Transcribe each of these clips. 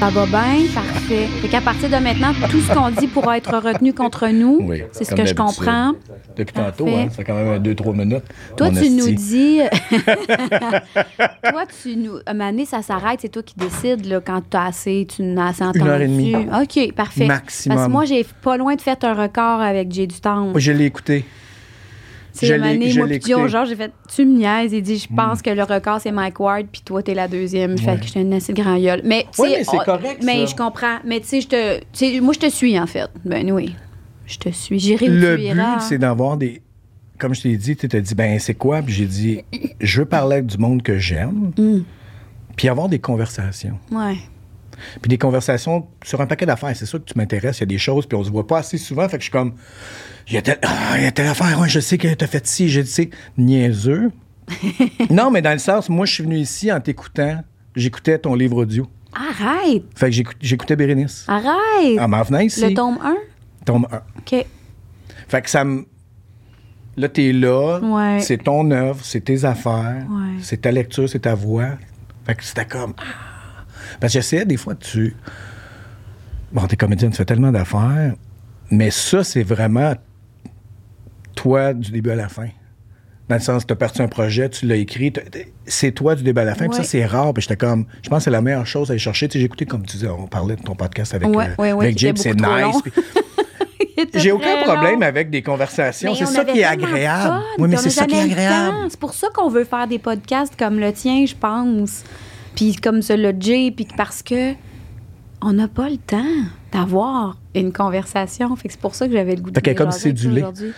Ça va bien, parfait. Fait qu'à partir de maintenant, tout ce qu'on dit pourra être retenu contre nous. Oui, c'est ce que je comprends. Depuis tantôt, hein, ça fait quand même 2-3 minutes. Toi, Mon tu nous dis. toi, tu nous. Donné, ça s'arrête, c'est toi qui décides là, quand tu as assez, tu n'as assez entendu. heure et demie. OK, parfait. Maximum. Parce que moi, j'ai pas loin de faire un record avec Jay du temps. Moi, je l'ai écouté. C'est une année, moi, puis genre, j'ai fait, tu me niaises. Il dit, je pense que le record, c'est Mike Ward, puis toi, t'es la deuxième. Fait que j'étais une assez grand gueule. Mais, tu Ouais, sais, mais correct, Mais je comprends. Mais, tu sais, je te. moi, je te suis, en fait. Ben oui. Je te suis. Le but, c'est d'avoir des. Comme je t'ai dit, tu t'as dit, ben c'est quoi? Puis j'ai dit, je veux parler avec du monde que j'aime, Mm. puis avoir des conversations. Ouais. Puis des conversations sur un paquet d'affaires. C'est sûr que tu m'intéresses, il y a des choses, puis on se voit pas assez souvent. Fait que je suis comme, il y a telle, ah, il y a telle affaire, ouais, je sais que t'as fait ci, je sais. Niaiseux. non, mais dans le sens, moi, je suis venu ici en t'écoutant, j'écoutais ton livre audio. Arrête! Fait que j'écout- j'écoutais Bérénice. Arrête! En m'en venant ici. Le tome 1? Tome un. OK. Fait que ça me. Là, t'es là, Ouais. c'est ton œuvre, c'est tes affaires, Ouais. c'est ta lecture, c'est ta voix. Fait que c'était comme. Parce que j'essayais des fois, tu. Bon, t'es comédienne, tu fais tellement d'affaires, mais ça, c'est vraiment toi du début à la fin. Dans le sens, tu as parti un projet, tu l'as écrit, c'est toi du début à la fin. Puis ça, c'est rare. Puis j'étais comme, je pense que c'est la meilleure chose à aller chercher. Tu sais, j'ai écouté, comme tu disais, on parlait de ton podcast avec, Ouais, euh, ouais, avec Jay, c'est nice. Puis- j'ai aucun problème long. avec des conversations. C'est ça qui est agréable. fun, Oui, mais c'est ça qui est agréable. C'est pour ça qu'on veut faire des podcasts comme le tien, je pense. Puis comme le Jay, puis parce que on n'a pas le temps d'avoir une conversation. Fait que c'est pour ça que j'avais le goût de Fait qu'elle est comme aujourd'hui. Tu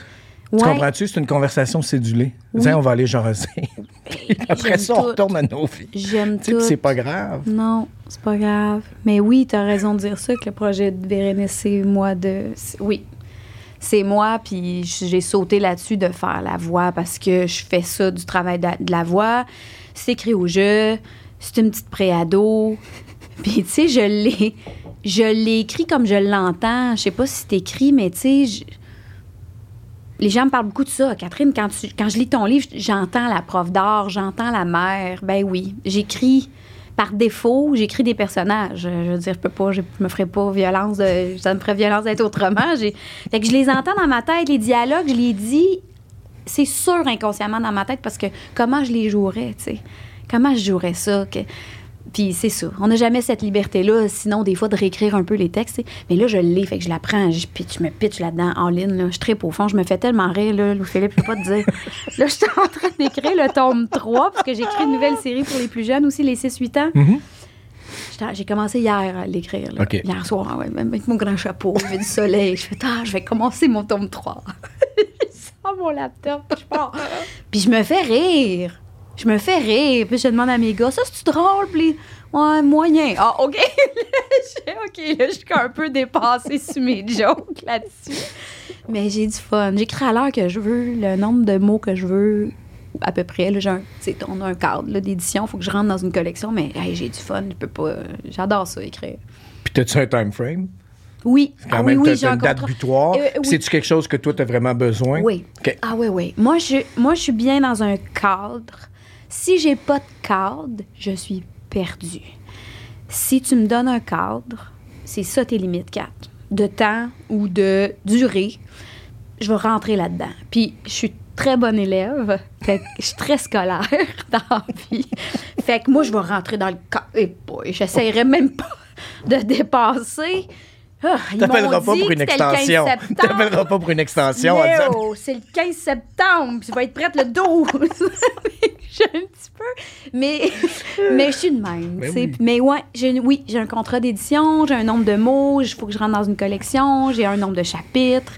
Ouais. comprends-tu? C'est une conversation cédulée. Oui. On va aller jaser. Puis après ça, on retourne à nos vies. J'aime Tu sais, tout. c'est pas grave. Non, c'est pas grave. Mais oui, tu as raison de dire ça, que le projet de Bérénice, c'est moi de. Oui. C'est moi, puis j'ai sauté là-dessus de faire la voix parce que je fais ça du travail de, de la voix. C'est écrit au jeu, c'est une petite préado. Puis, tu sais, je l'ai. Je l'ai écrit comme je l'entends. Je sais pas si c'est écrit, mais tu sais, je- les gens me parlent beaucoup de ça. Catherine, quand, tu- quand je lis ton livre, j'entends la prof d'art, j'entends la mère. Ben oui, j'écris par défaut, j'écris des personnages. Je veux dire, je peux pas, je me ferais pas violence, de- ça me ferait violence d'être autrement. J'ai- Fait que je les entends dans ma tête, les dialogues, je les dis, c'est sûr inconsciemment dans ma tête parce que comment je les jouerais, tu sais. Comment je jouerais ça? que- Puis c'est ça. On n'a jamais cette liberté-là, sinon, des fois, de réécrire un peu les textes. Mais là, je l'ai, fait que je la prends, je, pitch, je me pitch là-dedans, en ligne. Là. Je tripe au fond, je me fais tellement rire, là, Louis-Philippe, je peux pas te dire. là, je suis en train d'écrire le tome 3, parce que j'ai écrit une nouvelle série pour les plus jeunes aussi, les 6-8 ans. Mhm. J'étais- J'ai commencé hier à l'écrire, là. OK. hier soir, ouais, même avec mon grand chapeau, avait du soleil. Je fais, ah, je vais commencer mon tome 3. je sors mon laptop, je pars. Puis je me fais rire. Je me fais rire. Puis je demande à mes gars, ça, c'est-tu drôle? Puis, ouais, moyen. Ah, OK. Là, OK, là, je suis un peu dépassée sur mes jokes là-dessus. Mais j'ai du fun. J'écris à l'heure que je veux, le nombre de mots que je veux, à peu près. Là, j'ai un, tu on a un cadre d'édition, il faut que je rentre dans une collection, mais hey, j'ai du fun. Je peux pas. J'adore ça, écrire. Puis, t'as-tu un time frame? Oui. Quand Ah même, oui, t'as oui, j'ai une date butoir. Euh, oui. C'est-tu quelque chose que toi, t'as vraiment besoin? Oui. Ah oui, oui. Moi je, moi, je suis bien dans un cadre. Si j'ai pas de cadre, je suis perdue. Si tu me donnes un cadre, c'est ça tes limites, Kat. De temps ou de durée, je vais rentrer là-dedans. Puis je suis très bonne élève. Fait que je suis très scolaire dans la. Fait que moi, je vais rentrer dans le cadre. Et boy, j'essayerais même pas de dépasser. Ah, T'appelleras pas pour une c'était le 15 extension. T'appelleras pas pour une extension. c'est le 15 septembre, puis ça va être prête le 12. j'ai un petit peu. Mais, mais je suis de même. Ben tu sais. oui. Mais ouais, j'ai, une- oui, j'ai un contrat d'édition, j'ai un nombre de mots, il faut que je rentre dans une collection, j'ai un nombre de chapitres.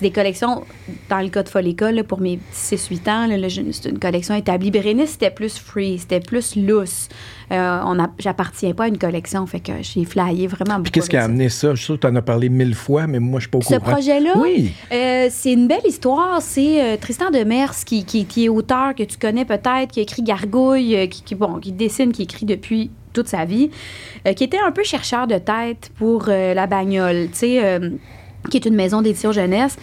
C'est des collections, dans le cas de Foléca, là, pour mes 6-8 ans, là, c'est une collection établie. Bérénice, c'était plus free, c'était plus loose. Euh, on j'appartiens pas à une collection, fait que j'ai flyé vraiment beaucoup. Puis qu'est-ce qui a amené ça? Je suis sûr que tu en as parlé mille fois, mais moi, je suis pas au Ce courant. projet-là, Oui. euh, c'est une belle histoire. C'est euh, Tristan Demers qui, qui, qui est auteur que tu connais peut-être, qui a écrit Gargouille, qui, qui, bon, qui dessine, qui écrit depuis toute sa vie, qui était un peu chercheur de tête pour la bagnole, tu sais, qui est une maison d'édition jeunesse.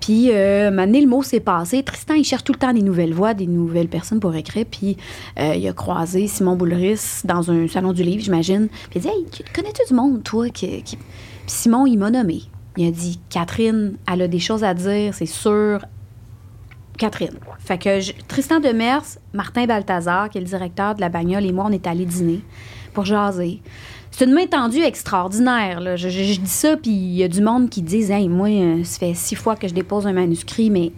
Puis, euh, le mot s'est passé. Tristan, il cherche tout le temps des nouvelles voix, des nouvelles personnes pour écrire. Puis, euh, il a croisé Simon Boulris dans un salon du livre, j'imagine. Puis, il dit Hey, tu- connais-tu du monde, toi qui- Puis, Simon, il m'a nommé. Il a dit Catherine, elle a des choses à dire, c'est sûr. Catherine. Fait que je- Tristan Demers, Martin Balthazar, qui est le directeur de la bagnole, et moi, on est allés dîner pour jaser. C'est une main tendue extraordinaire. Là. Je, je- je dis ça, puis il y a du monde qui disent Hey, moi, euh, ça fait six fois que je dépose un manuscrit, mais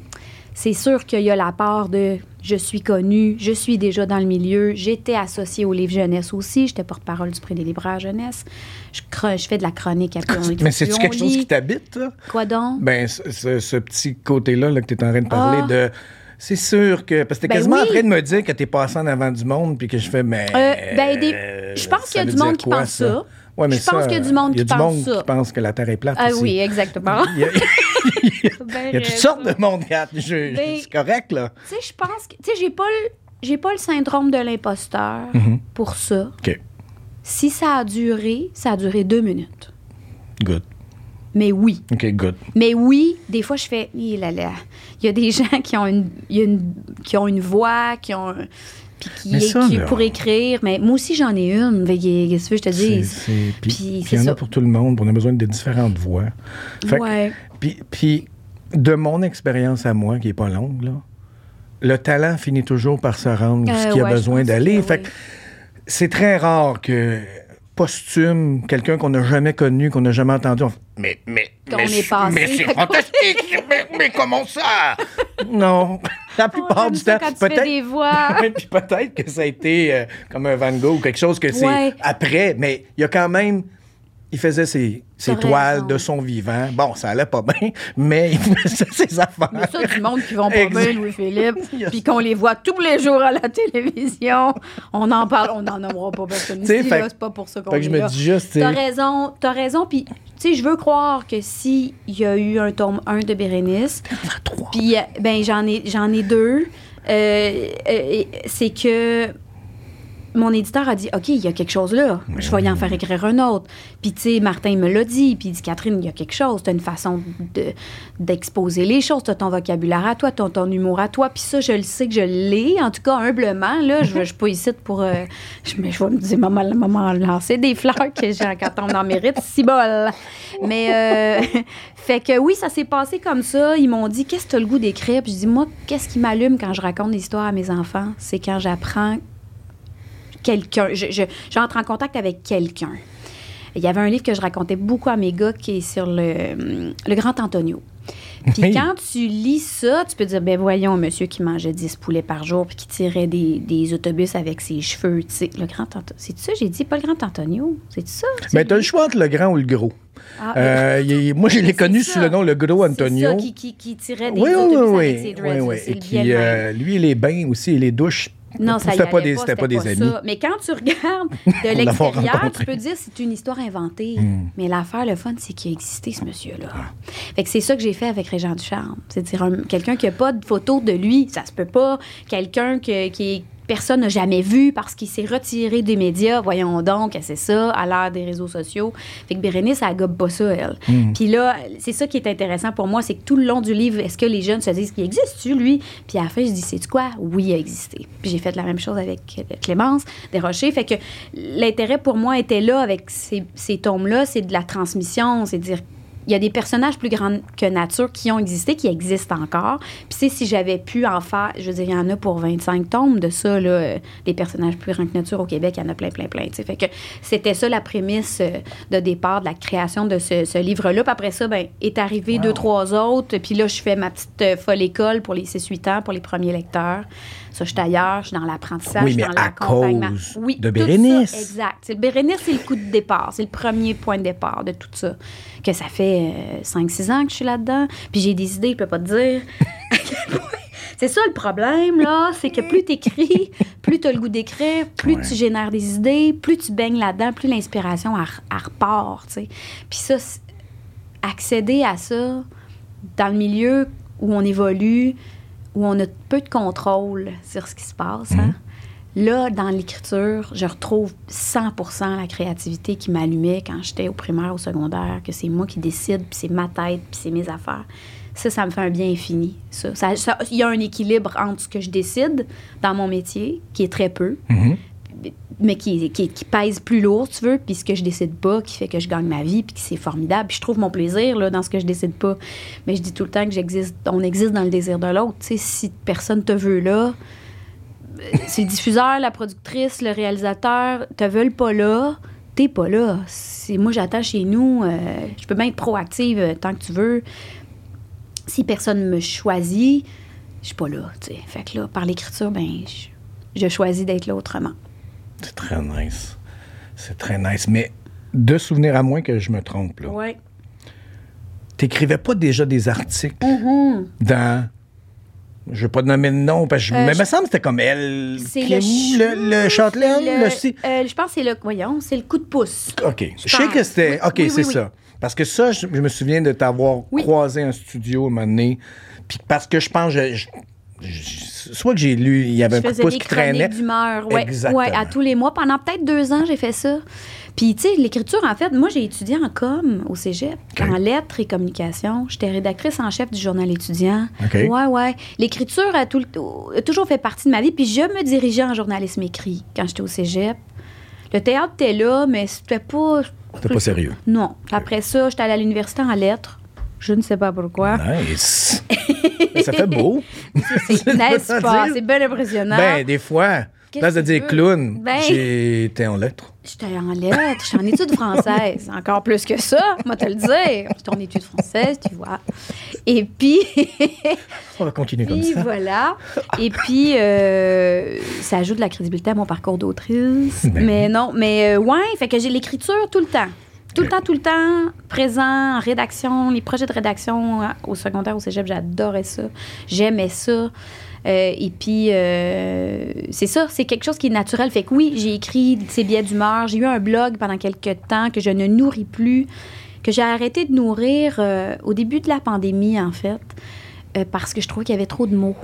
c'est sûr qu'il y a la part de je suis connue, je suis déjà dans le milieu, j'étais associée au livre jeunesse aussi, j'étais porte-parole du prix des libraires jeunesse, je, je fais de la chronique et Mais c'est-tu quelque chose qui t'habite, là? Quoi donc? Ben, ce petit côté-là là, que tu es en train de parler Ah. de. C'est sûr que. Parce que tu Ben quasiment en train de me dire que tu es passé en avant du monde, puis que je fais, mais. Euh, ben, des- je pense qu'il y a du monde qui pense ça? Ouais, mais Je pense qu'il y a du monde il y a qui du pense monde ça. qui pense que la Terre est plate. Ah aussi. oui, exactement. Il y a, il y a- Ben il y a toutes sortes de monde, je- Ben- C'est correct, là. Tu sais, je pense que. Tu sais, j'ai pas le. J'ai pas le syndrome de l'imposteur Mhm. pour ça. OK. Si ça a duré, ça a duré deux minutes. Good. Mais oui. OK, good. Mais oui, des fois, je fais. Il là, là. Il y a des gens qui ont une, a qui ont une voix, qui ont. un- Puis qui, Mais ça, qui- là- pour écrire. Mais moi aussi, j'en ai une. Qu'est-ce que je te dis? Puis il y en a pour tout le monde. On a besoin de différentes voix. Fait Ouais. Puis, puis, de mon expérience à moi, qui est pas longue, là, le talent finit toujours par se rendre où Euh, ce qu'il a ouais, je besoin d'aller. Fait oui. c'est très rare que posthume, quelqu'un qu'on n'a jamais connu, qu'on n'a jamais entendu, on fait, mais, mais, mais, mais c'est fantastique! mais, mais comment ça? non. La plupart du temps, des voix. Puis peut-être que ça a été euh, comme un Van Gogh ou quelque chose que c'est Ouais. après, mais il y a quand même. Il faisait ses, ses toiles raison. de son vivant. Bon, ça allait pas bien, mais il faisait ses affaires. Mais ça, du monde qui vont pas bien, Louis-Philippe, Il y a puis qu'on les voit tous les jours à la télévision. On en parle, on n'en nommera pas personne ici, fait- là, c'est pas pour ça qu'on Fait est que je me dis juste, T'as raison, t'as raison, puis tu sais, je veux croire que si il y a eu un tome 1 de Bérénice, puis euh, ben j'en ai j'en ai deux, euh, euh, c'est que mon éditeur a dit OK, il y a quelque chose là. Je vais y en faire écrire un autre. Puis tu sais Martin me l'a dit, puis il dit Catherine, il y a quelque chose, tu une façon de d'exposer les choses, tu ton vocabulaire à toi, ton ton humour à toi, puis ça je le sais que je l'ai en tout cas humblement là, je je suis pas ici pour euh, je, mais je vais me dire maman maman lancer des fleurs que j'ai quand on en mérite si bol. Mais euh, fait que oui, ça s'est passé comme ça, ils m'ont dit qu'est-ce que tu as le goût d'écrire? Puis je dis moi qu'est-ce qui m'allume quand je raconte des histoires à mes enfants, c'est quand j'apprends quelqu'un. Je, je- j'entre en contact avec quelqu'un. Il y avait un livre que je racontais beaucoup à mes gars qui est sur le, le Grand Antonio. Puis Oui. quand tu lis ça, tu peux dire, ben voyons, un monsieur qui mangeait 10 poulets par jour puis qui tirait des, des autobus avec ses cheveux, tu sais, le Grand Antonio. C'est ça, j'ai dit, pas le Grand Antonio. C'est ça? Mais t'as le choix entre le grand ou le gros. Ah, Euh, il est- moi, je l'ai connu ça. sous le nom le gros C'est Antonio. ça, qui, qui, qui tirait des Oui, oui, autobus oui, avec ses oui, dreads. oui, c'est Et qui, euh, lui, et les bains aussi, et les douches. Non, ça c'était pas des, c'était pas des ça. amis. Mais quand tu regardes de l'extérieur, tu peux dire que c'est une histoire inventée. Hmm. Mais l'affaire, le fun, c'est qu'il a existé, ce monsieur-là. Ah. Fait que c'est ça que j'ai fait avec Régent Ducharme. C'est-à-dire un- quelqu'un qui n'a pas de photo de lui, ça se peut pas. Quelqu'un que, qui est personne n'a jamais vu parce qu'il s'est retiré des médias. Voyons donc, c'est ça, à l'ère des réseaux sociaux. Fait que Bérénice, elle gobe pas ça, elle. Hmm. Puis là, c'est ça qui est intéressant pour moi, c'est que tout le long du livre, est-ce que les jeunes se disent qu'il existe-tu, lui? Puis à la fin, je dis, c'est quoi? Oui, il a existé. Puis j'ai fait la même chose avec euh, Clémence Desrochers. Fait que l'intérêt pour moi était là avec ces, ces tomes-là, c'est de la transmission, c'est de dire il y a des personnages plus grands que nature qui ont existé, qui existent encore. Puis, sais, si j'avais pu en faire, je veux dire, il y en a pour 25 tomes de ça, là, euh, des personnages plus grands que nature au Québec, il y en a plein, plein, plein. Fait que c'était ça la prémisse euh, de départ de la création de ce, ce livre-là. Puis après ça, ben, est arrivé deux, trois autres. Puis là, je fais ma petite euh, folle école pour les 6-8 ans, pour les premiers lecteurs. Ça, je suis ailleurs, je suis dans l'apprentissage, Oui, je suis dans l'accompagnement. Oui, de tout ça, Bérénice. exact. Le Bérénice, c'est le coup de départ. C'est le premier point de départ de tout ça. Que ça fait 5-6 ans que je suis là-dedans. Puis j'ai des idées, je peux pas te dire. c'est ça le problème, là. C'est que plus tu écris, plus tu as le goût d'écrire, plus Ouais. tu génères des idées, plus tu baignes là-dedans, plus l'inspiration, elle, repart, tu sais. Puis ça, accéder à ça dans le milieu où on évolue, où on a peu de contrôle sur ce qui se passe, hein, Là, dans l'écriture, je retrouve 100% la créativité qui m'allumait quand j'étais au primaire, au secondaire, que c'est moi qui décide, puis c'est ma tête, puis c'est mes affaires. ça, ça me fait un bien infini. Ça. Ça- ça- Il y a un équilibre entre ce que je décide dans mon métier, qui est très peu, Mhm. Mais qui, qui, pèse plus lourd, tu veux, puis ce que je décide pas, qui fait que je gagne ma vie, puis que c'est formidable. Puis je trouve mon plaisir là, dans ce que je décide pas. Mais je dis tout le temps que j'existe, on existe dans le désir de l'autre. Si personne te veut là, euh, c'est le diffuseur, la productrice, le réalisateur te veulent pas là, t'es pas là. Moi j'attends chez nous, euh, je peux bien être proactive euh, tant que tu veux. Si personne me choisit, je suis pas là, tu. Fait que là, par l'écriture, ben je choisis d'être là autrement. C'est très nice. C'est très nice. Mais de souvenir à moins que je me trompe, là. Ouais. T'écrivais pas déjà des articles Mm-hmm. dans. Je vais pas nommer le nom, parce que je- Euh, mais je- me semble que c'était comme elle. C'est le, le, ch- le, Châtelaine, le- le si- euh, je pense que c'est le. Voyons, c'est le coup de pouce. OK. Je, sais que c'était. Oui, OK, oui, c'est oui, ça. Parce que ça, je, je me souviens de t'avoir Oui. croisé en studio à un moment donné. Puis parce que je pense, je- soit que j'ai lu, il y avait Je un coup de pouce qui traînait. d'humeur. Ouais, Exactement. ouais, à tous les mois. Pendant peut-être deux ans, j'ai fait ça. Puis, tu sais, l'écriture, en fait, moi, j'ai étudié en com au cégep, en lettres et communication. J'étais rédactrice en chef du journal étudiant. OK. Ouais, ouais. L'écriture a, tout a toujours fait partie de ma vie. Puis, je me dirigeais en journalisme écrit quand j'étais au cégep. Le théâtre était là, mais c'était pas. C'était pas sérieux. Non. Après ça, j'étais allée à l'université en lettres. Je ne sais pas pourquoi. Nice. Mais ça fait beau. C'est n'est-ce pas. C'est bien impressionnant. Ben, des fois, place de dire clown, Ben. j'étais en lettres. J'étais en lettres, j'étais en études françaises. Encore plus que ça, moi te le dire. J'étais en études françaises, tu vois. Et puis, On va continuer comme ça. voilà. Et puis, euh, ça ajoute de la crédibilité à mon parcours d'autrice. Ben mais non, mais euh, ouais, fait que j'ai l'écriture tout le temps. Tout le temps, tout le temps, présent en rédaction, les projets de rédaction hein, au secondaire, au cégep, j'adorais ça. J'aimais ça. Euh, et puis, euh, c'est ça, c'est quelque chose qui est naturel. Fait que oui, j'ai écrit ces billets d'humeur. J'ai eu un blog pendant quelques temps que je ne nourris plus, que j'ai arrêté de nourrir euh, au début de la pandémie, en fait, euh, parce que je trouvais qu'il y avait trop de mots.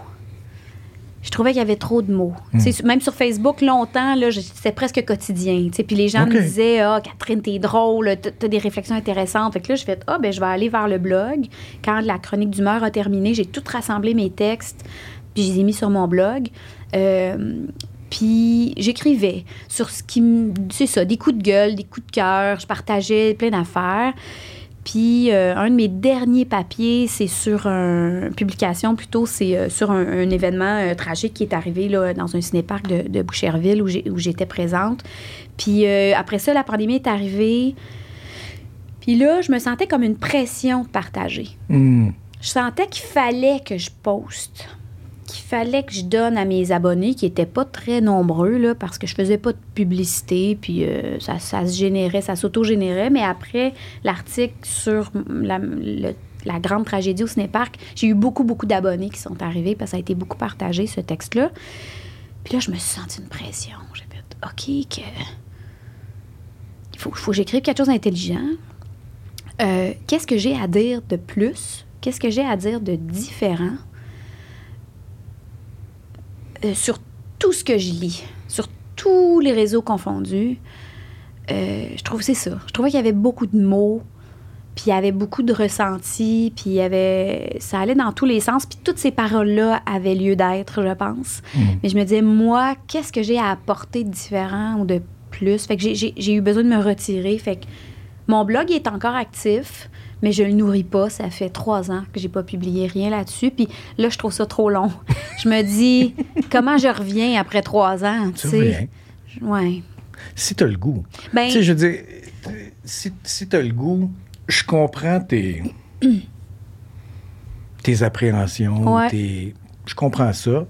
Je trouvais qu'il y avait trop de mots. Sais, Même sur Facebook, longtemps, c'était presque quotidien. Puis les gens me disaient Ah, Catherine, t'es drôle, t'as des réflexions intéressantes. Fait que là, je fais Ah, ben, je vais aller vers le blog. Quand la chronique d'humeur a terminé, j'ai tout rassemblé mes textes, puis je les ai mis sur mon blog. Euh, puis j'écrivais sur ce qui me. C'est ça, des coups de gueule, des coups de cœur. Je partageais plein d'affaires. Puis euh, un de mes derniers papiers, c'est sur un- une publication plutôt, c'est euh, sur un, un événement euh, tragique qui est arrivé là, dans un cinéparc de, de Boucherville où j'étais présente. Puis après ça, la pandémie est arrivée. Puis là, je me sentais comme une pression de partager. Hmm. Je sentais qu'il fallait que je poste, qu'il fallait que je donne à mes abonnés, qui n'étaient pas très nombreux, là, parce que je faisais pas de publicité, puis euh, ça, ça se générait, ça s'auto-générait. Mais après l'article sur la, grande tragédie au cinéparc, j'ai eu beaucoup, beaucoup d'abonnés qui sont arrivés, parce que ça a été beaucoup partagé, ce texte-là. Puis là, je me suis sentie une pression. J'ai fait, OK, que... il faut, faut que j'écrive quelque chose d'intelligent. Euh, qu'est-ce que j'ai à dire de plus? Qu'est-ce que j'ai à dire de différent? Euh, sur tout ce que je lis, sur tous les réseaux confondus? Euh, je trouve que c'est ça. Je trouvais qu'il y avait beaucoup de mots, puis il y avait beaucoup de ressentis, puis il y avait... ça allait dans tous les sens, puis toutes ces paroles-là avaient lieu d'être, je pense. Mais je me disais, moi, qu'est-ce que j'ai à apporter de différent ou de plus? Fait que j'ai eu besoin de me retirer. Fait que mon blog est encore actif, mais je le nourris pas. Ça fait trois ans que j'ai pas publié rien là-dessus. Puis là, je trouve ça trop long. je me dis, comment je reviens après trois ans? Tu sais? Ouais. Si t'as le goût. Ben, Tu sais, je veux dire, si, si t'as le goût, je comprends tes, tes appréhensions, Ouais. tes- je comprends ça.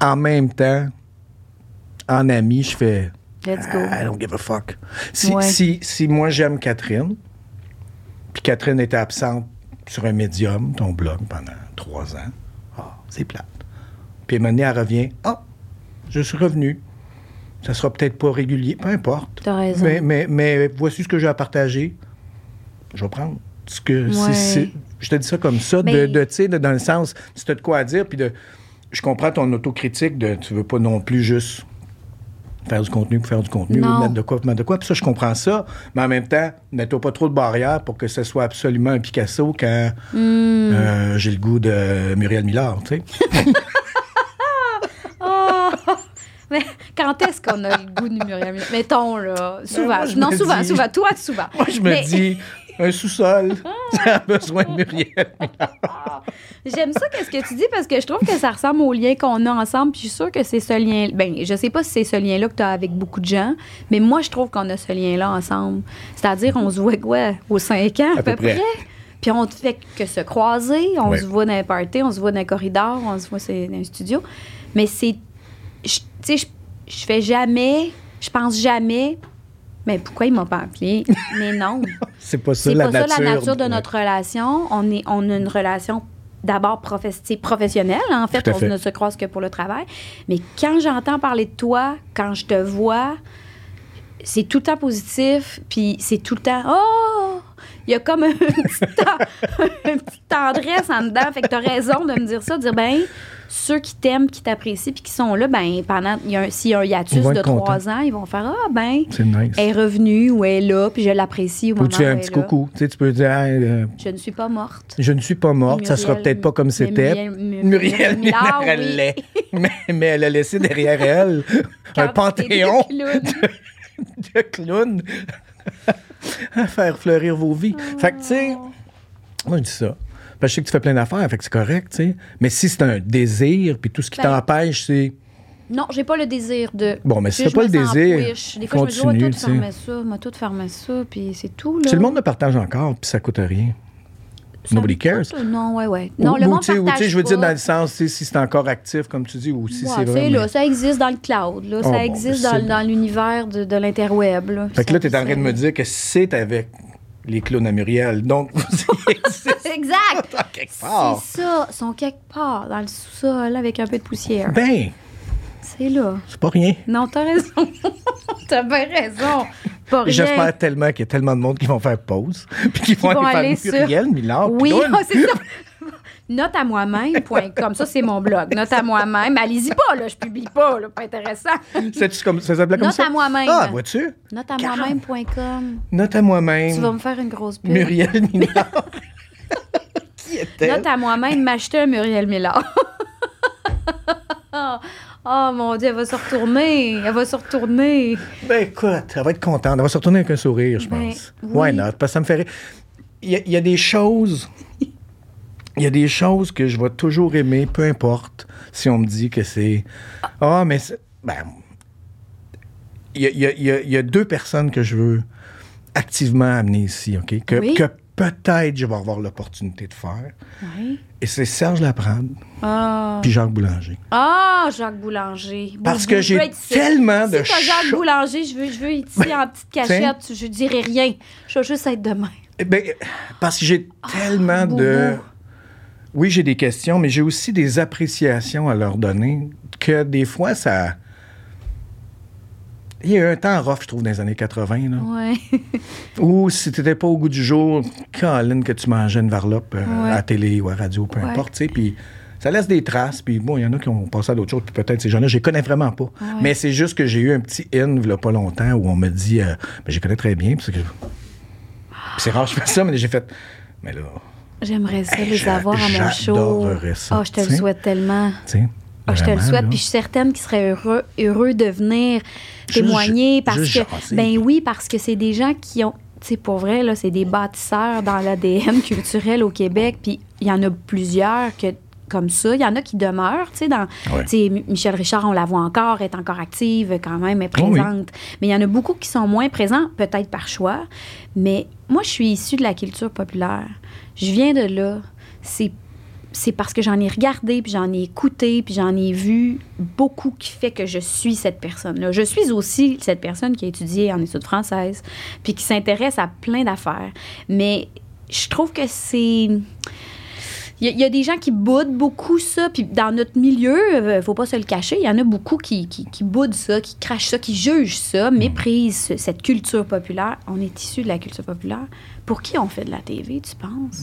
En même temps, en ami, je fais let's go. I don't give a fuck. Si, Ouais. si, si moi j'aime Catherine, puis Catherine était absente sur un médium, ton blog, pendant trois ans, ah, c'est plate. Puis maintenant, elle revient, ah, je suis revenu. Ça sera peut-être pas régulier, peu importe. T'as raison. Mais, mais, mais voici ce que j'ai à partager. Je vais prendre. Ce que, c'est- Ouais. c'est- je te dis ça comme ça, de, Mais- de, tu sais, de- dans le sens, si tu as de quoi à dire, puis de. Je comprends ton autocritique de tu veux pas non plus juste faire du contenu pour faire du contenu, Non. ou mettre de quoi pour mettre de quoi. Puis ça, je comprends ça. Mais en même temps, mets-toi pas trop de barrières pour que ce soit absolument un Picasso quand Hmm. euh, j'ai le goût de Muriel Millard, tu sais. Oh! Mais quand est-ce qu'on a le goût de Muriel Millard? Mettons, là. Souvent. moi, je non, souvent, dis- souvent. Toi, souvent. Moi, je me Mais- dis, un sous-sol, ça a besoin de Muriel. J'aime ça, qu'est-ce que tu dis, parce que je trouve que ça ressemble au lien qu'on a ensemble. Puis je suis sûre que c'est ce lien. Ben, je sais pas si c'est ce lien-là que tu as avec beaucoup de gens, mais moi, je trouve qu'on a ce lien-là ensemble. C'est-à-dire, on se voit quoi, aux 5 ans, à, À peu, près. près? Puis on ne fait que se croiser, on Ouais. se voit dans un party, on se voit dans un corridor, on se voit dans un studio. Mais c'est. Tu sais, je, je fais jamais, je pense jamais. Mais pourquoi il m'a pas appelé? Mais non. C'est pas ça C'est la pas nature. ça la nature de notre relation. On, est, on a une relation d'abord professionnelle. En fait, à on fait. ne se croise que pour le travail. Mais quand j'entends parler de toi, quand je te vois, c'est tout le temps positif. Puis c'est tout le temps Oh! Il y a comme une petite, ten- une petite tendresse en dedans. Fait que tu as raison de me dire ça, de dire ben ceux qui t'aiment, qui t'apprécient, puis qui sont là, ben pendant s'il y a un hiatus de trois ans, ils vont faire ah ben C'est nice. elle est revenue ou elle est là, puis je l'apprécie au Ou tu fais un petit est coucou. Tu sais, tu peux dire, Hey, euh, Je ne suis pas morte. je ne suis pas morte, ça sera Muriel- peut-être pas comme c'était. Muriel- Muriel Muriel Millard, Millard, elle oui. l'est. mais, mais elle a laissé derrière elle un panthéon. de clowns à faire fleurir vos vies. Fait que, tu sais, moi, je dis ça. Parce que je sais que tu fais plein d'affaires, fait que c'est correct, tu sais. Mais si c'est un désir, puis tout ce qui Ben, t'empêche, c'est. Non, j'ai pas le désir de. Bon, mais si t'as pas le désir, push. Des fois, je me dis, oh, continue, tout fermer ça, m'a tout fermer ça, puis c'est tout, là. Si le monde le partage encore, puis ça coûte rien. Nobody cares. coûte, Non, ouais, ouais. Non, Ou- le ou, monde ou, partage je veux dire, dans le sens, si c'est encore actif, comme tu dis, ou si Ouais, c'est vrai. là, ça existe dans le cloud, là. Oh, ça bon, existe ben, dans, l'univers de, de l'interweb, là. Fait que là, tu es en train de me dire que c'est avec les clowns à Muriel. Donc, Exact! quelque part. C'est ça, ils sont quelque part dans le sous-sol avec un peu de poussière. Ben, C'est là? c'est pas rien. Non, t'as raison. t'as bien raison. Pas rien. J'espère tellement qu'il y a tellement de monde qui vont faire pause, puis qui vont, aller, aller faire sur- Muriel Millard. Oui, ah, c'est ça. Note à moi-même.com. Ça, c'est mon blog. Note à moi-même. Allez-y pas, là. Je publie pas, là. Pas intéressant. C'est-tu comme, ça s'appelait comme Note ça? à moi-même. Ah, vois-tu? Note à moi-même.com. Note à moi-même. Tu vas me faire une grosse pub. Muriel Millard. qui était? Note à moi-même, m'acheter un Muriel Millard. Oh mon Dieu, elle va se retourner. Elle va se retourner. Ben écoute, elle va être contente. Elle va se retourner avec un sourire, je Ben, pense. oui. Why not? Parce que ça me fait rire. Il y, a- il y a des choses. Il y a des choses que je vais toujours aimer, peu importe si on me dit que c'est. Ah, mais. Ben. Il y a, y y deux personnes que je veux activement amener ici, OK? Que, Oui. que peut-être je vais avoir l'opportunité de faire. Oui. Et c'est Serge Laprade Ah. puis Jacques Boulanger. Ah, Jacques Boulanger. Parce que j'ai tellement de Si t'as Jacques cho- Boulanger, je veux, je veux ici en petite cachette. Je dirais rien. Je veux juste être demain. Eh ben, parce que j'ai tellement Boubou. de. Oui, j'ai des questions, mais j'ai aussi des appréciations à leur donner que des fois, ça. Il y a eu un temps rough, je trouve, dans les années 80, là, Ouais. où si t'étais pas au goût du jour, Colin, que tu mangeais une varlope euh, Ouais. à la télé ou à la radio, peu Ouais. importe, tu sais, puis ça laisse des traces, puis bon, il y en a qui ont passé à d'autres choses, puis peut-être ces gens-là, je les connais vraiment pas. Mais c'est juste que j'ai eu un petit in, il pas longtemps, où on me dit, euh, ben, je les connais très bien. Puis c'est rare que je fais ça, mais j'ai fait, mais là, J'aimerais ça Hey, les avoir à mon show. j'adorerais ça, Ah, je te le souhaite tellement. tu sais... Ah, je te le souhaite, puis je suis certaine qu'ils seraient heureux, heureux de venir témoigner parce que, ben oui, parce que c'est des gens qui ont, tu sais, pour vrai là, c'est des bâtisseurs dans l'ADN culturel au Québec, puis il y en a plusieurs que comme ça, il y en a qui demeurent, tu sais, dans, Ouais. tu sais, M- Michel Richard, on la voit encore, est encore active quand même, est Oh oui. présente, mais il y en a beaucoup qui sont moins présents, peut-être par choix, mais moi, je suis issue de la culture populaire, je viens de là, c'est c'est parce que j'en ai regardé, puis j'en ai écouté, puis j'en ai vu beaucoup qui fait que je suis cette personne-là. Je suis aussi cette personne qui a étudié en études françaises, puis qui s'intéresse à plein d'affaires. Mais je trouve que c'est... Il y, a- il y a des gens qui boudent beaucoup ça, puis dans notre milieu, euh, faut pas se le cacher, il y en a beaucoup qui, qui, qui boudent ça, qui crachent ça, qui jugent ça, méprisent ce- cette culture populaire. On est issu de la culture populaire. Pour qui on fait de la TV, tu penses?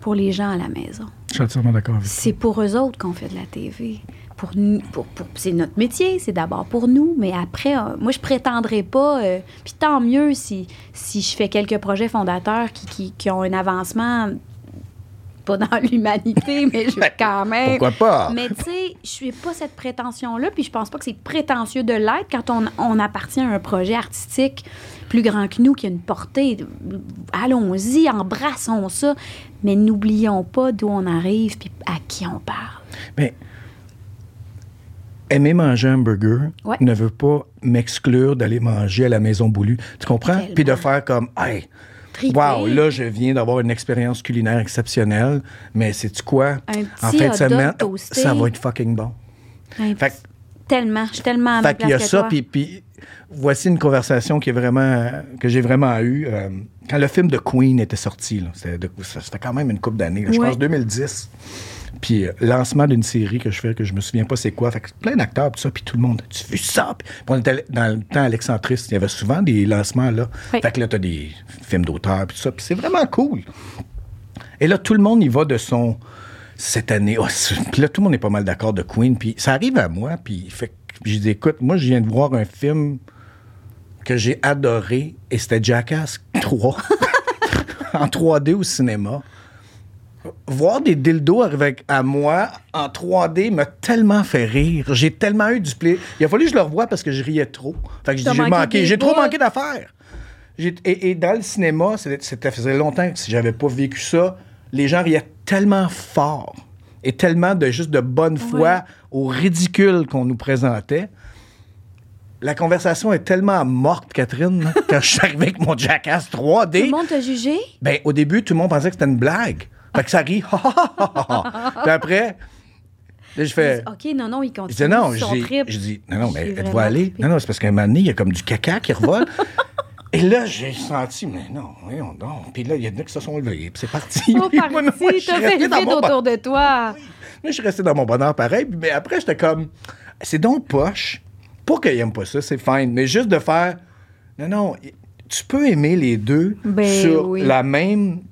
Pour les gens à la maison. Je suis entièrement d'accord avec C'est pour eux autres qu'on fait de la TV. pour nous, pour, pour- c'est notre métier, c'est d'abord pour nous, mais après, euh, moi, je prétendrai pas, euh, puis tant mieux si, si je fais quelques projets fondateurs qui, qui, qui ont un avancement, pas dans l'humanité, mais je quand même. Pourquoi pas? Mais tu sais, je suis pas cette prétention-là, puis je pense pas que c'est prétentieux de l'être quand on, on appartient à un projet artistique plus grand que nous, qui a une portée. Allons-y, embrassons ça, mais n'oublions pas d'où on arrive puis à qui on parle. Mais aimer manger un burger Ouais. ne veut pas m'exclure d'aller manger à la maison Boulu. Tu comprends? Puis de faire comme, hey, Triper. wow, là, je viens d'avoir une expérience culinaire exceptionnelle, mais c'est-tu quoi? Un en fin de semaine, toasté. ça va être fucking bon. Hein, Fait tellement, je suis tellement à Fait qu'il y a que ça, puis, voici une conversation qui est vraiment que j'ai vraiment eue euh, quand le film de Queen était sorti. Là, c'était de- ça, quand même une couple d'années, là, je Ouais. pense 2010. Puis euh, lancement d'une série que je fais que je me souviens pas c'est quoi. Fait que plein d'acteurs puis ça, puis tout le monde tu vu ça? Puis on était dans le temps Alexandriste, il y avait souvent des lancements là. Oui. Fait que là t'as des films d'auteurs puis tout ça, puis c'est vraiment cool. Et là, tout le monde y va de son. Cette année. oh, puis là, tout le monde est pas mal d'accord de Queen. Puis ça arrive à moi. Puis fait que j'ai dit, écoute, moi, je viens de voir un film que j'ai adoré. Et c'était Jackass 3. en 3D au cinéma. Voir des dildos arriver avec- à moi en 3D m'a tellement fait rire. J'ai tellement eu du plaisir. Il a fallu que je le revoie parce que je riais trop. Fait que j'ai manqué J'ai trop manqué d'affaires. Et, et dans le cinéma, c'était- faisait longtemps que si j'avais pas vécu ça, les gens riaient tellement fort et tellement de juste de bonne foi Ouais. au ridicule qu'on nous présentait. La conversation est tellement morte, Catherine, quand je suis arrivé avec mon Jackass 3D. Tout le monde t'a jugé? Ben, au début, tout le monde pensait que c'était une blague. Fait que ça rit. Puis après, là, je fais. OK, non, non, il Je continue dis non, je son dis, trip. je dis, non, non, mais êtes-vous allé? trippé. Non, non, c'est parce qu'à un moment donné, il y a comme du caca qui revole. Et là, j'ai senti, mais non, voyons donc. Puis là, il y en a qui se sont levés, puis c'est parti. Oh, moi, parti, moi, je fait le dans vide mon autour de toi. Moi, je suis resté dans mon bonheur pareil. Mais après, j'étais comme, c'est donc poche. Pas qu'il aime pas ça, c'est fine. Mais juste de faire, non, non, tu peux aimer les deux Ben sur oui. la même.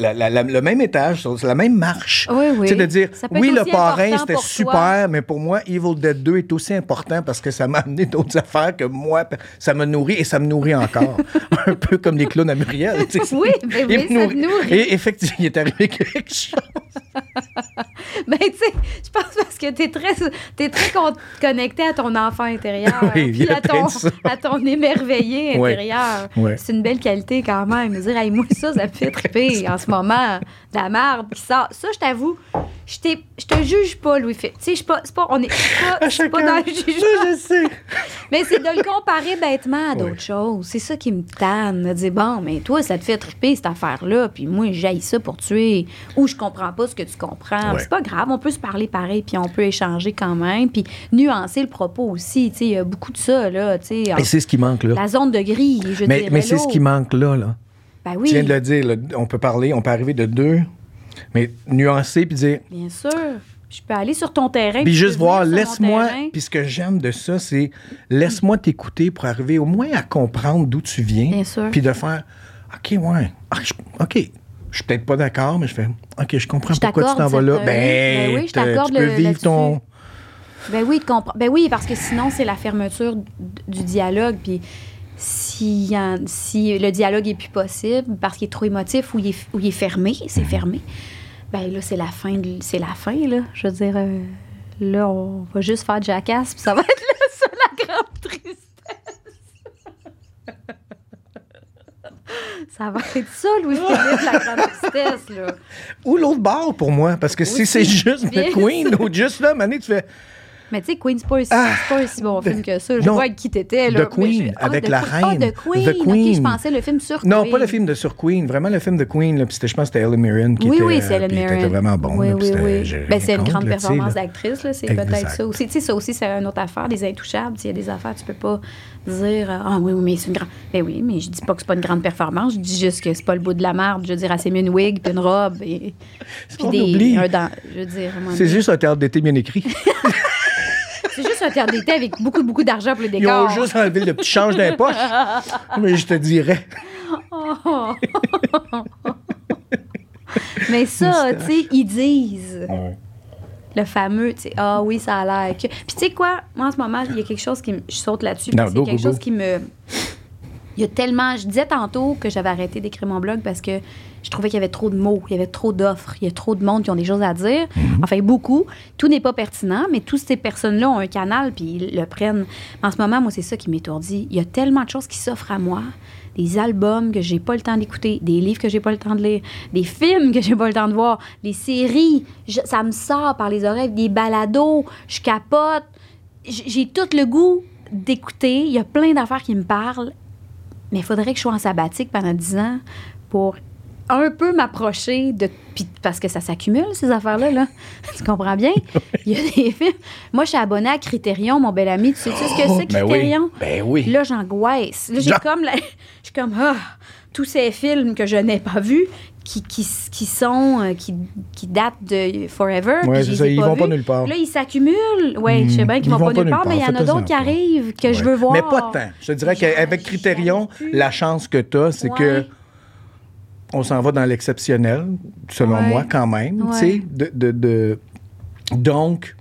La- la- la- le même étage, sur la même marche. Oui, oui. Tu sais, de dire, Ça peut oui, le parrain, c'était super, toi. mais pour moi, Evil Dead 2 est aussi important parce que ça m'a amené d'autres affaires que moi, ça me nourrit et ça me nourrit encore. Un peu comme les clowns à Muriel. tu sais. Oui, ben oui, me ça te nourrit. Et effectivement, il est arrivé quelque chose. Ben, tu sais, je pense parce que t'es très, t'es très con- connecté à ton enfant intérieur. Oui, puis à ton, à ton émerveillé intérieur. C'est une belle qualité quand même. Dire, hey, moi, ça, ça me fait triper en ce moment. De la merde qui sort. Ça, je t'avoue, je te juge pas, Louis-Philippe. Tu sais, je suis pas, c'est pas, on est pas, dans le jugement. Je sais. Mais c'est de le comparer bêtement à d'autres choses. C'est ça qui me tanne. De dire, bon, mais toi, ça te fait triper cette affaire-là, puis moi, j'aille ça pour tuer. Ou je comprends pas ce que tu comprends. C'est pas grave, on peut se parler pareil, puis on peut échanger quand même, puis nuancer le propos aussi. Tu sais, il y a beaucoup de ça, là. Tu sais, Et c'est ce qui manque là. la zone de gris, je Mais, dirais mais c'est ce qui manque là. là. Ben oui, Tu viens de le dire, là, on peut parler, on peut arriver de deux, mais nuancer puis dire. bien sûr. Je peux aller sur ton terrain. Puis juste voir, laisse-moi. Puis ce que j'aime de ça, c'est laisse-moi t'écouter pour arriver au moins à comprendre d'où tu viens. Bien sûr. Puis de faire OK, ouais. Ah, je- OK. Je suis peut-être pas d'accord, mais je fais OK, je comprends Je pourquoi tu t'en vas là. euh, Ben, ben oui, je t'accorde tu peux le- vivre ton. Ben oui, ben oui, parce que sinon, c'est la fermeture du dialogue. Puis si, le dialogue est plus possible parce qu'il est trop émotif ou il est, ou il est fermé, c'est fermé, ben là, c'est la fin. C'est la fin, là. Je veux dire, euh, là, on va juste faire jackass, puis ça va être là, ça, la grande tristesse. ça va être ça, Louis-Philippe, la grande tristesse, là. Ou l'autre bord pour moi, parce que si c'est juste bien The Queen ou juste là, Mané, tu fais. Mais tu sais, Queen, c'est pas, Ah, c'est pas un si bon film que ça. Je non. vois avec qui t'étais, là. The Queen, je- avec la Queen. reine. Ah, The Queen. The Queen. je pensais le film sur Non, Queen. pas le film de sur Queen, vraiment le film de Queen. Là, je pense que c'était Ellen Mirren qui Oui, était. oui, c'est Ellen puis Mirren. C'était vraiment bon. Oui, là, oui, oui. Ben, c'est une grande là, performance d'actrice, là. C'est peut-être ça aussi. Tu sais, ça aussi, c'est une autre affaire, des intouchables. Il y a des affaires, tu peux pas dire Ah oui, oui, mais c'est une grande. Ben oui, mais je dis pas que c'est pas une grande performance. Je dis juste que c'est pas le bout de la merde. Je veux dire, elle s'est mis une wig puis une robe. Et, puis oublie. un. Je veux dire, C'est juste un théâtre d'été bien écrit. c'est juste un d'été avec beaucoup, beaucoup d'argent pour les Ils ont juste enlevé le petit change d'un poche. Mais je te dirais. Mais ça, tu sais, ils disent. Le fameux, tu sais, ah oui, ça a l'air que. Puis tu sais quoi, moi en ce moment, il y a quelque chose qui me. Je saute là-dessus. Parce qu'il y a quelque go, chose go. qui me. Il y a tellement. Je disais tantôt que j'avais arrêté d'écrire mon blog parce que je trouvais qu'il y avait trop de mots, il y avait trop d'offres, il y a trop de monde qui ont des choses à dire. Mhm. Enfin, beaucoup. Tout n'est pas pertinent, mais toutes ces personnes-là ont un canal puis ils le prennent. En ce moment, moi, c'est ça qui m'étourdit. Il y a tellement de choses qui s'offrent à moi. Des albums que j'ai pas le temps d'écouter, des livres que j'ai pas le temps de lire, des films que j'ai pas le temps de voir, des séries, je- ça me sort par les oreilles, des balados, je capote. J'ai tout le goût d'écouter. Il y a plein d'affaires qui me parlent mais il faudrait que je sois en sabbatique pendant 10 ans pour un peu m'approcher de. puis parce que ça s'accumule, ces affaires-là. Là. tu comprends bien? Il y a des films. Moi, je suis abonnée à Criterion, mon bel ami. Tu sais-tu ce que c'est, Ben oui. Criterion? Ben oui. Là, j'angoisse. Là, j'ai comme. la- Je suis comme. Ah, tous ces films que je n'ai pas vus. Qui, qui, qui sont euh, qui, qui datent de Forever. Ouais, ça, ils pas vont pas nulle part. Là, ils s'accumulent. Oui, je sais bien qu'ils Ils vont, pas nulle part, mais il y en a d'autres qui arrivent que je veux voir. Mais pas tant. Je te dirais qu'avec plus. la chance que tu as, c'est que. On s'en va dans l'exceptionnel, selon Ouais. moi, quand même. Ouais. De, de- de- Donc,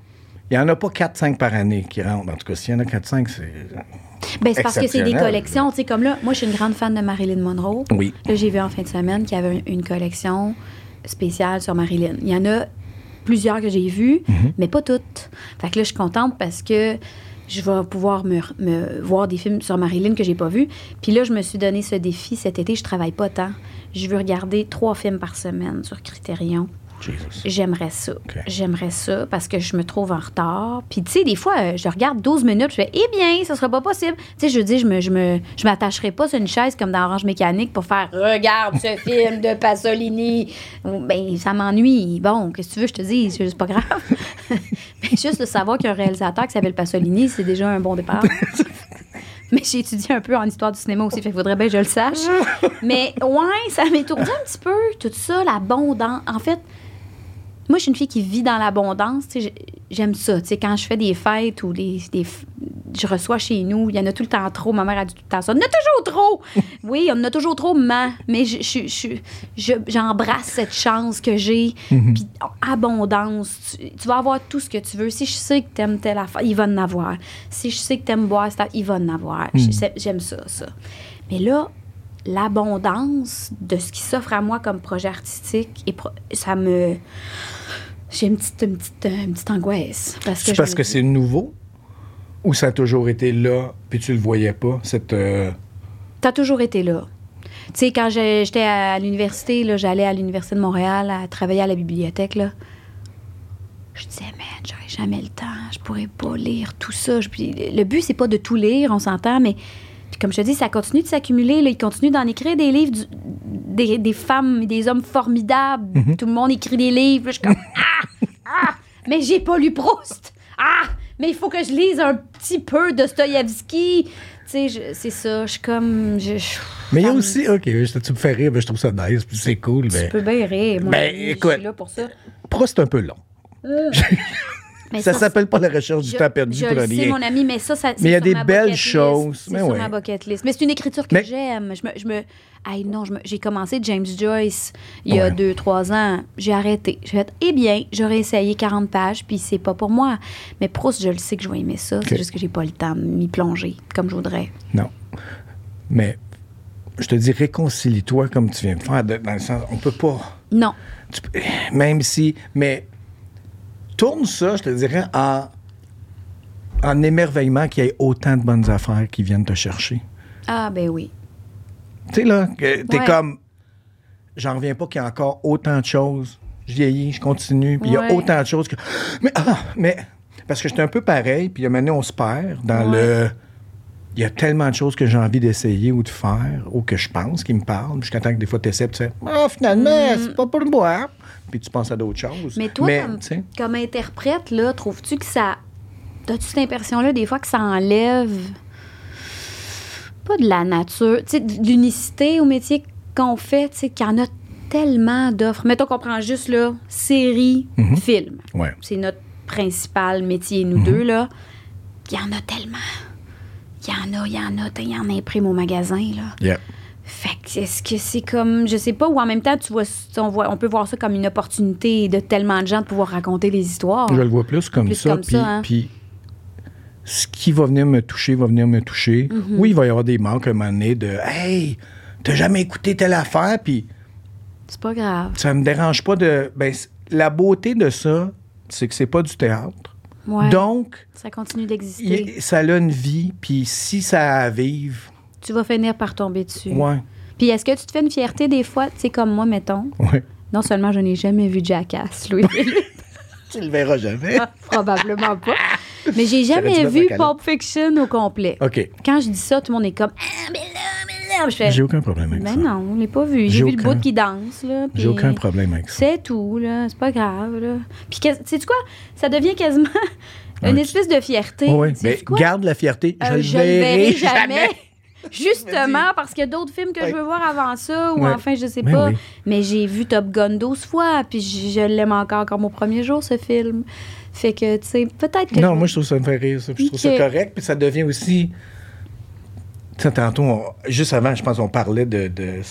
il n'y en a pas 4-5 par année qui rentrent. En tout cas, s'il y en a 4-5, c'est. Ben, c'est parce que c'est des collections. Tu sais, comme là, moi, je suis une grande fan de Marilyn Monroe. Oui. Là, j'ai vu en fin de semaine qu'il y avait une, une collection spéciale sur Marilyn. Il y en a plusieurs que j'ai vues, Mhm. mais pas toutes. Fait que là, je suis contente parce que je vais pouvoir me, me voir des films sur Marilyn que j'ai pas vus. Puis là, je me suis donné ce défi cet été. Je travaille pas tant. Je veux regarder trois films par semaine sur Criterion. J'aimerais ça. J'aimerais ça parce que je me trouve en retard. Puis, tu sais, des fois, euh, je regarde 12 minutes, je fais, eh bien, ça sera pas possible. Tu sais, je dis, je me, je me, je m'attacherai pas sur une chaise comme dans Orange Mécanique pour faire, regarde ce film de Pasolini. Ben, ça m'ennuie. Bon, qu'est-ce que tu veux, je te dis, c'est juste pas grave. Juste de savoir qu'il y a un réalisateur qui s'appelle Pasolini, c'est déjà un bon départ. Mais j'ai étudié un peu en histoire du cinéma aussi, fait qu'il faudrait bien que je le sache. Mais ouais, ça m'étourdit un petit peu, tout ça, l'abondance. En fait, moi, je suis une fille qui vit dans l'abondance. tu sais, j'ai- J'aime ça. Quand je fais des fêtes ou des, des je reçois chez nous, il y en a tout le temps trop. Ma mère a dit tout le temps ça. Il y en a toujours trop! oui, on en a toujours trop, mais, mais je- je- je- je- j'embrasse cette chance que j'ai. Puis abondance. Tu, tu vas avoir tout ce que tu veux. Si je sais que tu aimes telle affaire, il va en avoir. Si je sais que tu aimes boire, il va en avoir. C'est- J'aime ça, ça. Mais là, l'abondance de ce qui s'offre à moi comme projet artistique, et pro- ça me. J'ai une petite, une, petite, une petite angoisse. Parce que parce que c'est nouveau ou ça a toujours été là, puis tu le voyais pas, cette. euh, T'as toujours été là. Tu sais, quand j'étais à l'université, là, j'allais à l'Université de Montréal à travailler à la bibliothèque, là. Je disais, man, j'aurais jamais le temps, je pourrais pas lire tout ça. Je- le but, c'est pas de tout lire, on s'entend, mais puis comme je te dis, ça continue de s'accumuler. Là. Ils continuent d'en écrire des livres, du- des, des femmes, des hommes formidables. Tout le monde écrit des livres. Je suis comme, ah, ah, mais j'ai pas lu Proust. Ah, mais il faut que je lise un petit peu Dostoïevski. Tu sais, je- c'est ça. Je suis comme. je- je- Mais il y a aussi, OK, je- tu me fais rire, mais je trouve ça nice, puis c'est cool. Tu Mais peux bien rire. Moi, Ben, je écoute. suis là pour ça. Proust, c'est un peu long. Mais Ça s'appelle pas la recherche du temps perdu je pour le rien. sais, mon ami, mais ça, ça c'est Mais il y a des belles choses. C'est sur ouais. ma bucket list. Mais c'est une écriture que Mais- j'aime. Je me, je me... Hey, non, j'ai commencé James Joyce il y a Ouais. deux, trois ans. J'ai arrêté. J'ai fait, eh bien, j'aurais essayé 40 pages, puis c'est pas pour moi. Mais Proust, je le sais que je vais aimer ça. C'est juste que j'ai pas le temps de m'y plonger comme je voudrais. Non. Mais je te dis, réconcilie-toi comme tu viens de faire, dans le sens, on peut pas. Non. tu peux- même si. Mais tourne ça, je te dirais, en, en émerveillement qu'il y ait autant de bonnes affaires qui viennent te chercher. Ah, ben oui. Tu sais, là, t'es Ouais. comme. J'en reviens pas qu'il y a encore autant de choses. Je vieillis, je continue, puis il y a autant de choses que. Mais, ah, mais. Parce que j'étais un peu pareil, puis maintenant, on se perd dans Ouais. le. Il y a tellement de choses que j'ai envie d'essayer ou de faire, ou que je pense qui me parlent. Jusqu'à temps que des fois, tu essaies, tu sais, ah, finalement, c'est pas pour moi. Puis tu penses à d'autres choses. Mais toi, comme, interprète, là, trouves-tu que ça. T'as-tu cette impression-là, des fois, que ça enlève. Pas de la nature, tu sais, l'unicité au métier qu'on fait, tu sais, qu'il y en a tellement d'offres. Mettons qu'on prend juste, là, série, Mhm. film. ouais. C'est notre principal métier, nous Mhm. deux, là. Il y en a tellement. Il y en a, il y en a, il y en imprime au magasin, là. Yeah. Fait que est-ce que c'est comme, je sais pas, ou en même temps, tu vois, on, voit, on peut voir ça comme une opportunité de tellement de gens de pouvoir raconter des histoires. Je le vois plus comme Plus ça. comme puis, ça, hein. puis ce qui va venir me toucher, va venir me toucher. Mm-hmm. Oui, il va y avoir des manques à un moment donné de Hey, t'as jamais écouté telle affaire, puis C'est pas grave. ça me dérange pas de. Ben, la beauté de ça, c'est que c'est pas du théâtre. Ouais. Donc, ça continue d'exister. ça a une vie, puis si ça a à vivre, Tu vas finir par tomber dessus. ouais, Puis est-ce que tu te fais une fierté des fois, tu sais, comme moi, mettons? ouais. Non seulement je n'ai jamais vu Jackass, Louis. Tu le verras jamais. Probablement pas. Mais j'ai jamais vu. Pulp Fiction au complet. OK. Quand je dis ça, tout le monde est comme Ah, mais là, mais là. Je fais J'ai aucun problème avec Ben ça. non, on l'a pas vu. J'ai vu le bout qui danse, J'ai aucun problème avec ça. C'est tout, là. C'est pas grave, là. Puis, tu sais quoi? Ça devient quasiment une espèce de fierté. Oui, Mais garde la fierté. Euh, je le je le verrai, verrai jamais. jamais. Justement, parce qu'il y a d'autres films que Ouais. je veux voir avant ça, ou Ouais. enfin, je sais Mais pas. oui. Mais j'ai vu Top Gun 12 fois, puis je, l'aime encore comme au premier jour, ce film. Fait que, tu sais, peut-être que. Non, je- moi, je trouve ça me fait rire. ça. Je trouve ça correct. Puis ça devient aussi. Tu sais, tantôt, on- juste avant, je pense qu'on parlait de, de,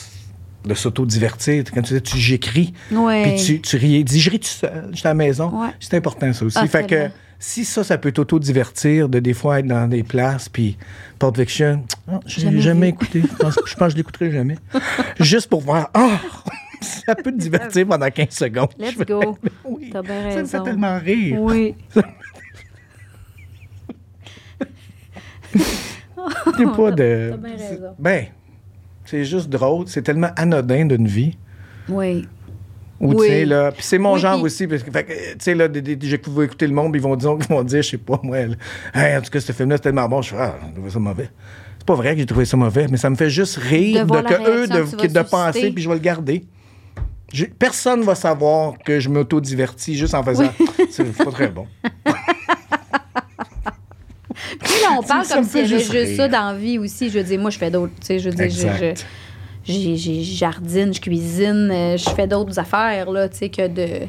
de s'auto-divertir. Quand tu dis, tu j'écris, Ouais. puis tu, tu riais. Dis, je ris tout seul, j'étais à la maison. Ouais. C'est important, ça aussi. Ah, fait que. Si ça, ça peut t'auto-divertir, de des fois être dans des places, puis Pulp Fiction, oh, j'ai Jamais jamais, vu. écouté. Je pense, je pense que je l'écouterai jamais. Juste pour voir, oh, ça peut te divertir pendant 15 secondes. Let's Je go. oui, T'as bien Ça me fait raison. tellement rire. Oui. C'est pas de. t'as bien raison. Ben, c'est juste drôle. C'est tellement anodin d'une vie. Oui. Ou, tu Oui. sais, là. Puis c'est mon Oui, genre aussi. Parce que, tu sais, là, j'ai écouter le monde, ils vont dire, ils vont dire, je sais pas, moi, là, Hey, en tout cas, ce film-là, c'est tellement bon. Je fais, ah, j'ai trouvé ça mauvais. C'est pas vrai que j'ai trouvé ça mauvais, mais ça me fait juste rire De de, que eux, de, que tu de penser, puis je vais le garder. J'ai- personne va savoir que je m'auto-divertis juste en faisant. C'est c'est pas très bon. Puis là, on parle comme me s'il y avait juste ça dans la vie aussi. Je veux dire, moi, je fais d'autres. Tu sais, je veux dire, je- je, j'ai- jardine, je cuisine, euh, je fais d'autres affaires, là, tu sais, que de.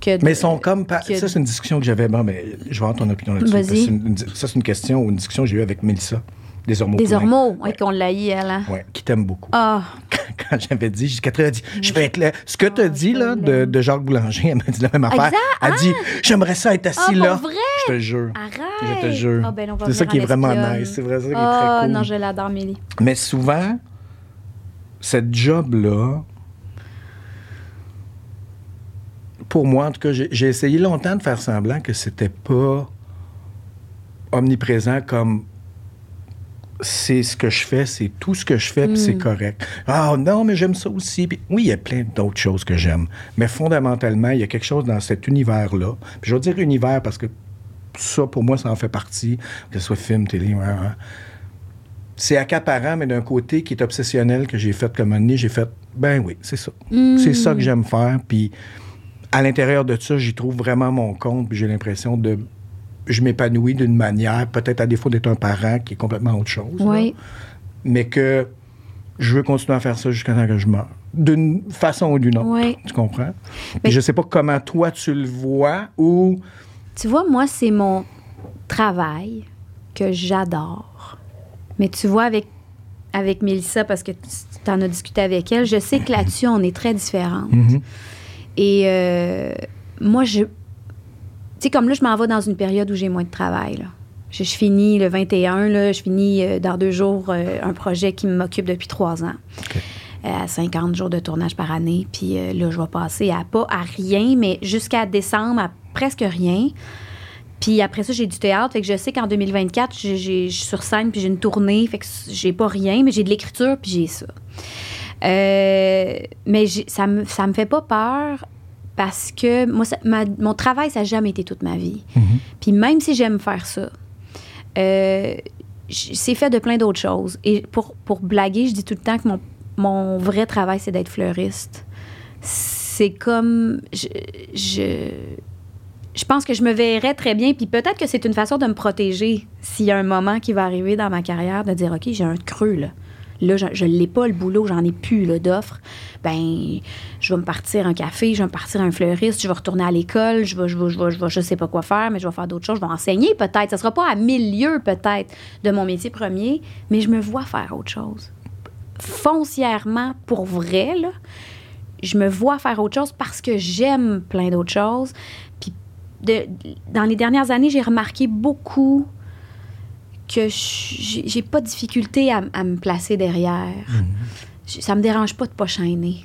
Que de- Mais sont comme. que- Ça, c'est une discussion que j'avais. Bon, mais je vais avoir ton opinion là-dessus. C'est une- Ça, c'est une question ou une discussion que j'ai eue avec Mélissa, des hormones. Des ormeaux, ouais, qu'on l'a eu, elle. hein. Ouais, qui t'aime beaucoup. Ah, Quand j'avais dit, j'ai- Catherine a dit, je vais être là. Ce que tu as Ah, dit, là, de, de Jacques Boulanger, elle m'a dit la même affaire. Exact, Elle dit, j'aimerais ça être assis Ah, pour là. vrai? Je te jure. arrête! Je te jure. Ah, ben, c'est ça qui est en vraiment espionne. nice. C'est vrai ça qui est Ah, très cool. non, je l'adore, Mélie. Mais souvent, cette job-là, pour moi, en tout cas, j'ai essayé longtemps de faire semblant que c'était pas omniprésent comme c'est ce que je fais, c'est tout ce que je fais, puis c'est correct. Ah non, mais j'aime ça aussi. Oui, il y a plein d'autres choses que j'aime. Mais fondamentalement, il y a quelque chose dans cet univers-là. Puis je vais dire univers parce que ça, pour moi, ça en fait partie, que ce soit film, télé, c'est accaparant, mais d'un côté qui est obsessionnel que j'ai fait comme un nez, j'ai fait, ben oui, c'est ça. C'est ça que j'aime faire. Puis à l'intérieur de ça, j'y trouve vraiment mon compte, puis j'ai l'impression de. Je m'épanouis d'une manière, peut-être à défaut d'être un parent qui est complètement autre chose. là, Oui. mais que je veux continuer à faire ça jusqu'à temps que je meurs. D'une façon ou d'une autre. Oui. Tu comprends? Mais- je sais pas comment toi tu le vois ou. Tu vois, moi, c'est mon travail que j'adore. Mais tu vois, avec, avec Mélissa, parce que tu en as discuté avec elle, je sais que là-dessus, on est très différentes. Et euh, moi, je. Tu sais, comme là, je m'en vais dans une période où j'ai moins de travail. Là. Je, je finis le 21, là, je finis euh, dans deux jours euh, un projet qui m'occupe depuis trois ans. À 50 jours de tournage par année. Puis là, je vais passer à pas à rien, mais jusqu'à décembre, à presque rien. Puis après ça, j'ai du théâtre. Fait que je sais qu'en 2024, j'ai- j'ai- je suis sur scène, puis j'ai une tournée. Fait que j'ai pas rien, mais j'ai de l'écriture, puis j'ai ça. Euh, mais ça me, ça me fait pas peur parce que moi, ça- ma- mon travail, ça n'a jamais été toute ma vie. Puis même si j'aime faire ça, euh, c'est fait de plein d'autres choses. Et pour, pour blaguer, je dis tout le temps que mon, mon vrai travail, c'est d'être fleuriste. C'est comme. Je, je, je pense que je me verrais très bien, puis peut-être que c'est une façon de me protéger s'il y a un moment qui va arriver dans ma carrière de dire OK, j'ai un creux, là. Là, je ne l'ai pas, le boulot, j'en ai plus d'offres. Ben, je vais me partir un café, je vais me partir un fleuriste, je vais retourner à l'école, je vais, je vais, je vais, je vais, je sais pas quoi faire, mais je vais faire d'autres choses, je vais enseigner peut-être. Ça sera pas à mille lieues peut-être de mon métier premier, mais je me vois faire autre chose. foncièrement, pour vrai, là, je me vois faire autre chose parce que j'aime plein d'autres choses. De- dans les dernières années, j'ai remarqué beaucoup que je- j'ai pas de difficulté à, à me placer derrière. J- Ça me dérange pas de pas chaîner.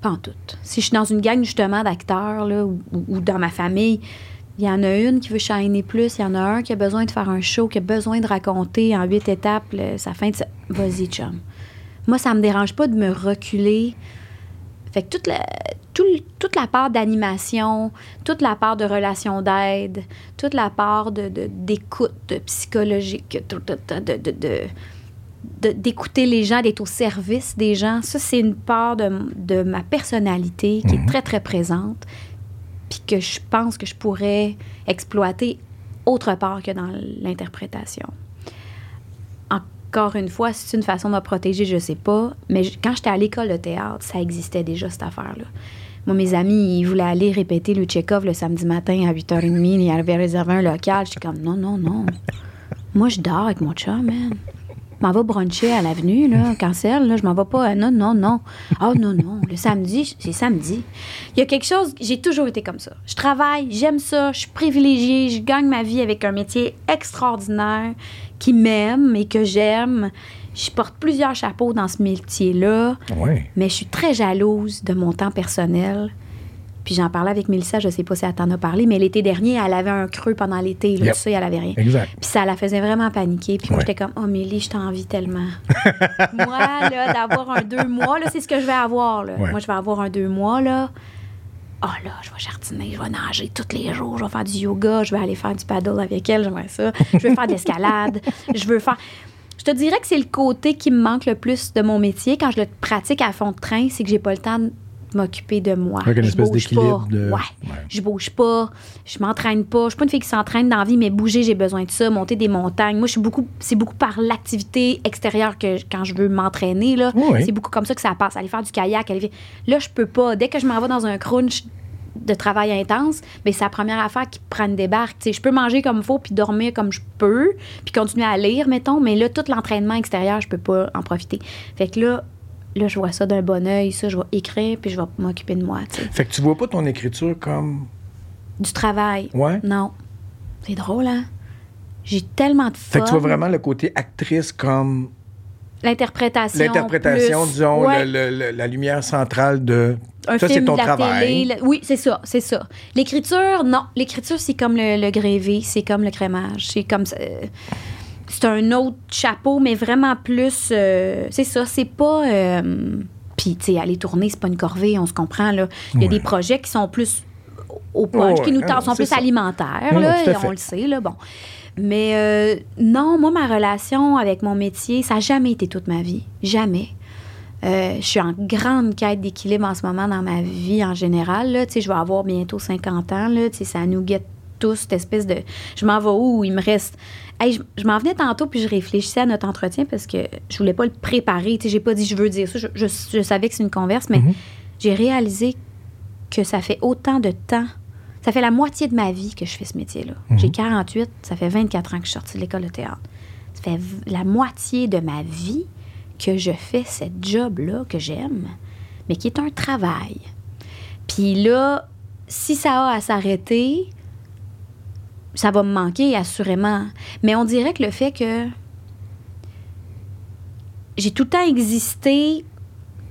Pas en tout. Si je suis dans une gang, justement, d'acteurs, ou, dans ma famille, il y en a une qui veut chaîner plus, il y en a un qui a besoin de faire un show, qui a besoin de raconter en huit étapes le- sa fin de... Vas-y, chum. Moi, ça me dérange pas de me reculer. Fait que toute la, tout toute la part d'animation, toute la part de relation d'aide, toute la part de- d'écoute de psychologique, de, de- d'écouter les gens, d'être au service des gens, ça, c'est une part de, de ma personnalité qui est très, très présente, puis que je pense que je pourrais exploiter autre part que dans l'interprétation. Encore une fois, c'est une façon de me protéger, je sais pas. Mais quand j'étais à l'école de théâtre, ça existait déjà, cette affaire-là. Moi, mes amis, ils voulaient aller répéter le Tchekhov le samedi matin à 8h30. Ils avaient réservé un local. J'étais comme, non, non, non. Moi, je dors avec mon chum, man. Je m'en vais bruncher à l'avenue, là, cancel, là. Je m'en vais pas. Non, non, non. Oh, non, non. Le samedi, c'est samedi. Il y a quelque chose, j'ai toujours été comme ça. Je travaille, j'aime ça, je suis privilégiée, je gagne ma vie avec un métier extraordinaire qui m'aime et que j'aime. Je porte plusieurs chapeaux dans ce métier-là, mais je suis très jalouse de mon temps personnel. Puis j'en parlais avec Mélissa, je sais pas si elle t'en a parlé, mais l'été dernier, elle avait un creux pendant l'été. Là, Yep. ça, elle avait rien. Exact. Puis ça la faisait vraiment paniquer. Puis moi, j'étais comme, oh, Mélie, je t'envie tellement. moi, là, d'avoir un deux mois, là, c'est ce que je vais avoir, là. Ouais. Moi, je vais avoir un deux mois, là. Oh là, je vais jardiner, je vais nager tous les jours, je vais faire du yoga, je vais aller faire du paddle avec elle, j'aimerais ça. Je veux faire de l'escalade, je veux faire... Je te dirais que c'est le côté qui me manque le plus de mon métier quand je le pratique à fond de train, c'est que j'ai pas le temps de m'occuper de moi. Avec une Je espèce bouge d'équilibre de- Ouais. Ouais. Je bouge pas, je m'entraîne pas. Je suis pas une fille qui s'entraîne dans la vie, mais bouger, j'ai besoin de ça, monter des montagnes. Moi, je suis beaucoup, c'est beaucoup par l'activité extérieure que quand je veux m'entraîner là. C'est beaucoup comme ça que ça passe. Aller faire du kayak, aller. Là, je peux pas. Dès que je m'en vais dans un crunch de travail intense, mais c'est la première affaire qui prend une débarque. Je peux manger comme il faut puis dormir comme je peux, puis continuer à lire, mettons, mais là, tout l'entraînement extérieur, je peux pas en profiter. Fait que là, là, je vois ça d'un bon oeil, ça, je vais écrire, puis je vais m'occuper de moi, tu sais. Fait que tu vois pas ton écriture comme. Du travail. Ouais. Non. C'est drôle, hein? J'ai tellement de fun. Fait que tu vois vraiment le côté actrice comme L'interprétation. l'interprétation, disons, Ouais. le- la lumière centrale de. un ça, c'est ton travail. télé. le- Oui, c'est ça, c'est ça. L'écriture, non. L'écriture, c'est comme le, le grévé, c'est comme le crémage, c'est comme ça. euh, C'est un autre chapeau, mais vraiment plus. euh, c'est ça, c'est pas. euh, Puis, tu sais, aller tourner, c'est pas une corvée, on se comprend, là. Il y a Ouais. des projets qui sont plus au punch, qui nous tentent, sont plus ça. alimentaires, là, et on le sait, là, bon. Mais euh, non, moi, ma relation avec mon métier, ça n'a jamais été toute ma vie. Jamais. Euh, je suis en grande quête d'équilibre en ce moment dans ma vie en général. Là. Tu sais, Je vais avoir bientôt 50 ans. Là. Tu sais, Ça nous guette tous, cette espèce de... Je m'en vais où? Il me reste... Hey, je je m'en venais tantôt, puis je réfléchissais à notre entretien parce que je voulais pas le préparer. Tu sais, J'ai pas dit je veux dire ça. Je, je- je savais que c'est une converse, mais j'ai réalisé que ça fait autant de temps. Ça fait la moitié de ma vie que je fais ce métier-là. J'ai 48, ça fait 24 ans que je suis sortie de l'école de théâtre. Ça fait la moitié de ma vie que je fais ce job-là que j'aime, mais qui est un travail. Puis là, si ça a à s'arrêter, ça va me manquer, assurément. Mais on dirait que le fait que j'ai tout le temps existé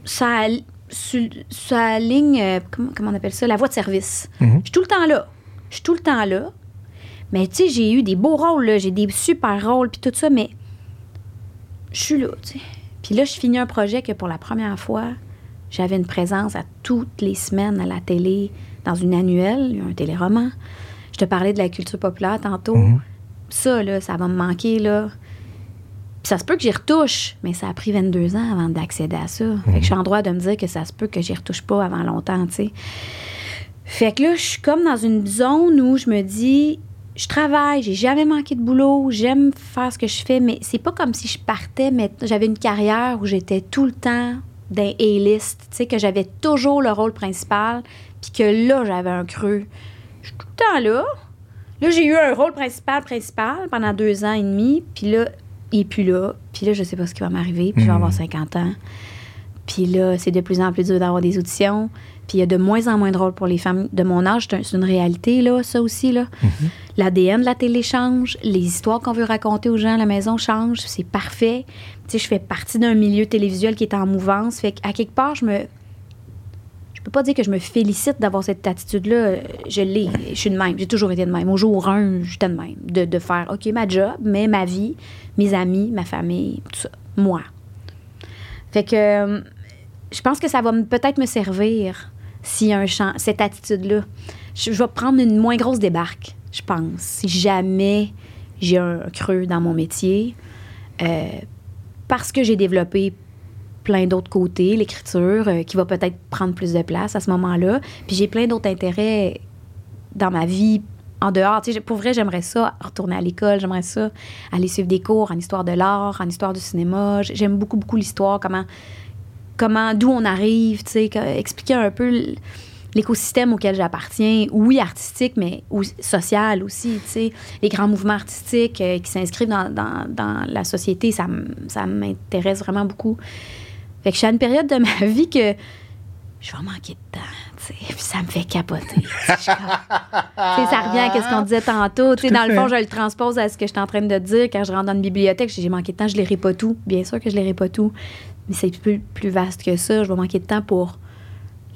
ça sur, sur la ligne, euh, comment, comment on appelle ça, la voie de service. Mhm. Je suis tout le temps là. Je suis tout le temps là. Mais tu sais, j'ai eu des beaux rôles, j'ai des super rôles, puis tout ça, mais je suis là, tu sais. Puis là, je finis un projet que pour la première fois, j'avais une présence à toutes les semaines à la télé, dans une annuelle, un téléroman. Je te parlais de la culture populaire tantôt. Ça, là, ça va me manquer, là. Puis ça se peut que j'y retouche, mais ça a pris 22 ans avant d'accéder à ça. Fait que je suis en droit de me dire que ça se peut que j'y retouche pas avant longtemps, tu sais. Fait que là, je suis comme dans une zone où je me dis, je travaille, j'ai jamais manqué de boulot, j'aime faire ce que je fais, mais c'est pas comme si je partais, mais j'avais une carrière où j'étais tout le temps d'un A-list, tu sais, que j'avais toujours le rôle principal, puis que là, j'avais un creux. Je suis tout le temps là. Là, j'ai eu un rôle principal, principal pendant deux ans et demi, puis là, il est plus là. Puis là, je sais pas ce qui va m'arriver. Puis je vais avoir 50 ans. Puis là, c'est de plus en plus dur d'avoir des auditions. Puis il y a de moins en moins de rôles pour les femmes de mon âge. C'est un- c'est une réalité, là, ça aussi. là. L'ADN de la télé change. Les histoires qu'on veut raconter aux gens à la maison changent. C'est parfait. Tu sais, je fais partie d'un milieu télévisuel qui est en mouvance. Fait qu'à quelque part, je me... Je peux pas dire que je me félicite d'avoir cette attitude-là. Je l'ai. Je suis de même. J'ai toujours été de même. Au jour 1, j'étais de même. De, faire, OK, ma job, mais ma vie, mes amis, ma famille, tout ça. Moi. Fait que je pense que ça va peut-être me servir s'il y a un champ, cette attitude-là. Je, je vais prendre une moins grosse débarque, je pense, si jamais j'ai un creux dans mon métier. euh, parce que j'ai développé plein d'autres côtés, l'écriture, euh, qui va peut-être prendre plus de place à ce moment-là. Puis j'ai plein d'autres intérêts dans ma vie en dehors. Tu pour vrai, j'aimerais ça retourner à l'école, j'aimerais ça aller suivre des cours en histoire de l'art, en histoire du cinéma. J'aime beaucoup, beaucoup l'histoire, comment, comment d'où on arrive, tu expliquer un peu l'écosystème auquel j'appartiens, oui artistique, mais social aussi, les grands mouvements artistiques euh, qui s'inscrivent dans, dans- la société, ça, ça m'intéresse vraiment beaucoup. Fait que je suis à une période de ma vie que je vais manquer de temps, puis ça me fait capoter. comme- ça revient à ce qu'on disait tantôt. Dans le fond, je le transpose à ce que je suis en train de dire. Quand je rentre dans une bibliothèque, j'ai manqué de temps, je lirai pas tout. Bien sûr que je lirai pas tout. Mais c'est plus, plus vaste que ça. Je vais manquer de temps pour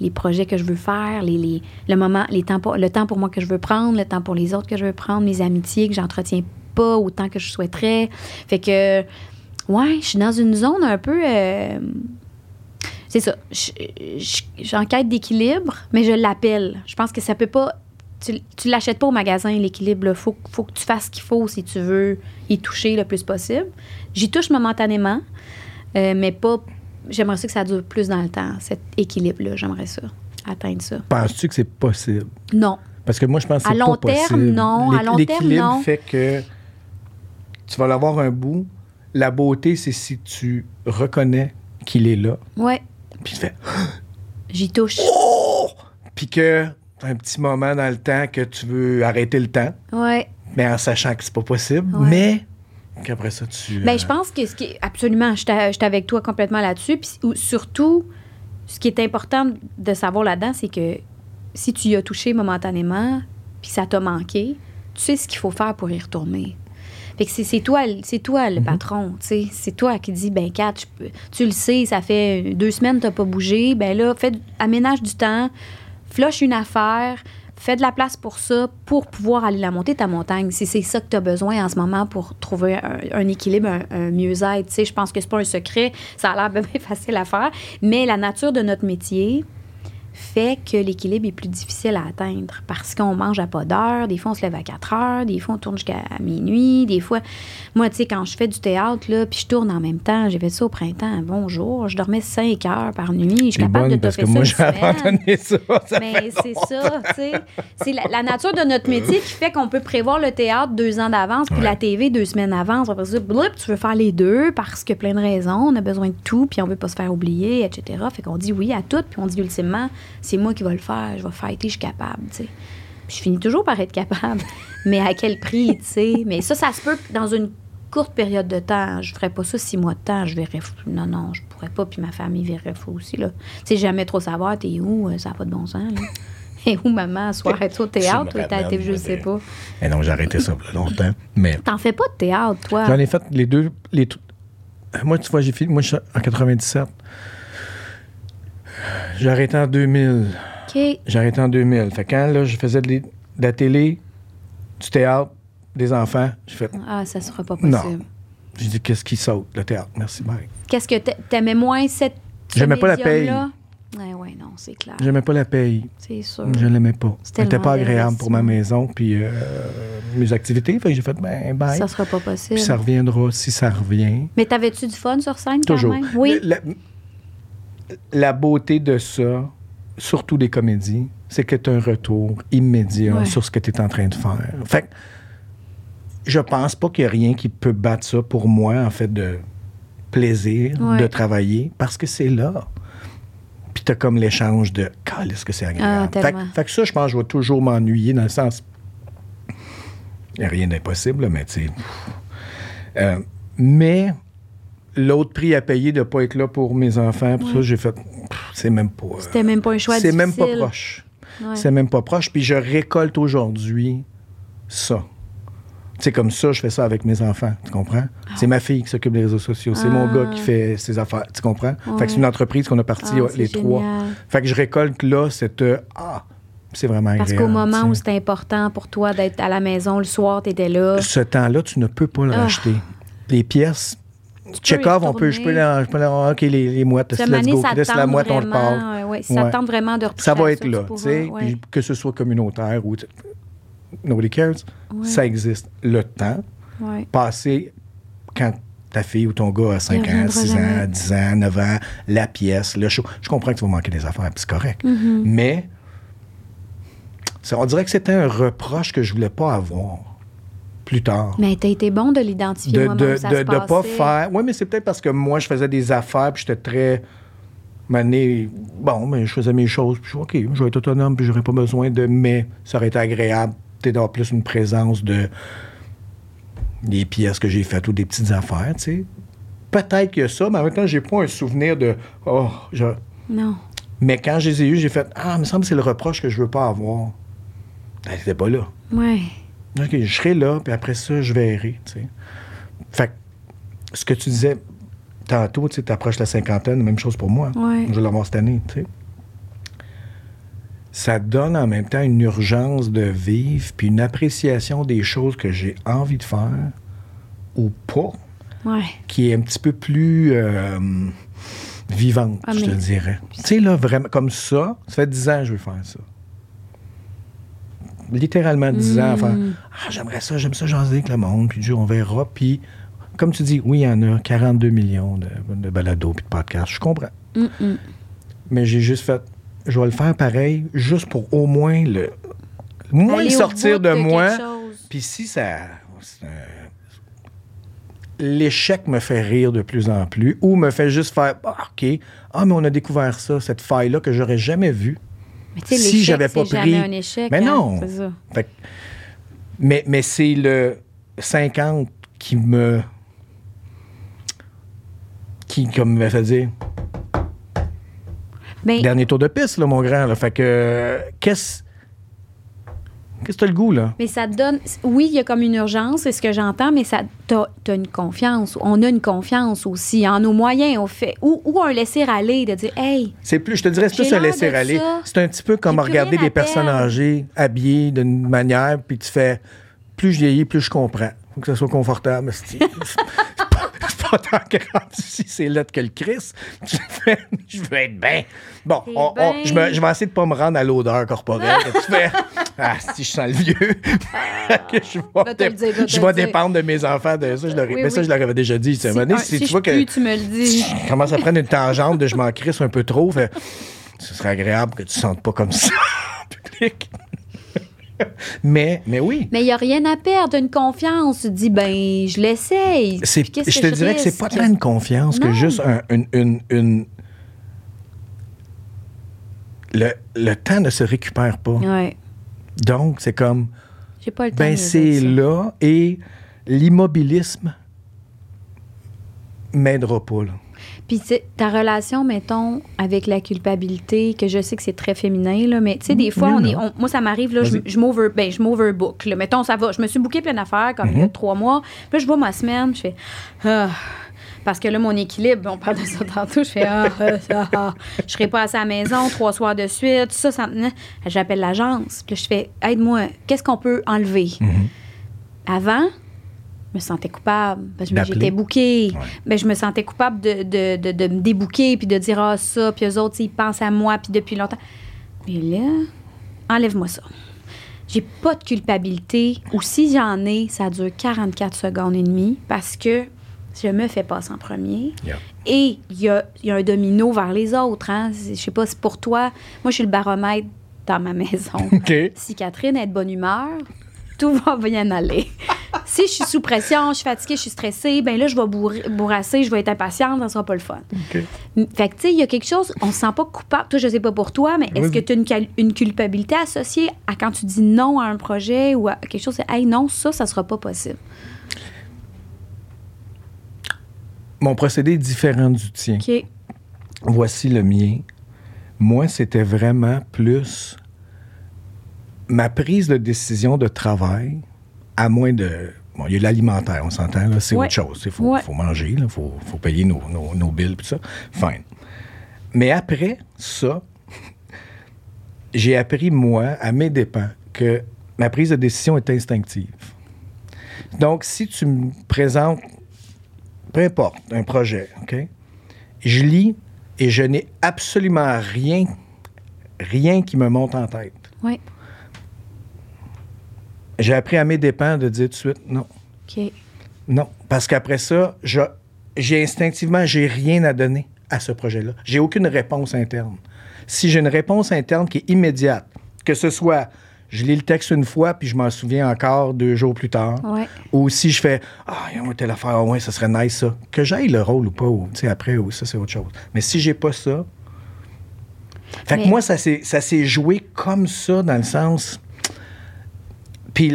les projets que je veux faire, les, les- le moment, les temps pour, le temps pour moi que je veux prendre, le temps pour les autres que je veux prendre, mes amitiés que j'entretiens pas autant que je souhaiterais. Fait que, ouais, je suis dans une zone un peu. euh, c'est ça. Je- je- Je suis en quête d'équilibre, mais je l'appelle. Je pense que ça peut pas. Tu, tu l'achètes pas au magasin, l'équilibre. Il faut, faut que tu fasses ce qu'il faut si tu veux y toucher le plus possible. J'y touche momentanément, euh, mais pas. J'aimerais ça que ça dure plus dans le temps, cet équilibre-là. J'aimerais ça, atteindre ça. Penses-tu que c'est possible? Non. Parce que moi, je pense que À c'est long pas terme, possible. non. À long terme, L'équilibre non. fait que tu vas l'avoir un bout. La beauté, c'est si tu reconnais qu'il est là, Ouais, puis tu fais j'y touche. Oh! Puis que un petit moment dans le temps que tu veux arrêter le temps, Ouais. mais en sachant que c'est pas possible. Ouais. Mais qu'après ça, tu. Ben, euh, je pense que ce qui est, absolument, je suis avec toi complètement là-dessus. Puis ou- surtout, ce qui est important de savoir là-dedans, c'est que si tu y as touché momentanément, puis ça t'a manqué, tu sais ce qu'il faut faire pour y retourner. Fait que c'est toi, le- c'est toi le patron, tu sais. C'est toi qui dis, ben, Kat, peux- tu le sais, ça fait deux semaines que t'as pas bougé. Ben là, fais, aménage du temps, flush une affaire, fais de la place pour ça, pour pouvoir aller la monter, ta montagne. Si c'est ça que tu as besoin en ce moment pour trouver un, un équilibre, un, un mieux-être, tu sais, je pense que c'est pas un secret, ça a l'air bien facile à faire, mais la nature de notre métier fait que l'équilibre est plus difficile à atteindre parce qu'on mange à pas d'heure, des fois on se lève à 4 heures, des fois on tourne jusqu'à minuit, des fois moi tu sais quand je fais du théâtre là, puis je tourne en même temps, j'ai fait ça au printemps, bonjour, je dormais 5 heures par nuit, je suis capable de bonne parce que toffer moi, j'ai abandonné ça. ça Mais c'est ça, tu sais. C'est la, la nature de notre métier qui fait qu'on peut prévoir le théâtre deux ans d'avance, puis Ouais. la TV deux semaines d'avance. Après ça, blip, tu veux faire les deux parce que plein de raisons, on a besoin de tout, puis on veut pas se faire oublier, etc. Fait qu'on dit oui à tout, puis on dit ultimement, c'est moi qui vais le faire, je vais fighter, je suis capable, tu sais. Puis je finis toujours par être capable. Mais à quel prix, tu sais? Mais ça, ça se peut dans une courte période de temps. Je ferais pas ça six mois de temps. Je verrais fou. Non, non, je pourrais pas. Puis ma famille verrait fou aussi, là. Tu sais, jamais trop savoir, t'es où? euh, Ça n'a pas de bon sens, là. Et où, maman, soir, es-tu au théâtre ou t'as été, rappelle, je je sais pas. Eh non, j'ai arrêté ça longtemps. Mais T'en fais pas de théâtre, toi? j'en ai fait les deux. Les, moi, tu vois, j'ai fini. Moi, je suis en 97. J'ai arrêté en 2000. OK. J'ai arrêté en 2000. Fait quand là, je faisais de, la télé, du théâtre, des enfants, j'ai fait. Ah, ça sera pas Non. possible. J'ai dit, qu'est-ce qui saute, le théâtre? Merci, bye. Qu'est-ce que t'a- t'aimais moins cette. ce J'aimais pas la médium-là? Ouais, ouais, non, c'est clair. J'aimais pas la paye. C'est sûr. Je l'aimais pas. C'est Elle était pas agréable pour ma maison puis euh, mes activités. Fait que j'ai fait, ben, bye. Ça sera pas possible. Puis ça reviendra si ça revient. Mais t'avais-tu du fun sur scène Toujours. quand même? Oui. La, la beauté de ça, surtout des comédies, c'est que tu as un retour immédiat Ouais. sur ce que tu es en train de faire. Fait que je pense pas qu'il y a rien qui peut battre ça pour moi, en fait, de plaisir Ouais. de travailler, parce que c'est là. Puis tu as comme l'échange de « est-ce que c'est agréable? Ah, fait, que- fait que ça, je pense que je vais toujours m'ennuyer dans le sens... Il n'y a rien d'impossible, mais tu sais... euh, mais l'autre prix à payer de ne pas être là pour mes enfants, pour ça, j'ai fait, c'est même pas. C'était même pas un choix C'est même pas proche. Ouais. C'est même pas proche. Puis je récolte aujourd'hui ça. C'est comme ça, je fais ça avec mes enfants, tu comprends? C'est ma fille qui s'occupe des réseaux sociaux. C'est mon Ah. gars qui fait ses affaires, tu comprends? Fait que c'est une entreprise qu'on a partie Ah, les trois. Fait que je récolte là cette... euh, ah, c'est vraiment Parce agréable. qu'au moment tu où c'était important pour toi d'être à la maison le soir, t'étais là. Ce temps-là, tu ne peux pas le Ah. racheter. Les pièces... Check-off, on peut, je peux, la- je peux la- OK, les, les mouettes, let's mané, go. Laisse la mouette, on le part. vraiment, ouais, ça Ouais. tente vraiment de Ça va être là, tu sais, ouais. que ce soit communautaire ou nobody cares, ça existe. Le temps passé quand ta fille ou ton gars a 5 ans, reviendra 6 ans, jamais. 10 ans, 9 ans, la pièce, le show. Je comprends que tu vas manquer des affaires, c'est correct. Mm-hmm. Mais on dirait que c'était un reproche que je voulais pas avoir plus tard. Mais t'as été bon de l'identifier de au moment de, où ça de, se de pas faire. Oui, mais c'est peut-être parce que moi, je faisais des affaires, puis j'étais très. Mané, bon, mais je faisais mes choses, puis je suis OK, je vais être autonome, puis j'aurais pas besoin de. Mais ça aurait été agréable, peut-être d'avoir plus une présence de. des pièces que j'ai faites ou des petites affaires, tu sais. Peut-être qu'il y a ça, mais en même temps, j'ai pas un souvenir de. Oh, je- Non. Mais quand je les ai eus, j'ai fait Ah, il me semble que c'est le reproche que je veux pas avoir. Elle était pas là. Ouais. OK, je serai là, puis après ça, je verrai, tu sais. Fait que, ce que tu disais tantôt, tu sais, t'approches la cinquantaine, même chose pour moi. Ouais. Je vais l'avoir cette année, tu sais. Ça donne en même temps une urgence de vivre, puis une appréciation des choses que j'ai envie de faire ou pas, Ouais. qui est un petit peu plus euh, vivante, Ah, je te dirais. Tu sais, là, vraiment, comme ça, ça fait 10 ans que je veux faire ça. Littéralement 10 ans à faire Mm. Ah, j'aimerais ça, j'aime ça, jaser avec le monde, puis on verra. Puis, comme tu dis, oui, il y en a 42 millions de, de balados puis de podcasts, je comprends. Mm-mm. Mais j'ai juste fait, je vais le faire pareil, juste pour au moins le. Moins Aller sortir de moi. Puis si ça. L'échec me fait rire de plus en plus ou me fait juste faire Ah, OK, ah, mais on a découvert ça, cette faille-là que j'aurais jamais vue. Mais si j'avais pas c'est pris. jamais un échec. mais hein, non. ça. Fait mais mais c'est le 50 qui me. qui comme me fait dire Ben, dernier tour de piste, là, mon grand. Là. Fait que. Qu'est-ce. Qu'est-ce que t'as le goût, là? Mais ça te donne. Oui, il y a comme une urgence, c'est ce que j'entends, mais ça t'as as une confiance. On a une confiance aussi en nos moyens. On fait, ou, ou un laisser-aller de dire Hey, C'est plus, je te dirais, c'est plus un l'air laisser de aller. ça. C'est un petit peu comme regarder des personnes perdre. âgées habillées d'une manière, puis tu fais plus je vieillis, plus je comprends. Faut que ça soit confortable. pas, tant grave si c'est là que le Chris. Tu fais, je veux être bien. Bon, on- je, me- je vais essayer de pas me rendre à l'odeur corporelle. tu fais, ah, si je sens le vieux. Que je Va vais, dé- dire, je vais dépendre de mes enfants de ça. Je leur, ai- Oui, mais ça, je leur avais déjà dit. Moment donné, si, si tu vois que tu me le dis. je commence à prendre une tangente de je m'en crisse un peu trop. Fait, ce serait agréable que tu ne sentes pas comme ça en public. mais, mais oui. Mais il n'y a rien à perdre, une confiance. Tu dis, ben, je l'essaye. Je que te dirais que c'est pas tant une confiance que juste un- une. une- une- Le, le temps ne se récupère pas. Ouais. Donc, c'est comme. J'ai pas le temps. Ben, c'est là et l'immobilisme m'aidera pas. Là. Puis tu sais, ta relation, mettons, avec la culpabilité, que je sais que c'est très féminin, là, mais tu sais, des fois, oui, on est, on- moi, ça m'arrive, là, je, Vas-y. je m'over, ben, je m'overbook. Mettons, ça va, je me suis booké plein d'affaires, comme il y a trois mois. Puis là, je vois ma semaine, je fais, ah, parce que là, mon équilibre, on parle de ça tantôt, je fais, ah, ah, ah, je serai pas à la maison trois soirs de suite, ça, ça J'appelle l'agence, puis là, je fais, aide-moi, qu'est-ce qu'on peut enlever? Mhm. Avant, me sentais coupable parce que j'étais bouquée. Ouais. Ben, je me sentais coupable de, de, de, de me débouquer puis de dire ah ça, puis eux autres, ils pensent à moi puis depuis longtemps. Mais là, enlève-moi ça. J'ai pas de culpabilité ou si j'en ai, ça dure 44 secondes et demie parce que je me fais passer en premier. Yeah. Et il y a, y a un domino vers les autres. Hein? Je sais pas, c'est pour toi. Moi, je suis le baromètre dans ma maison. Si Catherine est de bonne humeur, tout va bien aller. si je suis sous pression, je suis fatiguée, je suis stressée, ben là, je vais bourr- bourrasser, je vais être impatiente, ça sera pas le fun. Fait que, tu sais, il y a quelque chose, on se sent pas coupable. Toi, je sais pas pour toi, mais est-ce que tu as une, culpabilité associée à quand tu dis non à un projet ou à quelque chose, c'est, hey, non, ça, ça sera pas possible? mon procédé est différent du tien. OK. Voici le mien. Moi, c'était vraiment plus ma prise de décision de travail, à moins de. Bon, il y a l'alimentaire, on s'entend, là, c'est Ouais. autre chose. Il faut, Ouais. faut manger, il faut, faut payer nos, nos, nos billes, tout ça. Fine. Mais après ça, j'ai appris, moi, à mes dépens, que ma prise de décision est instinctive. Donc, si tu me présentes, peu importe, un projet, OK? Je lis et je n'ai absolument rien, rien qui me monte en tête. Oui. J'ai appris à mes dépens de dire tout de suite non. OK. Non. Parce qu'après ça, je- j'ai instinctivement, j'ai rien à donner à ce projet-là. J'ai aucune réponse interne. Si j'ai une réponse interne qui est immédiate, que ce soit je lis le texte une fois puis je m'en souviens encore deux jours plus tard, Ouais. ou si je fais Ah, il y a un telle affaire, ah ouais, ça serait nice ça. Que j'aille le rôle ou pas, ou tu sais, après, ou ça, c'est autre chose. Mais si j'ai pas ça. Fait Mais- que moi, ça s'est ça s'est joué comme ça dans le sens. Puis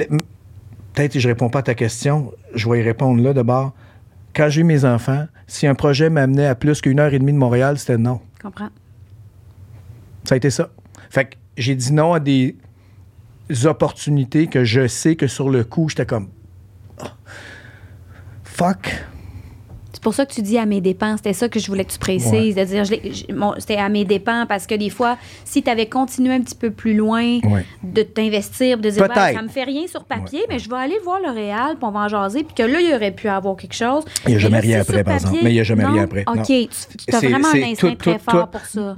peut-être que je réponds pas à ta question, je vais y répondre là d'abord. Quand j'ai eu mes enfants, si un projet m'amenait à plus qu'une heure et demie de Montréal, c'était non. Je comprends. Ça a été ça. Fait que j'ai dit non à des opportunités que je sais que sur le coup, j'étais comme. Ah, fuck. C'est pour ça que tu dis à mes dépens. C'était ça que je voulais que tu précises. Ouais. De dire, je l'ai- je- mon- c'était à mes dépens parce que des fois, si tu avais continué un petit peu plus loin Ouais. de t'investir, de dire. Ben, ça me fait rien sur papier, mais je vais aller voir le réel, puis on va en jaser, puis que là, il aurait pu avoir quelque chose. Il y a Mais jamais là, rien après, par exemple. Mais il y a jamais non? rien après. OK. Non. Tu as C'est- vraiment un instinct tout- très tout- fort tout- pour ça.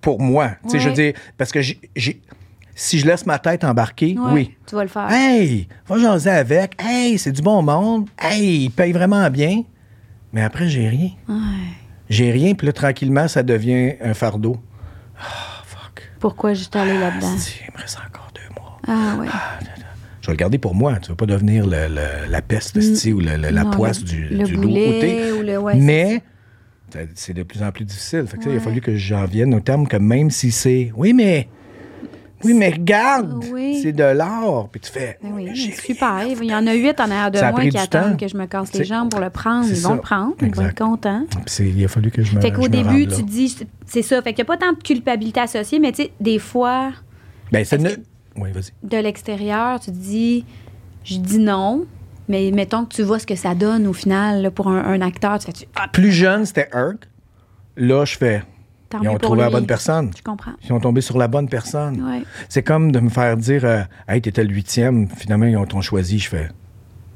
Pour moi. Tu sais, je veux dire, parce que j'ai- si je laisse ma tête embarquer, Ouais, oui. Tu vas le faire. Hey, va jaser avec. Hey, c'est du bon monde. Hey, il paye vraiment bien. Mais après, j'ai rien. Ouais. J'ai rien, puis là, tranquillement, ça devient un fardeau. Ah, fuck. Pourquoi j'étais allée là-dedans? Asti, il me reste encore deux mois. Ah, ouais. Je vais le garder pour moi. Tu ne vas pas devenir le- le- la peste, esti, ou le- la Non, poisse du, le du dos boulet ôté. ou ouais, Mais c'est de plus en plus difficile. Fait que, Il a fallu que j'en vienne au terme que même si c'est... Oui, mais... Oui, mais regarde! Oui. C'est de l'or. Puis tu fais... Ben oui, super. Il y en a huit en arrière de Ça a moi qui attendent que je me casse les jambes pour le prendre. Ils vont ça. le prendre. Ils vont être contents. Il a fallu que je me Fait qu'au me début, tu dis, c'est- ça. Fait qu'il n'y a pas tant de culpabilité associée, mais tu sais, des fois, Ben, Est-ce ne- Oui, vas-y. de l'extérieur, tu dis, je dis non, mais mettons que tu vois ce que ça donne au final là, pour un, un acteur. Tu fais, ah, Plus jeune, c'était Herc. Là, je fais... tant Ils ont trouvé la bonne personne. Je comprends. Ils ont tombé sur la bonne personne. Ouais. C'est comme de me faire dire euh, Hey, t'étais le huitième, finalement, ils ont t'ont choisi. Je fais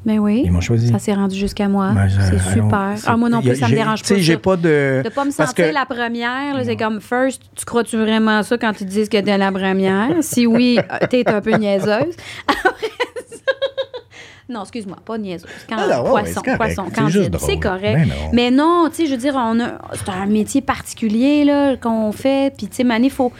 Mais oui. Ils m'ont choisi. Ça s'est rendu jusqu'à moi. Ben, c'est super. Ah, moi non y a- plus, ça me dérange tu sais, pas. pas de. De pas me parce sentir que- la première, c'est comme first, tu crois-tu vraiment ça quand ils disent que t'es la première? si oui, euh, t'es un peu niaiseuse. Après ça- Non, excuse-moi, pas niaiseuse. Quand, Ah non, poisson, poisson, C'est candide. correct. Ben non. Mais non, tu sais, je veux dire, on a, c'est un métier particulier là, qu'on fait. Puis, tu sais, Mané, faut.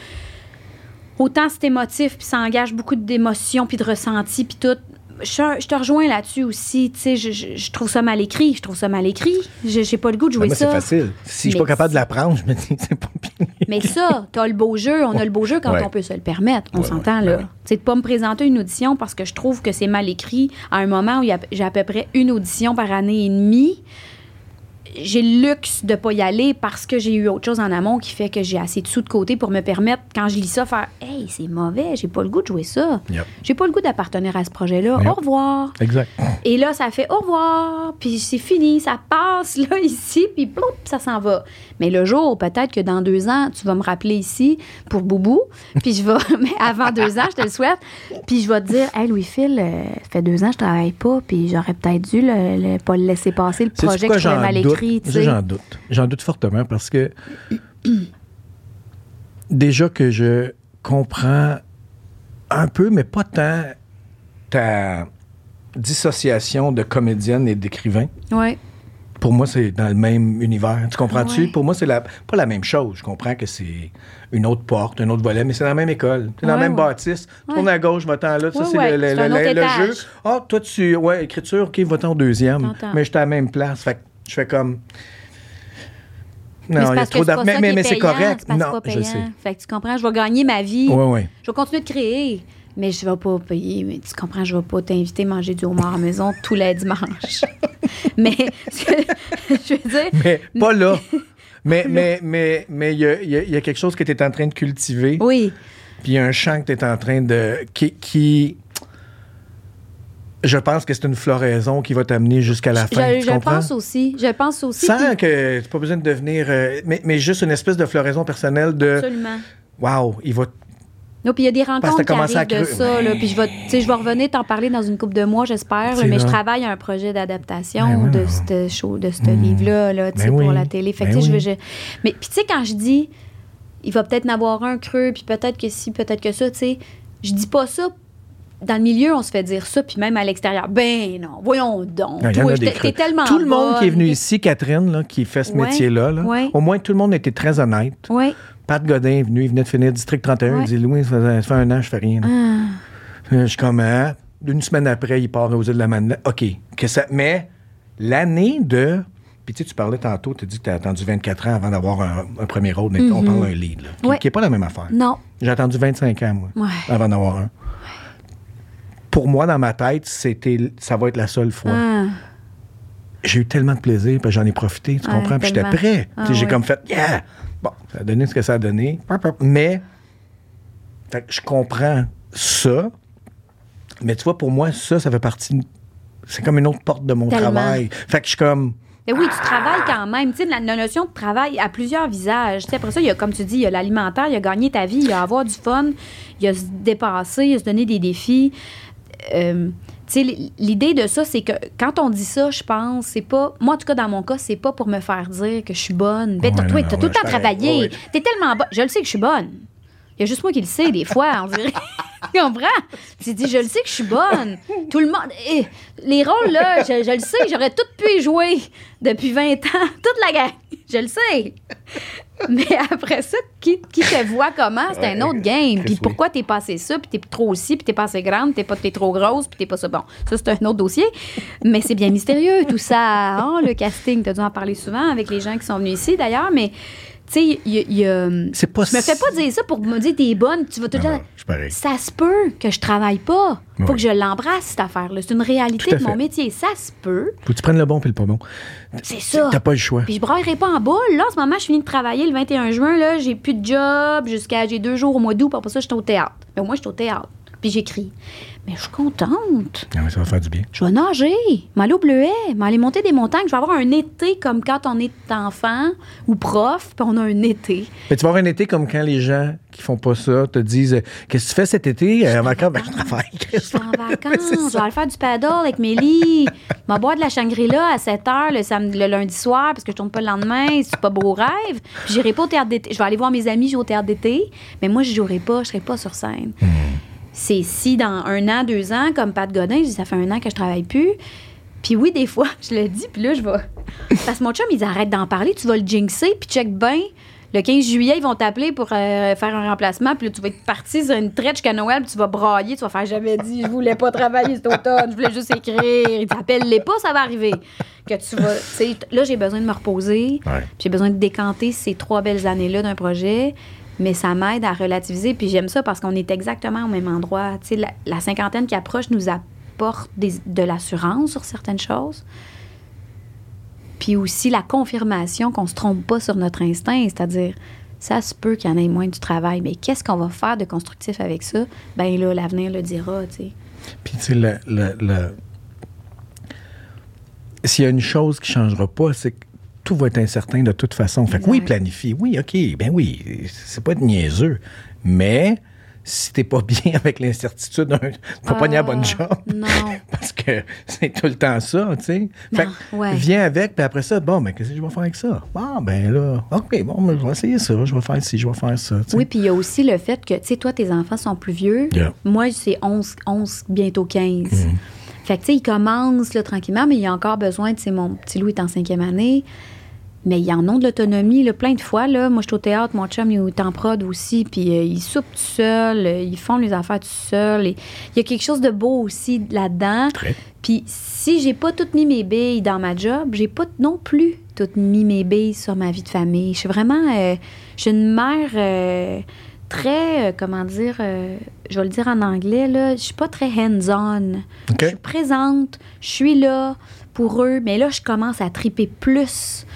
Autant c'est émotif, puis ça engage beaucoup d'émotions, puis de ressentis, puis tout. Je, je te rejoins là-dessus aussi. Tu sais, je, je- je trouve ça mal écrit. Je trouve ça mal écrit. J'ai pas le goût de Ah, jouer moi, c'est ça. facile. Si je suis pas capable de l'apprendre, je me dis que c'est pas bien. Mais ça, t'as le beau jeu, on a le beau jeu quand Ouais. on peut se le permettre. On s'entend, ouais, là. ouais. Tu sais, de pas me présenter une audition parce que je trouve que c'est mal écrit à un moment où j'ai à peu près une audition par année et demie. J'ai le luxe de pas y aller parce que j'ai eu autre chose en amont qui fait que j'ai assez de sous de côté pour me permettre, quand je lis ça, faire Hey, c'est mauvais, j'ai pas le goût de jouer ça. Yep. J'ai pas le goût d'appartenir à ce projet-là. Yep. Au revoir. Exact. Et là, ça fait au revoir, puis c'est fini, ça passe là ici, puis ploup, ça s'en va. Mais le jour, peut-être que dans deux ans, tu vas me rappeler ici pour Boubou, puis je vais, mais avant deux ans, je te le souhaite, puis je vais te dire, hey Louis-Phil, euh, ça fait deux ans que je travaille pas, puis j'aurais peut-être dû le, le- pas le laisser passer le projet que je mal écrit, J'en doute. J'en doute fortement parce que déjà que je comprends un peu, mais pas tant ta dissociation de comédienne et d'écrivain. Ouais. Pour moi, c'est dans le même univers. Tu comprends-tu? Ouais. Pour moi, c'est la, pas la même chose. Je comprends que c'est une autre porte, un autre volet, mais c'est dans la même école. C'est dans la même ouais. bâtisse. Tourne à gauche, va-t'en là. Ça, c'est le, jeu. Ah, toi, tu. Ouais, écriture, OK, va-t'en au deuxième. Mais j'étais à la même place. Fait que je fais comme. Mais Non, il y a trop ça Mais, mais, mais c'est correct. parce Non, pas je sais. Fait que tu comprends, je vais gagner ma vie. Ouais, ouais. Je vais continuer de créer, mais je vais pas payer. Mais tu comprends, je vais pas t'inviter à manger du homard à la maison tous les dimanches. Mais, je veux dire, Mais pas là. Mais mais mais mais il y a, il y a- il y a quelque chose que tu es en train de cultiver. oui, Puis il y a un champ que tu es en train de. qui. qui- je pense que c'est une floraison qui va t'amener jusqu'à la fin. je, tu je comprends? pense aussi. Je pense aussi. Sans puis- que tu pas besoin de devenir. euh, mais, mais juste une espèce de floraison personnelle de. Absolument. Waouh, il va. Non, puis il y a des rencontres qui à arrivent de ça. Là, Ouais. puis je vais, je vais revenir t'en parler dans une couple de mois, j'espère. là, Mais je travaille à un projet d'adaptation Ben oui, de non. ce show, de ce livre-là, là, Ben pour la télé. Fait Ben je oui. veux- je- Mais puis tu sais, quand je dis, il va peut-être en avoir un creux, puis peut-être que si, peut-être que ça, tu sais, je dis pas ça. Dans le milieu, on se fait dire ça, puis même à l'extérieur. Ben non, voyons donc. Toi, t'es- tellement Tout le monde qui est venu ici, Catherine, là, qui fait ce Ouais, métier-là, là, ouais. au moins tout le monde était très honnête. Oui. Pat Godin est venu, il venait de finir District 31. Ouais. Il dit Louis, ça fait, un an, je fais rien. Ah. Euh, Je suis comme, hein? Une semaine après, il part aux îles de la Manette. OK. Que ça, mais l'année de. Puis tu sais, tu parlais tantôt, tu as dit que tu as attendu 24 ans avant d'avoir un, un premier rôle, mais on parle d'un lead, là, qui. Ouais. n'est pas la même affaire. Non. J'ai attendu 25 ans, moi, Ouais. avant d'avoir un. Pour moi, dans ma tête, c'était, ça va être la seule fois. Ah. J'ai eu tellement de plaisir, puis j'en ai profité, tu Ouais, comprends? Puis j'étais prêt. Ah j'ai oui. comme fait, yeah! Bon, ça a donné ce que ça a donné. Mais, fait que je comprends ça. Mais tu vois, pour moi, ça, ça fait partie. C'est comme une autre porte de mon Tellement. travail. Fait que je suis comme. Mais oui, tu travailles quand même. Tu sais, la, la notion de travail a plusieurs visages. Tu sais, après ça, il y a, comme tu dis, il y a l'alimentaire, il y a gagner ta vie, il y a avoir du fun, il y a se dépasser, il y a se donner des défis. Euh, l'idée de ça, c'est que quand on dit ça, je pense, c'est pas. Moi, en tout cas, dans mon cas, c'est pas pour me faire dire que je suis bonne. Ben, Ouais, toi, t'as tout le temps travaillé. Ouais. T'es tellement bonne. Je le sais que je suis bonne. Il y a juste moi qui le sais, des fois, on dirait. tu comprends? Tu dis, je le sais que je suis bonne. Tout le monde. eh, les rôles, là, je, je le sais, j'aurais tout pu y jouer depuis 20 ans. Toute la gang. Je le sais. Mais après ça, qui, qui te voit comment, c'est un autre game. Puis pourquoi t'es passé ça, puis t'es trop aussi, puis t'es pas assez grande, t'es pas t'es trop grosse, puis t'es pas ça. Bon, ça, c'est un autre dossier. Mais c'est bien mystérieux, tout ça. Hein, le casting, t'as dû en parler souvent avec les gens qui sont venus ici, d'ailleurs, mais. Tu sais. C'est pas Je me fais pas dire ça pour me dire t'es bonne, tu vas tout le temps. Ça se peut que je travaille pas. Faut que je l'embrasse, cette affaire-là. C'est une réalité de mon métier. Ça se peut. Faut que tu prennes le bon puis le pas bon. C'est ça. T'as pas le choix. Puis je braillerai pas en boule. Là, en ce moment, je finis de travailler le 21 juin. Là, j'ai plus de job jusqu'à. J'ai deux jours au mois d'août. Après ça, je suis au théâtre. Mais au moins, je suis au théâtre. Puis j'écris. Mais je suis contente. Ah oui, ça va faire du bien. Je vais nager, m'aller au bleuet, m'aller monter des montagnes. Je vais avoir un été comme quand on est enfant ou prof, puis on a un été. Mais tu vas avoir un été comme quand les gens qui font pas ça te disent euh, Qu'est-ce que tu fais cet été? Euh, en vacances? Ben, je travaille. Je suis en vacances, je vais aller faire du paddle avec Mélie. Je vais boire de la Shangri-La à 7 h le, samedi, le lundi soir parce que je tourne pas le lendemain. C'est pas beau rêve. Puis j'irai pas au théâtre d'été. Je vais aller voir mes amis jouer au théâtre d'été, mais moi, je jouerai pas, je serai pas sur scène. C'est si dans un an, deux ans, comme Pat Godin, je dis, ça fait un an que je travaille plus. Puis oui, des fois, je le dis, puis là, je vais. Parce que mon chum, il dit arrête d'en parler, tu vas le jinxer, puis check bien. Le 15 juillet, ils vont t'appeler pour euh, faire un remplacement, puis là, tu vas être parti sur une traite jusqu'à Noël, puis tu vas brailler, tu vas faire j'avais dit, je voulais pas travailler cet automne, je voulais juste écrire. Il t'appelle-les pas, ça va arriver. Que tu vas. là, j'ai besoin de me reposer, Ouais. puis j'ai besoin de décanter ces trois belles années-là d'un projet. Mais ça m'aide à relativiser. Puis j'aime ça parce qu'on est exactement au même endroit. Tu sais, la, cinquantaine qui approche nous apporte des- de l'assurance sur certaines choses. Puis aussi la confirmation qu'on se trompe pas sur notre instinct, c'est-à-dire ça se peut qu'il y en ait moins du travail, mais qu'est-ce qu'on va faire de constructif avec ça? Ben là, l'avenir le dira, tu sais. Puis, tu sais, le- le- s'il y a une chose qui ne changera pas, c'est que tout va être incertain de toute façon. Fait que oui, planifie. Oui, OK. Ben oui, c'est pas de niaiseux. Mais si t'es pas bien avec l'incertitude, d'un- tu vas pas nier la bonne job. Ah, non. Parce que c'est tout le temps ça, tu sais. Fait que ouais. viens avec, puis après ça, bon, ben, qu'est-ce que je vais faire avec ça? Ah, ben là, OK, bon, ben, je vais essayer ça, je vais faire ci, je vais faire ça. Oui, puis il y a aussi le fait que, tu sais, toi, tes enfants sont plus vieux. Yeah. Moi, c'est 11, 11, bientôt 15. Fait que, tu sais, ils commencent là, tranquillement, mais il y a encore besoin, tu sais, mon petit Louis est en cinquième année. Mais ils en ont de l'autonomie, là, plein de fois. Là. Moi, je suis au théâtre, mon chum, il est en prod aussi, puis euh, ils soupent tout seuls, euh, ils font les affaires tout seuls. Et Il y a quelque chose de beau aussi là-dedans. Très. Puis si j'ai pas toutes mis mes billes dans ma job, j'ai pas non plus toutes mis mes billes sur ma vie de famille. Je suis vraiment... euh, je suis une mère... très, euh, comment dire, euh, je vais le dire en anglais, là, je suis pas très hands-on. Je suis présente, je suis là pour eux, mais là, je commence à triper plus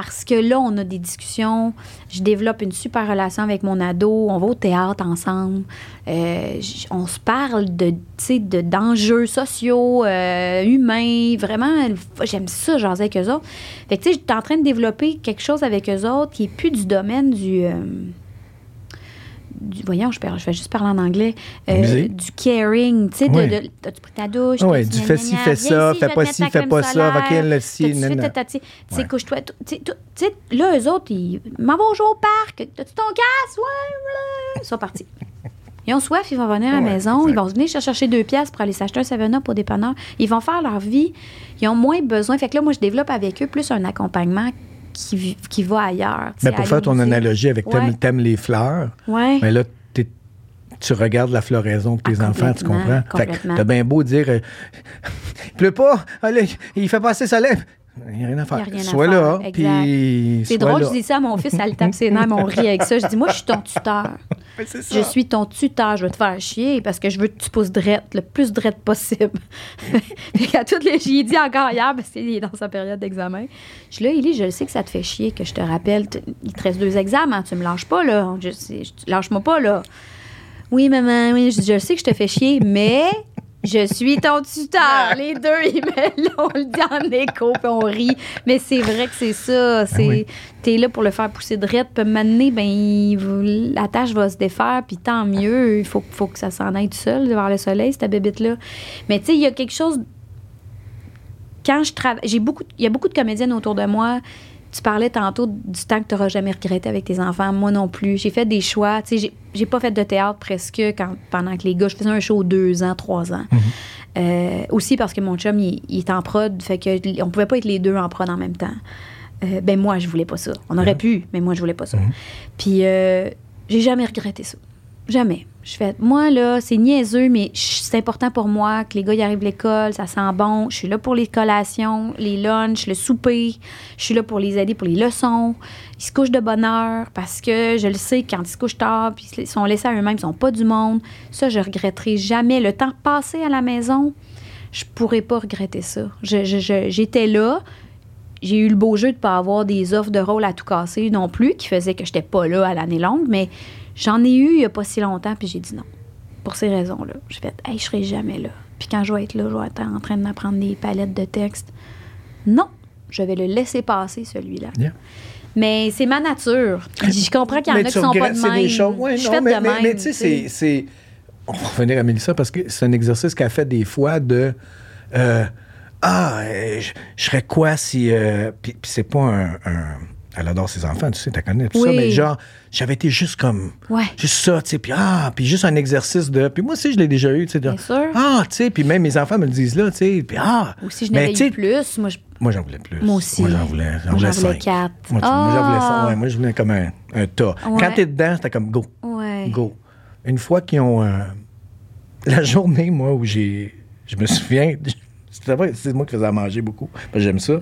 parce que là, on a des discussions, je développe une super relation avec mon ado, on va au théâtre ensemble, euh, on se parle de, sais, de, d'enjeux sociaux, euh, humains, vraiment, j'aime ça, jaser avec eux autres. Fait que, tu sais, j'étais en train de développer quelque chose avec eux autres qui est plus du domaine du... euh, du- voyons, je, vais juste parler en anglais. euh, du caring, tu sais, de, t'as-tu pris ta douche? T'as-tu du fais ci, fais ça, fais pas ci, fais pas ça, va qu'il le ci, tu sais, couche-toi. Tu sais, tu là, eux autres, ils m'en vont au parc. T'as-tu ton casse? Ouais, ouais. Ils sont partis. Ils ont soif, ils vont venir à la Ouais, maison, exact. ils vont venir chercher deux pièces pour aller s'acheter un 7-Up au dépanneur. Ils vont faire leur vie. Ils ont moins besoin. Fait que là, moi, je développe avec eux plus un accompagnement qui, va ailleurs. Mais pour faire ton musée. analogie avec t'aimes, Ouais. les fleurs, Ouais. mais là, tu regardes la floraison de tes Ah, enfants, tu comprends? Fait que complètement. t'as bien beau dire, euh, il pleut pas, allez, il fait passer soleil. Il n'y a rien à faire. À sois faire, là, puis. C'est drôle, là. je dis ça à mon fils, elle tape ses nerfs, on rit avec ça. Je dis, moi, je suis ton tuteur. Ouais, ça. Je suis ton tuteur, je vais te faire chier parce que je veux que tu pousses drette, le plus drette possible. qu'à toutes les. J'y ai dit encore hier parce qu'il est dans sa période d'examen. Je suis là, Élie, je le sais que ça te fait chier, que je te rappelle. Il te reste deux examens, tu me lâches pas, là. Je, sais- je- lâche-moi pas, là. Oui, maman, oui, je, je le sais que je te fais chier, mais je suis ton tuteur. Les deux, ils me- là, on le dit en écho, puis on rit. Mais c'est vrai que c'est ça. C'est, oui. T'es là pour le faire pousser de rette, puis m'amener, ben, il la tâche va se défaire, puis tant mieux. Il faut, faut que ça s'en aille tout seul vers le soleil, cette bébête-là. Mais tu sais, il y a quelque chose. Quand je travaille, j'ai beaucoup, il y a beaucoup de comédiennes autour de moi. Tu parlais tantôt du temps que tu n'auras jamais regretté avec tes enfants. Moi non plus. J'ai fait des choix. Tu sais, j'ai- pas fait de théâtre presque quand, pendant que les gars, je faisais un show deux ans, trois ans. Euh, aussi parce que mon chum, il, il est en prod, fait que on pouvait pas être les deux en prod en même temps. Euh, ben moi, je voulais pas ça. On aurait pu, mais moi, je voulais pas ça. Puis euh, j'ai jamais regretté ça. Jamais. Je fais, moi, là, c'est niaiseux, mais c'est important pour moi que les gars y arrivent à l'école, ça sent bon. Je suis là pour les collations, les lunchs, le souper. Je suis là pour les aider pour les leçons. Ils se couchent de bonne heure parce que je le sais, quand ils se couchent tard, puis ils sont laissés à eux-mêmes, ils sont pas du monde. Ça, je regretterai jamais. Le temps passé à la maison, je pourrais pas regretter ça. J'étais là. J'ai eu le beau jeu de pas avoir des offres de rôle à tout casser non plus, qui faisaient que j'étais pas là à l'année longue, mais j'en ai eu il y a pas si longtemps, puis j'ai dit non. Pour ces raisons-là. J'ai fait, hey, je serai jamais là. Puis quand je vais être là, je vais être en train d'apprendre des palettes de texte. Non, je vais le laisser passer, celui-là. Yeah. Mais c'est ma nature. Je comprends qu'il y en Mais a qui sont pas de même. des choses. Ouais, je non, mais, de mais- même. mais tu sais, c'est-. On va revenir à Mélissa parce que c'est un exercice qu'elle fait des fois de. euh, ah, euh, je je serais quoi si. euh, Puis puis c'est pas un, un- Elle adore ses enfants, tu sais, tu connais tout ça, mais genre, j'avais été juste comme. Ouais. Juste ça, tu sais, puis ah, puis juste un exercice de. Puis moi aussi, je l'ai déjà eu, tu sais. de- Bien sûr. Ah, tu sais, puis même mes enfants me le disent là, tu sais, puis ah. Ou si je n'avais eu plus, moi, je Moi, j'en voulais plus. Moi aussi. Moi, j'en voulais. J'en voulais, voulais quatre. Moi, tu- moi, j'en voulais Ah! cinq. Ouais, moi, je voulais comme un, un tas. Ouais. Quand t'es dedans, c'était comme go. Ouais. Go. Une fois qu'ils ont. euh, la journée, moi, où j'ai. Je me souviens. C'était vrai, c'est moi qui faisais à manger beaucoup. J'aime ça.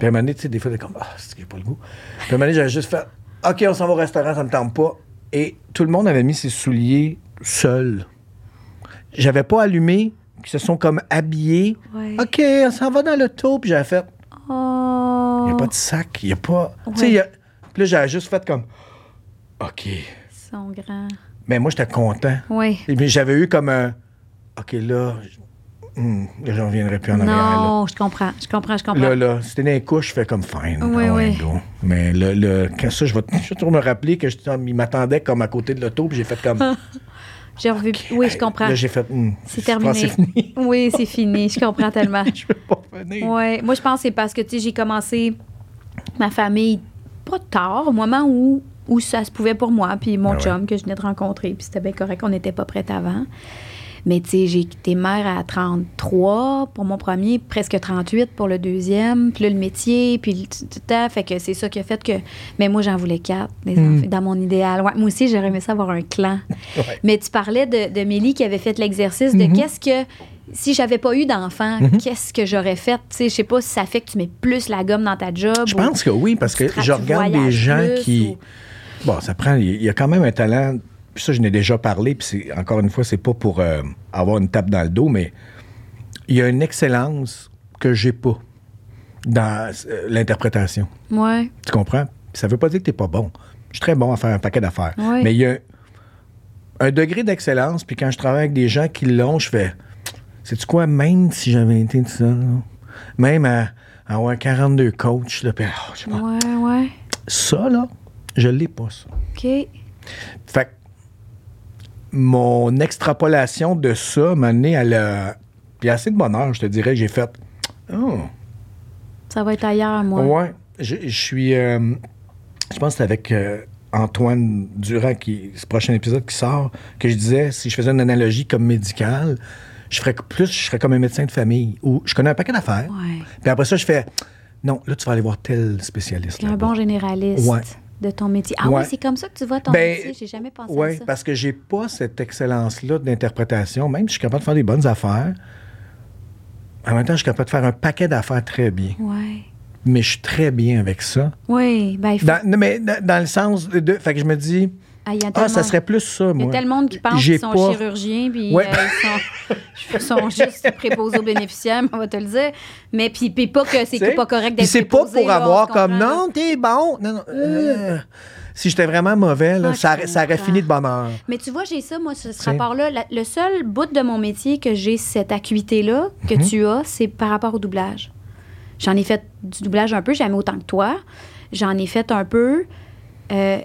Puis à un moment donné, tu sais, des fois, t'es comme. Ah, c'est que j'ai pas le goût. Puis à un moment donné, j'avais juste fait. OK, on s'en va au restaurant, ça me tente pas. Et tout le monde avait mis ses souliers seuls. J'avais pas allumé. Ils se sont comme habillés. Ouais. OK, on s'en va dans l'auto. Puis j'avais fait. Oh. Il n'y a pas de sac, il n'y a pas. Tu sais, a- Puis là, j'avais juste fait comme. OK. Ils sont grands. Mais moi, j'étais content. Oui. Puis j'avais eu comme un. OK, là. Je- hum, là, j'en reviendrai plus en arrière. Là. Non, je comprends, je comprends, je comprends. Là, là, c'était dans les couches, je fais comme fine. Oui, Ah oui. go. Mais le, le, quand ça, je vais, je vais toujours me rappeler que je- il m'attendait comme à côté de l'auto, puis j'ai fait comme. J'ai revu. Oui, je comprends. Là, j'ai fait. hum, C'est je terminé. C'est fini. Oui, c'est fini. Je comprends tellement. je veux pas revenir. Ouais. Moi, je pense que c'est parce que, tu sais, j'ai commencé ma famille pas tard, au moment où, où ça se pouvait pour moi, puis mon ouais. chum que je venais de rencontrer, puis c'était bien correct, on n'était pas prêts avant. Mais, tu sais, j'ai quitté mère à 33 pour mon premier, presque 38 pour le deuxième, puis là, le métier, puis tout- temps. Fait que c'est ça qui a fait que. Mais moi, j'en voulais quatre, des Hmm. enfants, dans mon idéal. Ouais, moi aussi, j'aurais aimé ça avoir un clan. Ouais. Mais tu parlais de, de Mélie qui avait fait l'exercice de Mhm. qu'est-ce que. Si j'avais pas eu d'enfant, qu'est-ce que j'aurais fait? Tu sais, je sais pas si ça fait que tu mets plus la gomme dans ta job. Je pense que oui, parce que je regarde des gens qui. ou- Bon, ça prend. Il y a quand même un talent puis ça, je n'ai déjà parlé, puis c'est, encore une fois, c'est pas pour euh, avoir une tape dans le dos, mais il y a une excellence que j'ai pas dans euh, l'interprétation. Ouais. Tu comprends? Ça veut pas dire que t'es pas bon. Je suis très bon à faire un paquet d'affaires. Mais il y a un degré d'excellence, puis quand je travaille avec des gens qui l'ont, je fais. Sais-tu quoi, même si j'avais été de ça, là, même à, à avoir 42 coachs, là, puis, ah, je sais pas. Ouais, ouais. ça, là, je l'ai pas, ça. OK. Fait que mon extrapolation de ça m'a amené à la. Puis assez de bonheur, je te dirais, j'ai fait. Oh, Ça va être ailleurs, moi. ouais. Je je suis. euh, je pense que c'est avec euh, Antoine Durand, qui, ce prochain épisode qui sort, que je disais, si je faisais une analogie comme médicale, je ferais plus, je serais comme un médecin de famille, où je connais un paquet d'affaires. Ouais. Puis après ça, je fais. Non, là, tu vas aller voir tel spécialiste. Un bon généraliste Ouais. De ton métier. Ah Ouais. oui, c'est comme ça que tu vois ton Ben, métier. J'ai jamais pensé Oui, à ça. parce que j'ai pas cette excellence-là d'interprétation. Même si je suis capable de faire des bonnes affaires, en même temps, je suis capable de faire un paquet d'affaires très bien. Ouais. Mais je suis très bien avec ça. Oui, ben il faut. Dans, mais dans, dans le sens de, de- Fait que je me dis, Ah, ah, ça serait plus ça, Il y moi. a tellement de monde qui pense qu'ils sont pas- chirurgiens, puis Ouais. euh, ils sont, sont juste préposés aux bénéficiaires, on va te le dire. Mais puis, puis pas que c'est pas correct d'être c'est pas pour là, avoir comme, non, t'es bon. Non, non. euh, si j'étais vraiment mauvais, là, Ah, ça, aurait- ça fini de bonheur. Mais tu vois, j'ai ça, moi, ce, rapport-là. Le seul bout de mon métier que j'ai cette acuité-là, que Mhm. tu as, c'est par rapport au doublage. J'en ai fait du doublage un peu, jamais autant que toi. J'en ai fait un peu, euh,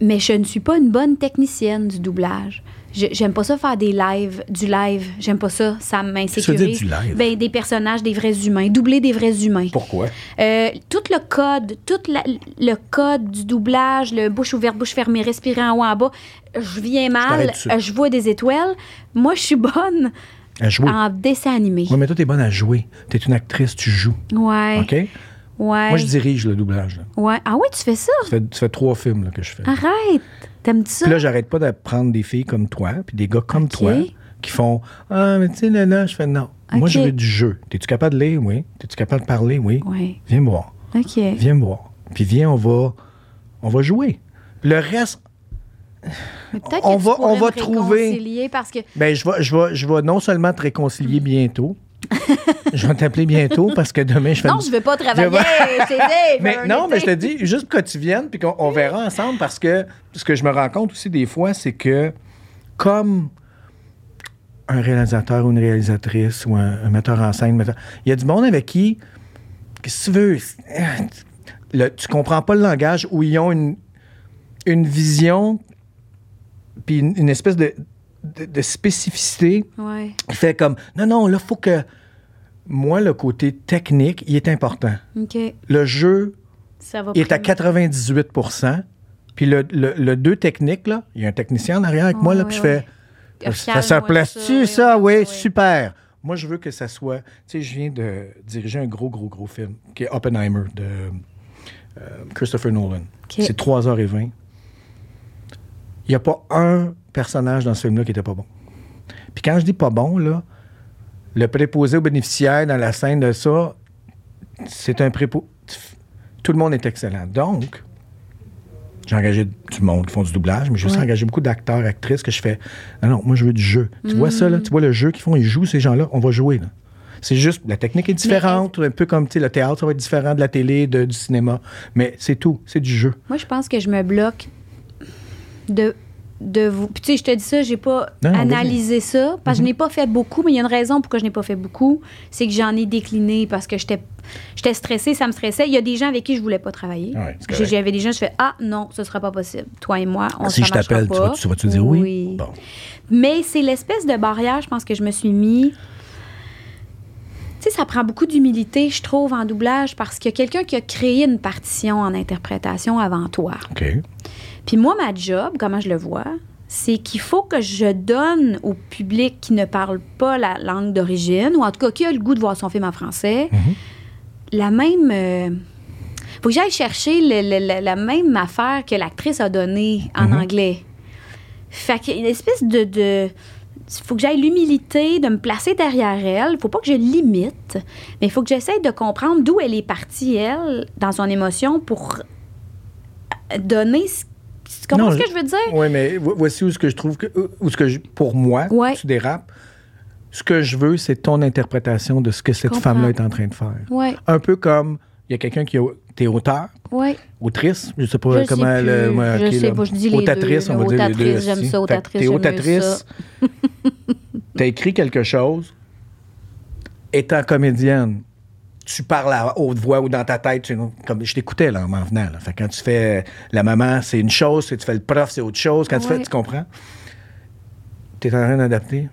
mais je ne suis pas une bonne technicienne du doublage. J'aime pas ça faire des lives, du live. J'aime pas ça. Ça Qu'est-ce que tu veux dire, m'insécurise. du live? Ben, des personnages, des vrais humains. Doubler des vrais humains. Pourquoi? Euh, tout le code, tout la- le code du doublage, le bouche ouverte, bouche fermée, respirer en haut, en bas, je viens mal, je vois des étoiles. Moi, je suis bonne À jouer. en dessin animé. Oui, mais toi, t'es bonne à jouer. T'es une actrice, tu joues. Ouais. OK? Ouais. Moi, je dirige le doublage. là. Ouais. Ah ouais, tu fais ça? Ça fait, ça fait trois films là, que je fais. Arrête. T'aimes-tu ça? Puis là, j'arrête pas de prendre des filles comme toi, puis des gars comme Ok. toi, qui font Ah, mais tu sais, là, là, je fais non. Moi, Ok. je veux du jeu. T'es-tu capable de lire? Oui. T'es-tu capable de parler? Oui. Ouais. Viens me voir. OK. Viens me voir. Puis viens, on va, on va jouer. Le reste, Mais peut-être on que tu va- pourrais on va me trouver- réconcilier parce que ben, je vais, je vais, je vais non seulement te réconcilier bientôt, je vais t'appeler bientôt parce que demain, je fais non, une- je veux pas travailler. vais- je t'ai dit, Mais non, mais je te dis, juste pour que tu viennes, puis qu'on on verra ensemble, parce que ce que je me rends compte aussi des fois, c'est que comme un réalisateur ou une réalisatrice ou un, un metteur en scène, metteur- il y a du monde avec qui, qu'est-ce que tu veux, le- tu comprends pas le langage, où ils ont une, une vision, puis une, une espèce de, de- de spécificité Ouais. qui fait comme, non, non, là, faut que... Moi, le côté technique, il est important. Le jeu Ça va il est à primer. 98% Puis le, le, le deux technique, là, il y a un technicien en arrière avec moi, là, Ouais, puis je fais. Ça, ça place-tu, ça, Oui, super. Moi, je veux que ça soit. Tu sais, je viens de diriger un gros, gros, gros film qui est Oppenheimer de euh, Christopher Nolan. OK. C'est 3h20. Il n'y a pas un personnage dans ce film-là qui était pas bon. Puis quand je dis pas bon, là, le préposé aux bénéficiaires dans la scène de ça, c'est un préposé. Tout le monde est excellent. Donc, j'ai engagé du monde qui font du doublage, mais j'ai aussi engagé beaucoup d'acteurs, actrices que je fais. Non, non, moi, je veux du jeu. Tu vois ça, là? Tu vois le jeu qu'ils font, ils jouent, ces gens-là, on va jouer, là. C'est juste, la technique est différente, un peu comme, le théâtre, ça va être différent de la télé, de- du cinéma. Mais c'est tout, c'est du jeu. Moi, je pense que je me bloque de, de vous. Puis, tu sais, je te dis ça, j'ai pas Non, analysé ça, parce que je n'ai pas fait beaucoup, mais il y a une raison pourquoi je n'ai pas fait beaucoup. C'est que j'en ai décliné parce que j'étais j'étais stressée, ça me stressait. Il y a des gens avec qui je voulais pas travailler. Ouais. J'avais des gens, je fais Ah, non, ce sera pas possible. Toi et moi, on si ça je t'appelle, tu pas. vas- vas-tu dire oui? Bon. Mais c'est l'espèce de barrière, je pense que je me suis mis. Tu sais, ça prend beaucoup d'humilité, je trouve, en doublage, parce qu'il y a quelqu'un qui a créé une partition en interprétation avant toi. OK. Puis moi, ma job, comment je le vois, c'est qu'il faut que je donne au public qui ne parle pas la langue d'origine, ou en tout cas qui a le goût de voir son film en français, la même. euh, faut que j'aille chercher le- le- le- la même affaire que l'actrice a donnée en Mhm. anglais. Fait qu'il y a une espèce de. de faut que j'aille l'humilité de me placer derrière elle. faut pas que je l'imite, mais il faut que j'essaie de comprendre d'où elle est partie, elle, dans son émotion, pour donner ce Tu comprends Non, ce que je- veux dire? Oui, mais vo- voici où ce que je trouve que. Où ce que je- pour moi, Ouais. tu dérapes. Ce que je veux, c'est ton interprétation de ce que cette femme-là est en train de faire. Ouais, Un peu comme il y a quelqu'un qui est t'es auteur, ouais. autrice, je sais pas Je sais comment plus. le. moi, Je sais là. pas, je dis les Autatrice, deux, on va dire les deux. Autatrice, j'aime aussi. ça, autatrice, T'es autatrice. T'as écrit quelque chose. Étant comédienne, tu parles à haute voix ou dans ta tête. tu- comme je t'écoutais là, en m'en venant. là. Fait quand tu fais la maman, c'est une chose. Si tu fais le prof, c'est autre chose. Quand tu fais, tu comprends? Tu es en train d'adapter.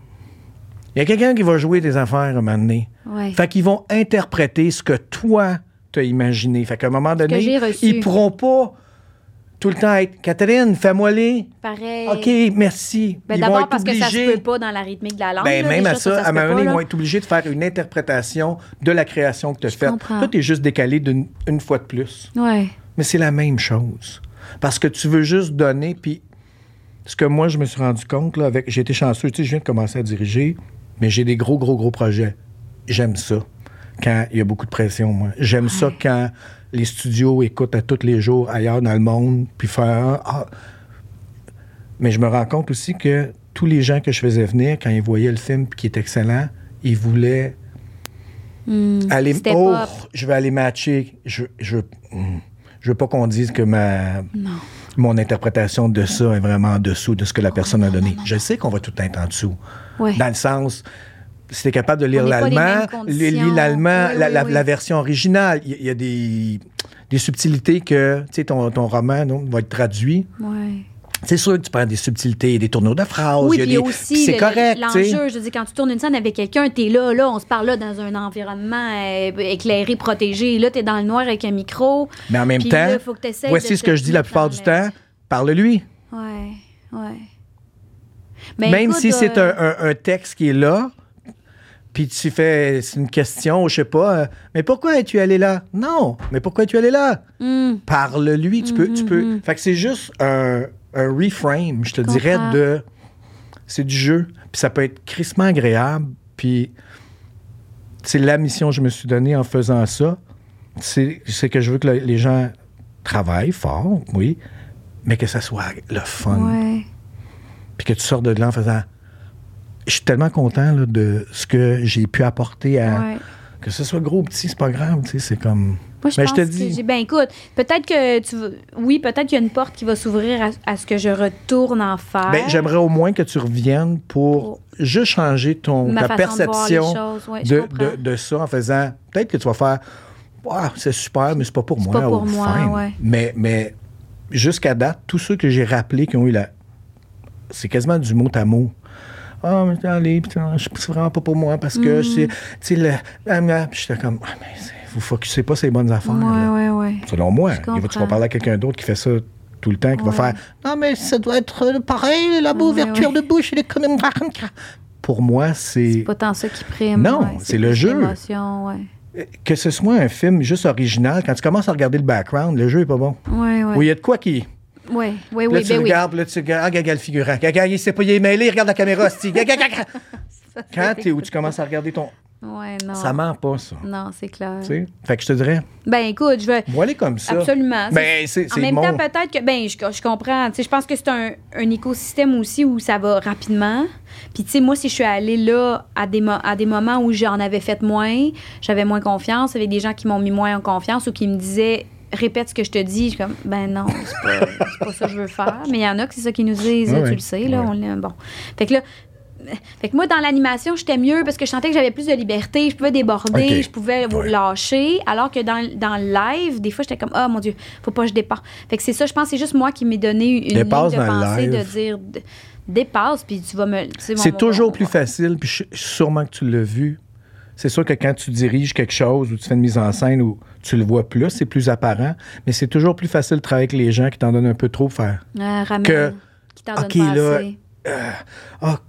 Il y a quelqu'un qui va jouer tes affaires à un moment donné. Ouais. Fait qu'ils vont interpréter ce que toi t'as imaginé. Fait qu'à un moment donné, ils pourront pas tout le temps être Catherine, fais-moi les. Pareil. OK, merci. Ben, ils vont D'abord parce que ça se obligés. peut pas dans la rythmique de la langue. Ben, là, même à ça, se à un moment donné, ils vont être obligés de faire une interprétation de la création que tu as faite. Toi, tu es juste décalé d'une une fois de plus. Ouais. Mais c'est la même chose. Parce que tu veux juste donner, puis ce que moi, je me suis rendu compte, là, avec, j'ai été chanceux, tu sais, je viens de commencer à diriger, mais j'ai des gros, gros, gros projets. J'aime ça quand il y a beaucoup de pression, moi. J'aime ça quand les studios écoutent à tous les jours ailleurs dans le monde, puis faire ah. Mais je me rends compte aussi que tous les gens que je faisais venir, quand ils voyaient le film qui est excellent, ils voulaient Hmm. aller oh, je vais aller matcher je je hmm, je veux pas qu'on dise que ma mon interprétation de ça est vraiment en dessous de ce que la personne a donné. Je sais qu'on va tout être en dessous. Ouais. Dans le sens si tu es capable de lire l'allemand, lis l'allemand, Oui, la, oui, la- oui. la version originale. Il y, a des, des subtilités que, tu sais, ton, ton roman va être traduit. Ouais. C'est sûr que tu prends des subtilités, des tournures de phrases. Oui, il y a des- aussi, c'est le- correct, l'enjeu, je veux dire, quand tu tournes une scène avec quelqu'un, t'es là, là, on se parle là dans un environnement euh, éclairé, protégé. Là, t'es dans le noir avec un micro. Mais en même temps, là, faut que t'essayes voici ce que je dis la plupart du le- temps. Parle-lui. Ouais, ouais. Mais Même écoute, si c'est euh, un, un- un texte qui est là, puis tu fais c'est une question, je sais pas, euh, mais pourquoi es-tu allé là? Non, mais pourquoi es-tu allé là? hmm, Parle-lui, tu peux, tu Mhm, peux. mhm. Fait que c'est juste un, un reframe, je te dirais, de. C'est du jeu, puis ça peut être crissement agréable, puis c'est la mission que je me suis donnée en faisant ça. C'est que je veux que le- les gens travaillent fort, oui, mais que ça soit le fun puis que tu sors de là en faisant je suis tellement content là, de ce que j'ai pu apporter à ouais. que ce soit gros ou petit c'est pas grave tu sais c'est comme Moi, je Mais pense je te dis- Ben, écoute, peut-être que tu Oui, peut-être qu'il y a une porte qui va s'ouvrir à, à ce que je retourne en faire. ben, j'aimerais au moins que tu reviennes pour juste changer ton Ma ta de perception choses, ouais, je de, de, de ça en faisant peut-être que tu vas faire Wow, c'est super mais c'est pas pour moi pas pour ou moi, ouais. mais mais jusqu'à date tous ceux que j'ai rappelés qui ont eu la c'est quasiment du mot à mot ah, mais allez, putain, je- c'est vraiment pas pour moi parce Mm. que c'est. Tu sais, le. puis j'étais comme, ah, mais vous focussez pas ces bonnes affaires. Ouais, ouais, ouais. Selon moi. Je Il va- tu vas comprends. parler à quelqu'un d'autre qui fait ça tout le temps, qui va faire Non, mais ça doit être euh, pareil, la ouverture de bouche, elle est comme une. Pour moi, c'est. C'est pas tant ça qui prime. Non, c'est le jeu. ouais. Que ce soit un film juste original, quand tu commences à regarder le background, le jeu est pas bon. Ouais, ouais. Ou il y a de quoi qui. Ouais, ouais, Là, oui, tu ben oui. regardes, là, tu regardes, ah, gaga, le figurant. Gaga, il sait pas, il est mêlé, il regarde la caméra. Gaga, gaga. Quand t'es où tu commences à regarder ton. Ouais, non. Ça ment pas, ça. Non, c'est clair. Tu sais? Fait que je te dirais, Ben écoute, je vais. moi, aller comme ça. Absolument. Ben, c'est En même mon... temps, peut-être que, ben, je, je comprends. Tu sais, je pense que c'est un, un écosystème aussi où ça va rapidement. Puis, tu sais, moi, si je suis allée là à des, à des moments où j'en avais fait moins, j'avais moins confiance, avec des gens qui m'ont mis moins en confiance ou qui me disaient répète ce que je te dis, je suis comme ben non, c'est pas, c'est pas ça que je veux faire. Mais il y en a que c'est ça qu'ils nous disent, Ouais, tu le sais, là, Ouais. on l'a- bon. Fait que là, fait que moi, dans l'animation, j'étais mieux parce que je sentais que j'avais plus de liberté, je pouvais déborder, je pouvais Ouais. lâcher, alors que dans, dans le live, des fois, j'étais comme, oh mon Dieu, faut pas que je dépasse. Fait que c'est ça, je pense, que c'est juste moi qui m'ai donné une Dépasse ligne de pensée live. de dire, dépasse, puis tu vas me. tu sais, on C'est toujours plus facile, puis je- sûrement que tu l'as vu. C'est sûr que quand tu diriges quelque chose ou tu fais une mise en scène où tu le vois plus, c'est plus apparent, mais c'est toujours plus facile de travailler avec les gens qui t'en donnent un peu trop faire. Ah, ramène, Que- qui t'en donne OK, pas là, assez. Ah,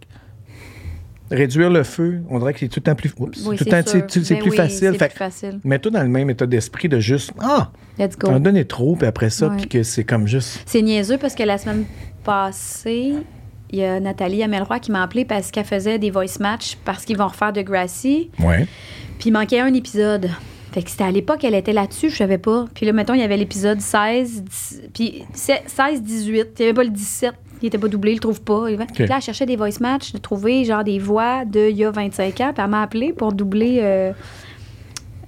réduire le feu, on dirait que c'est tout le temps plus, oups, Oui, tout le temps, c'est- plus oui, facile. C'est Fait plus facile. mets-toi dans le même état d'esprit de juste, ah, Let's go. t'en donner trop, puis après ça, puis que c'est comme juste. C'est niaiseux parce que la semaine passée, il y a Nathalie Amelroy qui m'a appelé parce qu'elle faisait des voice match parce qu'ils vont refaire de Gracie. Ouais. Puis il manquait un épisode. Fait que c'était à l'époque, elle était là-dessus, je savais pas. Puis là, mettons, il y avait l'épisode 16, 10 puis 16, 18. Il n'y avait pas le 17. Il était pas doublé, il le trouve pas. Puis là, elle cherchait des voice match, de trouver genre des voix de il y a 25 ans. Puis elle m'a appelé pour doubler. Euh,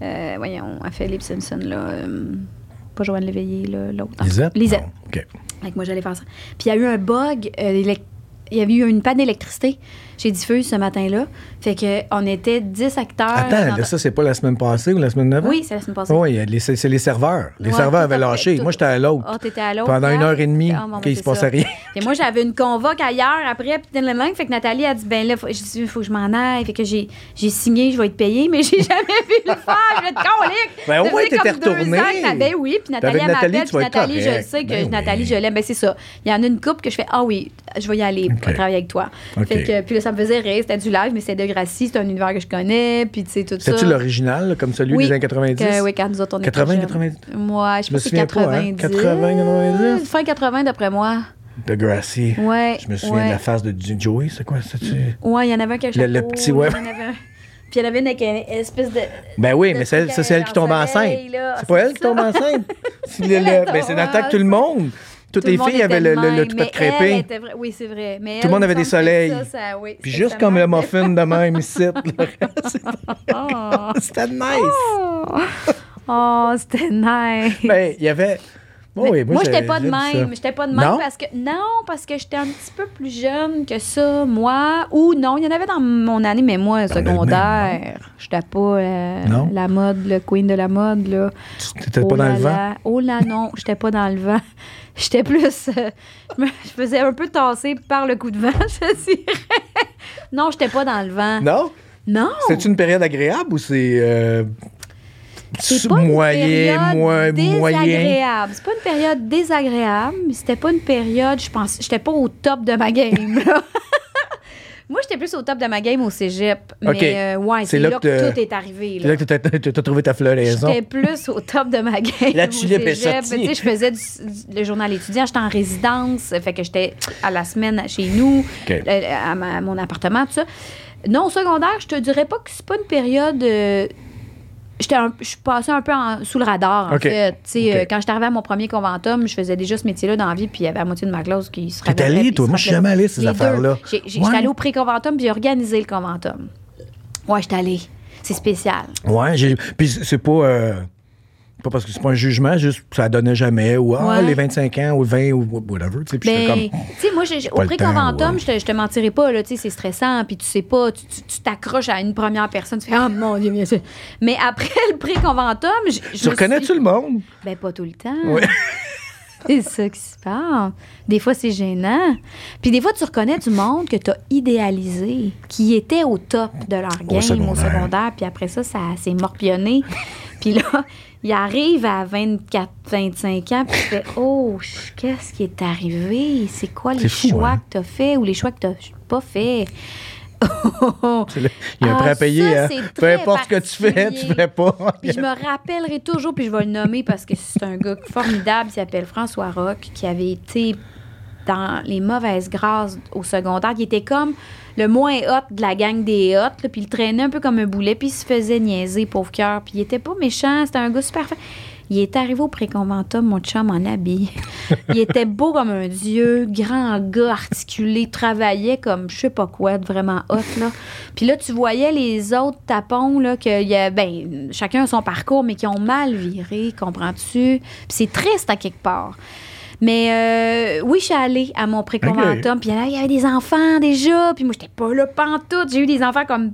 euh, voyons, elle fait Lip Simpson, là. euh, pas Joanne Léveillé, là, l'autre. Lisette? Lisette. Non, OK. Fait que moi, j'allais faire ça. Puis il y a eu un bug. euh, il y avait eu une panne d'électricité chez Diffuse ce matin-là. Fait que on était 10 acteurs. Attends, là, ça, c'est pas la semaine passée ou la semaine d'avant? Oui, c'est la semaine passée. Oui, les- c'est les serveurs. Les Ouais, serveurs avaient lâché. tout- Moi, j'étais à l'autre. Ah, t'étais à l'autre. Pendant une heure et demie, Ah, bon, ben, qu'il se passait ça. rien. Et moi, j'avais une convoque ailleurs après, puis telle langue. Fait que Nathalie a dit, ben là, faut, je dis, faut que je m'en aille. Fait que j'ai, j'ai signé, je vais être payée, mais j'ai jamais vu le faire. Je vais être colique. Ben, au moins, t'étais retournée. Ben oui, puis Nathalie, m'appelle, puis Nathalie, je sais que Ben Nathalie, je l'aime. Ben c'est ça. Il y en a une couple que je fais, ah oui, je vais y aller travailler avec toi. Fait que, puis là, ça me faisait rire. C'était du live, mais c'est de Gracie, c'est un univers que je connais, puis tu sais, tout ça. C'était-tu l'original, comme celui Oui, des années 90? que- oui, quand nous autres, on était 80, jeunes. 90? Ouais, je pense que c'est souviens pas, hein. 90. 80, 90? Fin 80 d'après moi. De Gracie. Ouais. Je me souviens ouais. de la face de Joey, c'est quoi? c'est-tu? Ouais, il y en avait un qui avait un Le- le petit, ouais. il y en avait un- Puis il y en avait une avec une espèce de. Ben oui, de mais c'est elle- truc ça, c'est elle qui tombe enceinte. C'est pas elle qui tombe enceinte? C'est Elle ben, c'est dans le temps que tout le monde. Toutes Tout le les filles avaient le, de le, le vra- Oui, c'est vrai. Mais Tout le monde avait des soleils. ça, ça, oui, Puis juste comme le muffin de même ici. Oh, C'était nice. Oh, c'était nice. Ben, il y avait. Oh, oui, moi, j'étais pas de même. J'étais pas de même Non? parce que. Non, parce que j'étais un petit peu plus jeune que ça, moi. Ou non, il y en avait dans mon année, mais moi, Dans le secondaire, j'étais pas euh, la mode, le queen de la mode, là. T'étais oh pas dans là le vent? Oh là non, j'étais pas dans le vent. J'étais plus. euh, je, me- je faisais un peu tasser par le coup de vent, je dirais. non, j'étais pas dans le vent. Non? Non! C'est une période agréable ou c'est. euh, C'est pas moyen, une période moins- moyen? désagréable. C'est pas une période désagréable, mais c'était pas une période, je pense, j'étais pas au top de ma game. là. Moi, j'étais plus au top de ma game au cégep. Mais euh, ouais, C'est là là, que tout est arrivé. C'est là. que t'as t'as trouvé ta floraison. J'étais plus au top de ma game. La au tulipe est sortie. Tu je faisais du- du- le journal étudiant, j'étais en résidence, fait que j'étais à la semaine chez nous, euh, à, ma- à mon appartement, tout ça. Non, au secondaire, je te dirais pas que c'est pas une période. euh, j'étais je suis passée un peu en- sous le radar, en fait. Tu sais, OK. euh, quand j'étais arrivée à mon premier conventum, je faisais déjà ce métier-là dans la vie, puis il y avait la moitié de ma classe qui se T'es allée, toi? Moi, je suis jamais allée, ces affaires-là. J'étais allée au pré-conventum, puis j'ai organisé le conventum. Ouais, j'étais allée. C'est spécial. Ouais, j'ai. Puis c'est pas. euh, pas parce que c'est pas un jugement, juste ça donnait jamais. Ou ah, Ouais. les 25 ans, ou 20, ou whatever. Tu sais, puis Ben, comme. tu sais, moi, au pré-conventum, ouais. je, te, je te mentirais pas, là, tu sais, c'est stressant, puis tu sais pas, tu t'accroches à une première personne, tu fais, oh mon Dieu, bien sûr. Mais après le pré-conventum, je. Tu reconnais-tu suis- le monde? Ben, pas tout le temps. Ouais. C'est ça qui se passe. Des fois, c'est gênant. Puis des fois, tu reconnais du monde que tu as idéalisé, qui était au top de leur game au secondaire. secondaire, puis après ça, ça s'est morpionné. puis là, il arrive à 24, 25 ans, puis tu fais Oh, qu'est-ce qui est arrivé? C'est quoi les fou, choix hein? que tu as fait ou les choix que tu pas fait? Il y a un Ah, prêt à payer, ça, hein? Peu importe ce que tu fais, tu fais pas. Puis je me rappellerai toujours, puis je vais le nommer parce que c'est un gars formidable, il s'appelle François Roch, qui avait été dans les mauvaises grâces au secondaire. Il était comme le moins hot de la gang des hot, puis il traînait un peu comme un boulet, puis il se faisait niaiser, pauvre cœur. Puis il était pas méchant, c'était un gars super. Il est arrivé au préconventum, mon chum en habit. Il était beau comme un dieu, grand gars, articulé, travaillait comme je sais pas quoi, vraiment hot, là. Puis là, tu voyais les autres tapons, là, que ben, chacun a son parcours, mais qui ont mal viré, comprends-tu? Puis c'est triste à quelque part. Mais euh, oui, je suis allée à mon préconventum, puis là, il y avait des enfants déjà, puis moi, j'étais pas là pantoute. J'ai eu des enfants comme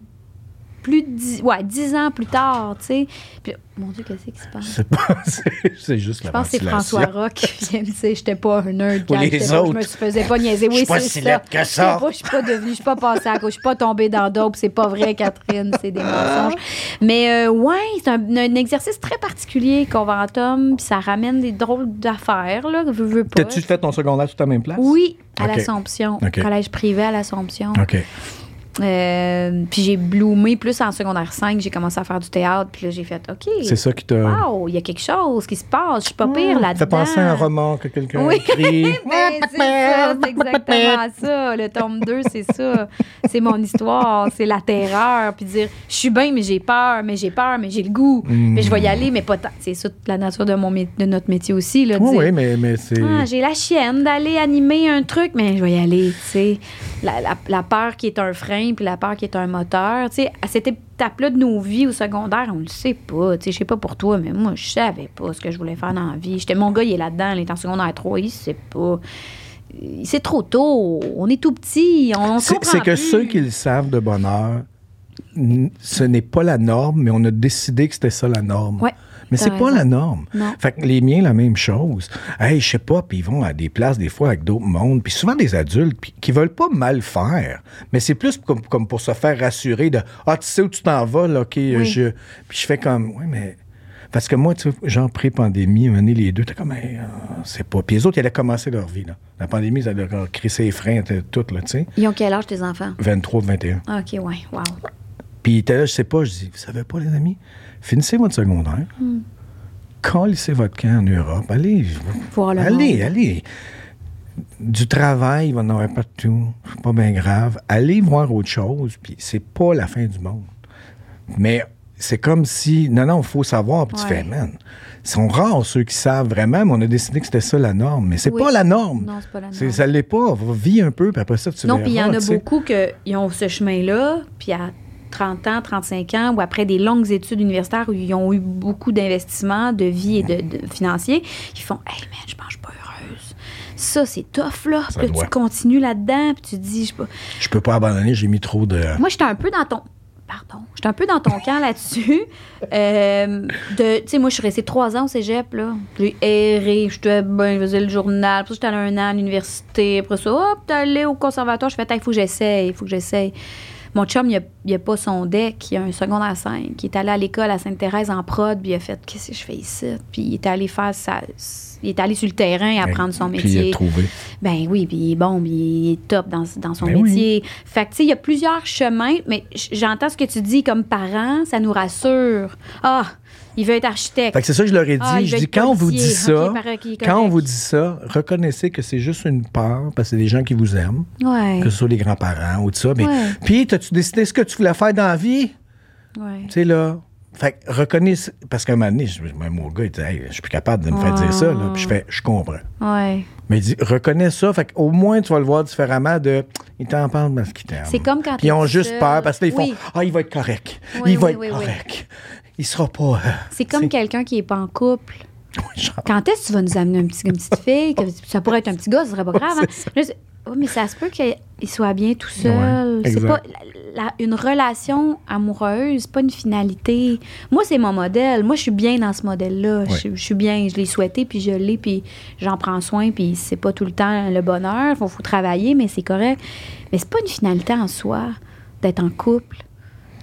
plus de dix, ouais, dix ans plus tard, tu sais. Puis mon Dieu, qu'est-ce qui se passe? C'est pas. c'est- C'est juste la Je pense que c'est. François Rock qui vient de dire j'étais pas un nerd. Ou quand les pas- autres. Je me suis faisais pas niaiser. Je Oui, suis pas c'est si ça. que ça. Je suis pas- Je suis pas devenue, je suis pas passée à cause, je suis pas tombée dans dope. C'est pas vrai, Catherine, c'est des mensonges. Mais euh, ouais, c'est un, un exercice très particulier, Conventum, puis ça ramène des drôles d'affaires, là, veux, veux pas. T'as-tu fait ton secondaire tout à la même place? Oui, à l'Assomption, collège privé à l'Assomption. OK. Euh, puis j'ai bloomé plus en secondaire 5. J'ai commencé à faire du théâtre. Puis là, j'ai fait OK. C'est ça qui t'a. Wow, il y a quelque chose qui se passe. Je suis pas pire là-dedans. Ça fait penser à un roman que quelqu'un Oui. a écrit. Ben, c'est ça, c'est exactement ça. Le tome 2, c'est ça. C'est mon histoire, c'est la terreur. Puis dire, je suis bien, mais j'ai peur, mais j'ai peur, mais j'ai le goût. Mm. Mais je vais y aller, mais pas tant. C'est ça toute la nature de, mon, mé- de notre métier aussi. Là, Oui, dire, oui, mais, mais c'est. ah, j'ai la chienne d'aller animer un truc, mais je vais y aller, tu sais. La, la- la peur qui est un frein, puis la peur qui est un moteur, tu sais. À cette étape-là de nos vies au secondaire, on le sait pas, tu sais. Je sais pas pour toi, mais moi, je savais pas ce que je voulais faire dans la vie. J'étais, mon gars, il est là-dedans, il est en secondaire 3, il sait pas. C'est trop tôt, on est tout petit, on, C'est c'est que ceux qui le savent de bonheur, ce n'est pas la norme, mais on a décidé que c'était ça la norme. Ouais, mais c'est pas la norme. Non. Fait que les miens, la même chose. Hey, je sais pas, puis ils vont à des places des fois avec d'autres mondes, puis souvent des adultes puis qui veulent pas mal faire, mais c'est plus comme, comme pour se faire rassurer de ah tu sais où tu t'en vas là, ok, Oui. je puis je fais comme oui mais parce que moi, tu sais, genre pré-pandémie, donné, les deux, t'es comme, Hey, euh, c'est pas. Puis les autres, ils allaient commencer leur vie, là. La pandémie, ils allaient crisser les freins, tout, là, tu sais. Ils ont quel âge, tes enfants? 23, 21. Ah, OK, ouais, wow. Puis il était là, je sais pas, je dis, vous savez pas, les amis, finissez votre secondaire, Hmm. collissez votre camp en Europe, allez, Voir le allez, allez. Du travail, il va en avoir partout, c'est pas bien grave. Allez voir autre chose, puis c'est pas la fin du monde. Mais c'est comme si, non, non, il faut savoir, puis tu fais, man, ils sont rares ceux qui savent vraiment, mais on a décidé que c'était ça la norme. Mais c'est Oui. pas la norme. Non, c'est pas la norme. Ça l'est pas. Vis un peu, puis après ça, tu Non, puis il y en a beaucoup qui ont ce chemin-là, puis à 30 ans, 35 ans, ou après des longues études universitaires où ils ont eu beaucoup d'investissements de vie et de, de financiers, ils font Hey man, je pense que je suis pas heureuse. Ça, c'est tough, là. Ça Puis doit. tu continues là-dedans, puis tu te dis, je pas. Je peux pas abandonner, j'ai mis trop de... Moi, j'étais un peu dans ton. Pardon. J'étais un peu dans ton camp là-dessus. Euh, de, tu sais, moi, je suis restée trois ans au cégep, là. J'ai erré. J'étais ben, je faisais le journal. Puis j'étais allée un an à l'université. Après ça, hop, t'es allé au conservatoire. Je fais, il faut que j'essaye, il faut que j'essaye. Mon chum, il a, il a pas son deck. Il a un secondaire 5. Il est allé à l'école à Sainte-Thérèse en prod. Puis il a fait, qu'est-ce que je fais ici? Puis il est allé faire sa. Il est allé sur le terrain apprendre son Puis il métier. a trouvé. Ben oui, puis il est bon, puis il est top dans, dans son Ben oui. métier. Fait que, tu sais, il y a plusieurs chemins, mais j'entends ce que tu dis comme parent, ça nous rassure. Ah, il veut être architecte. Fait que c'est ça que je leur ai dit. Ah, je dis, quand on vous dit ça, quand on vous dit ça, reconnaissez que c'est juste une peur, parce que c'est des gens qui vous aiment, Ouais. que ce soit les grands-parents ou tout ça. Mais. Puis, t'as-tu décidé ce que tu voulais faire dans la vie? ouais. Tu sais, là. Fait que reconnais, parce qu'à un moment donné, même mon gars, il dit, Hey, je suis plus capable de me faire dire ça, là. Puis je fais, je comprends. Ouais. Mais il dit, reconnais ça, fait qu'au moins, tu vas le voir différemment de, il t'en parle parce qu'il t'aime. C'est comme quand Puis ils ont juste seul. peur, parce que là, ils font, ah, il va être correct. Oui, il va être correct. Il sera pas. euh, C'est comme quelqu'un qui est pas en couple. Quand est-ce que tu vas nous amener un petit, une petite fille? que ça pourrait être un petit gars, ce serait pas grave. hein? Mais ça se peut qu'il soit bien tout seul. Ouais, c'est pas la- la- une relation amoureuse, pas une finalité. Moi, c'est mon modèle. Moi, je suis bien dans ce modèle-là. Ouais. Je, je suis bien. Je l'ai souhaité, puis je l'ai, puis j'en prends soin, puis c'est pas tout le temps le bonheur. Faut, faut travailler, mais c'est correct. Mais c'est pas une finalité en soi d'être en couple.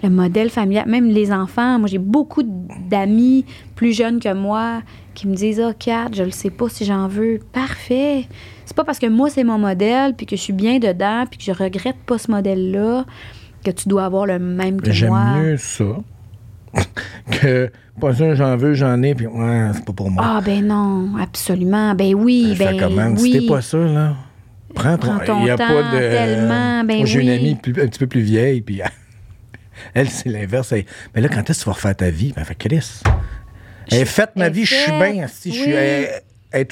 Le modèle familial, même les enfants. Moi, j'ai beaucoup d'amis plus jeunes que moi qui me disent Ah, Kat, je le sais pas si j'en veux. Parfait. C'est pas parce que moi, c'est mon modèle, puis que je suis bien dedans, puis que je regrette pas ce modèle-là, que tu dois avoir le même que J'aime moi. mieux ça que pas ça, j'en veux, j'en ai, puis ouais, c'est pas pour moi. Ah, ben non, absolument. Ben oui, ben comment? oui. Si t'es pas ça, là, prends, Prends ton- ton y a temps, pas de. tellement, ben Moi, J'ai oui. une amie plus- un petit peu plus vieille, puis elle, c'est l'inverse. Mais là, quand est-ce que tu vas refaire ta vie? Ben, elle fait Chris. Elle est faite, ma vie, je suis bien. Elle,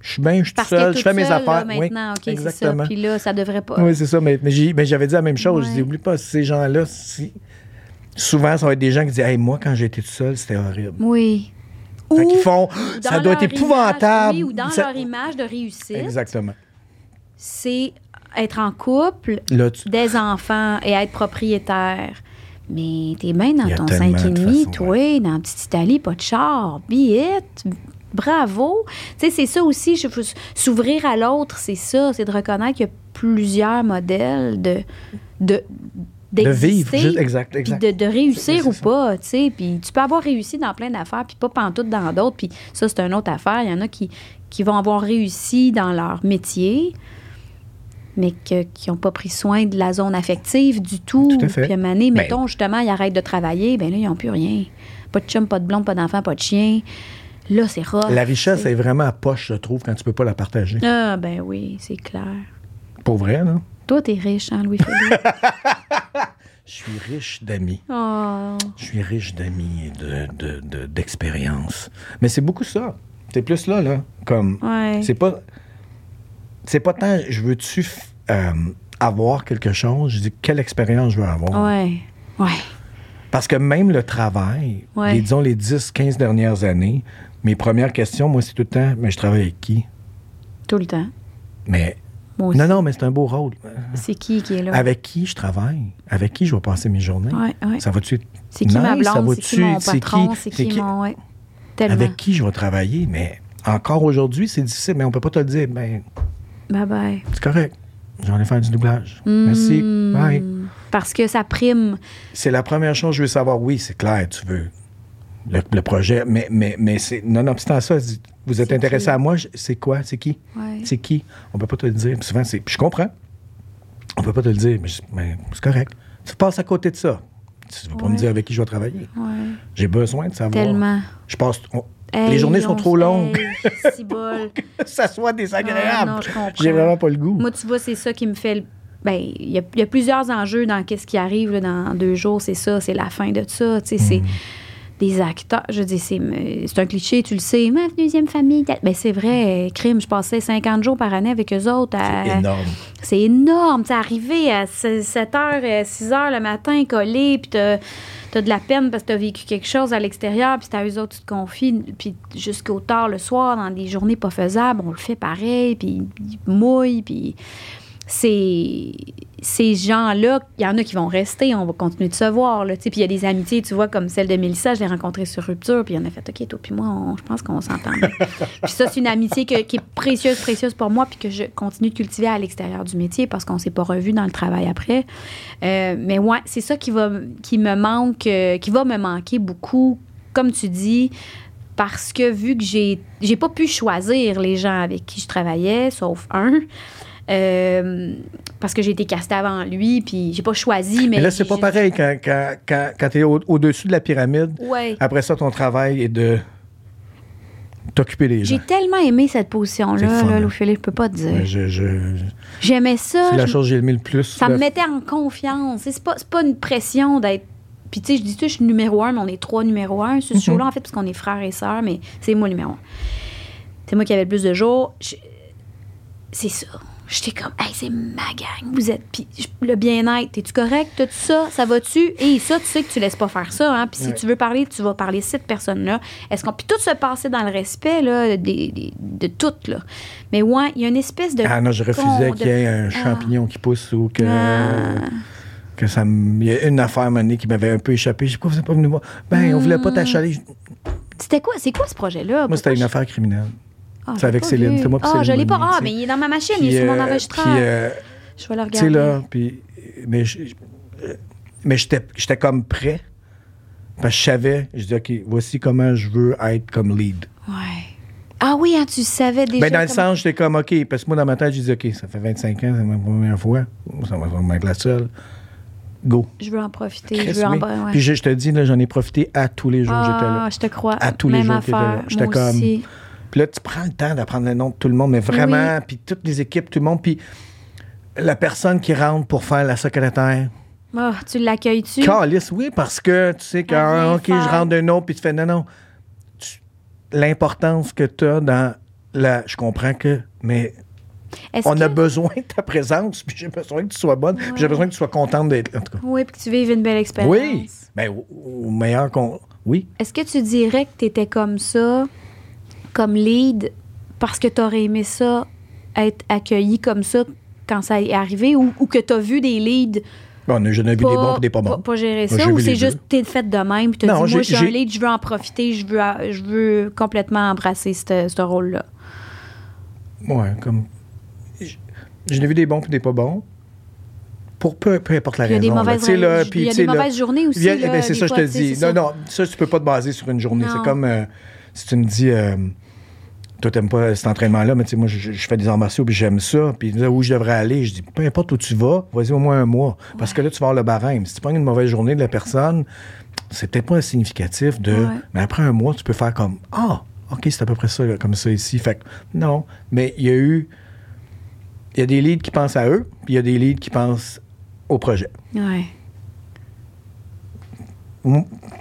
je suis bien, je suis tout seul, je fais mes affaires. là, Oui, ça. exactement. Puis là, ça devrait pas. Oui, c'est ça. Mais, mais j'ai- mais j'avais dit la même chose. Je dis, oublie pas, ces gens-là, si, souvent, ça va être des gens qui disent, hey, moi, quand j'étais tout seul, c'était horrible. Oui. Fait Ou qu'ils font, ça doit être épouvantable. image- oui, ou dans Ça- leur image de réussite, Exactement. c'est être en couple, Là, tu- des enfants et être propriétaire. Mais t'es bien dans ton tellement 5,5, de façons, toi, dans la petite Italie, pas de char, billette, bravo. Tu sais, c'est ça aussi, je s'ouvrir à l'autre, c'est ça, c'est de reconnaître qu'il y a plusieurs modèles de de de vivre. juste- exact, exact. de, de réussir ou pas, tu sais. Puis tu peux avoir réussi dans plein d'affaires, puis pas pantoute dans d'autres. Puis ça, c'est une autre affaire. Il y en a qui, qui vont avoir réussi dans leur métier, mais que- qui n'ont pas pris soin de la zone affective du tout. Tout à fait. Puis à un moment donné, Ben- mettons, justement, ils arrêtent de travailler, ben là, ils n'ont plus rien. Pas de chum, pas de blonde, pas d'enfant, pas de chien. Là, c'est rough. La richesse c'est- est vraiment à poche, je trouve, quand tu peux pas la partager. Ah, ben oui, c'est clair. Pour vrai, là. Toi, t'es riche, hein, Louis-Philippe? Je suis riche d'amis. oh. Je suis riche d'amis et de, de- de- d'expérience. Mais c'est beaucoup ça. C'est plus là, là. Comme. Ouais. C'est pas. C'est pas tant. Je veux-tu euh, avoir quelque chose? Je dis quelle expérience je veux avoir? Ouais. Ouais. Parce que même le travail, Ouais. les, disons les 10, 15 dernières années, mes premières questions, moi, c'est tout le temps, mais je travaille avec qui? Tout le temps. Mais. Moi aussi. Non, non, mais c'est un beau rôle. C'est qui qui est là? Avec qui je travaille? Avec qui je vais passer mes journées? Ouais, ouais. Ça va-tu C'est qui ma blonde? C'est qui mon c'est patron? qui- C'est c'est qui, qui- mon. Ouais. Tellement. avec qui je vais travailler, mais encore aujourd'hui, c'est difficile, mais on peut pas te le dire. Ben, Bye bye. c'est correct. J'en ai fait du doublage. Merci. Hmm. Bye. Parce que ça prime. C'est la première chose que je veux savoir. Oui, c'est clair, tu veux le, le projet, mais, mais, mais c'est. Nonobstant ça, vous êtes intéressé qui? à moi, c'est quoi? C'est qui? Ouais. C'est qui? On peut pas te le dire. Puis souvent, c'est. je comprends. On peut pas te le dire, mais, mais c'est correct. Tu passes à côté de ça. Tu veux pas Ouais. me dire avec qui je vais travailler. Ouais. J'ai besoin de savoir. Tellement. Je passe. on- Hey, les journées sont on- trop longues. Hey, bol. ça soit désagréable. Ah. J'ai vraiment pas le goût. Moi, tu vois, c'est ça qui me fait. le- Ben, il y, a- il y a plusieurs enjeux dans qu'est-ce qui arrive là, dans deux jours. C'est ça, c'est la fin de ça. Tu sais, c'est Mm. des acteurs. Je dis, c'est c'est un cliché, tu le sais. Ma deuxième famille. Ben, c'est vrai, crime. Je passais 50 jours par année avec eux autres. C'est énorme. C'est énorme. Tu arrivé à 7 h, 6 h le matin, collé, puis t'as as de la peine parce que t'as vécu quelque chose à l'extérieur, puis c'est à eux autres, tu te confies, puis jusqu'au tard le soir, dans des journées pas faisables, on le fait pareil, puis ils mouillent, puis c'est ces gens-là, il y en a qui vont rester, on va continuer de se voir. Là, puis il y a des amitiés, tu vois, comme celle de Mélissa, je l'ai rencontrée sur Rupture, puis on a fait, OK, toi puis moi, on- je pense qu'on s'entend. puis ça, c'est une amitié que- qui est précieuse, précieuse pour moi, puis que je continue de cultiver à l'extérieur du métier parce qu'on s'est pas revu dans le travail après. Euh, mais ouais, c'est ça qui, va, qui me manque, euh, qui va me manquer beaucoup, comme tu dis, parce que vu que j'ai j'ai pas pu choisir les gens avec qui je travaillais, sauf un, euh, parce que j'ai été castée avant lui, puis j'ai pas choisi. Mais, Mais là, c'est pas pareil quand, quand, quand, quand tu es au- au-dessus de la pyramide. Ouais. Après ça, ton travail est de t'occuper des gens. J'ai tellement aimé cette position-là, là. Louis-Philippe, je peux pas te dire. J'aimais ça. c'est la chose que j'ai aimé le plus. ça là. me mettait en confiance. C'est pas, c'est pas une pression d'être. Puis, tu sais, je dis, tu je suis numéro un, mais on est trois numéro un sur ce show-là, en fait, parce qu'on est frères et sœurs, mais c'est moi numéro un. C'est moi qui avais le plus de jours. Je- C'est ça. J'étais comme, hey, c'est ma gang, vous êtes. Puis le bien-être, es-tu correct? Tout ça, ça va-tu? Et ça, tu sais que tu laisses pas faire ça, hein? Puis si Ouais. tu veux parler, tu vas parler cette personne-là. Est-ce qu'on. Puis tout se passer dans le respect, là, des, des- de tout, là. Mais ouais, il y a une espèce de. Ah non, je refusais qu'il y ait un Ah. champignon qui pousse ou que, Ah. que ça me. Il y a une affaire donné qui m'avait un peu échappé. Je sais pourquoi vous n'êtes pas venu voir? Ben, on voulait pas t'achaler. C'était quoi? C'est quoi ce projet-là? Moi, c'était une affaire criminelle. Ah, c'est avec Céline. C'est moi Ah, je l'ai pas. Ah, mais il est dans ma machine, il est sur mon euh, enregistreur. euh, je vais le Tu sais, regarder. là, puis. Mais mais j'étais comme prêt. Parce que je savais, je dis, OK, voici comment je veux être comme lead. Ouais. Ah oui, hein, tu savais déjà. Ben, dans le sens, j'étais comme, OK, parce que moi, dans ma tête, je dis, OK, ça fait 25 ans, c'est ma première fois. Ça va vraiment être la seule. Go. Je veux en profiter. Je veux en ouais. Puis je, je te dis, là, j'en ai profité à tous les jours j'étais là. Ah, je te crois. À tous les jours j'étais là. comme- aussi. Puis là, tu prends le temps d'apprendre le nom de tout le monde, mais vraiment, puis toutes les équipes, tout le monde, puis la personne qui rentre pour faire la secrétaire. Ah, tu l'accueilles-tu? Calice, oui, parce que tu sais que, rien ah, OK, je rentre d'un autre, puis tu fais, non, non. L'importance que tu as dans la. Je comprends que, mais on a besoin de ta présence, puis j'ai besoin que tu sois bonne, puis j'ai besoin que tu sois contente d'être. En tout cas. Oui, puis que tu vives une belle expérience. Oui, mais au meilleur qu'on. Oui. Est-ce que tu dirais que tu étais comme ça, comme lead, parce que tu aurais aimé ça, être accueilli comme ça quand ça est arrivé, ou, ou que tu as vu des leads Bon, on a jamais vu des bons et des pas bons. Pas, gérer Moi, ça, ou c'est juste t'es fait de même, puis t'as Non, dit, moi, j'ai- un lead, je veux en profiter, je veux, je veux complètement embrasser ce rôle-là. Ouais, comme. J'en ai vu des bons et des pas bons. Pour peu, peu importe la Il y a raison. des mauvaises, il y a des là, mauvaises journées aussi. là, ben, c'est ça, je te dis. Non, non, ça, tu peux pas te baser sur une journée. C'est comme euh, si tu me dis. euh, toi, t'aimes pas cet entraînement-là, mais tu sais, moi, je, je fais des arts martiaux, puis j'aime ça. Puis là, où je devrais aller, je dis, peu importe où tu vas, vas-y au moins un mois. Parce que là, tu vas avoir le barème. Si tu prends une mauvaise journée de la personne, c'est peut-être pas significatif de. Ouais. Mais après un mois, tu peux faire comme, ah, OK, c'est à peu près ça, là, comme ça ici. Fait que, non. Mais il y a eu. Il y a des leads qui pensent à eux, puis il y a des leads qui pensent au projet. Ouais.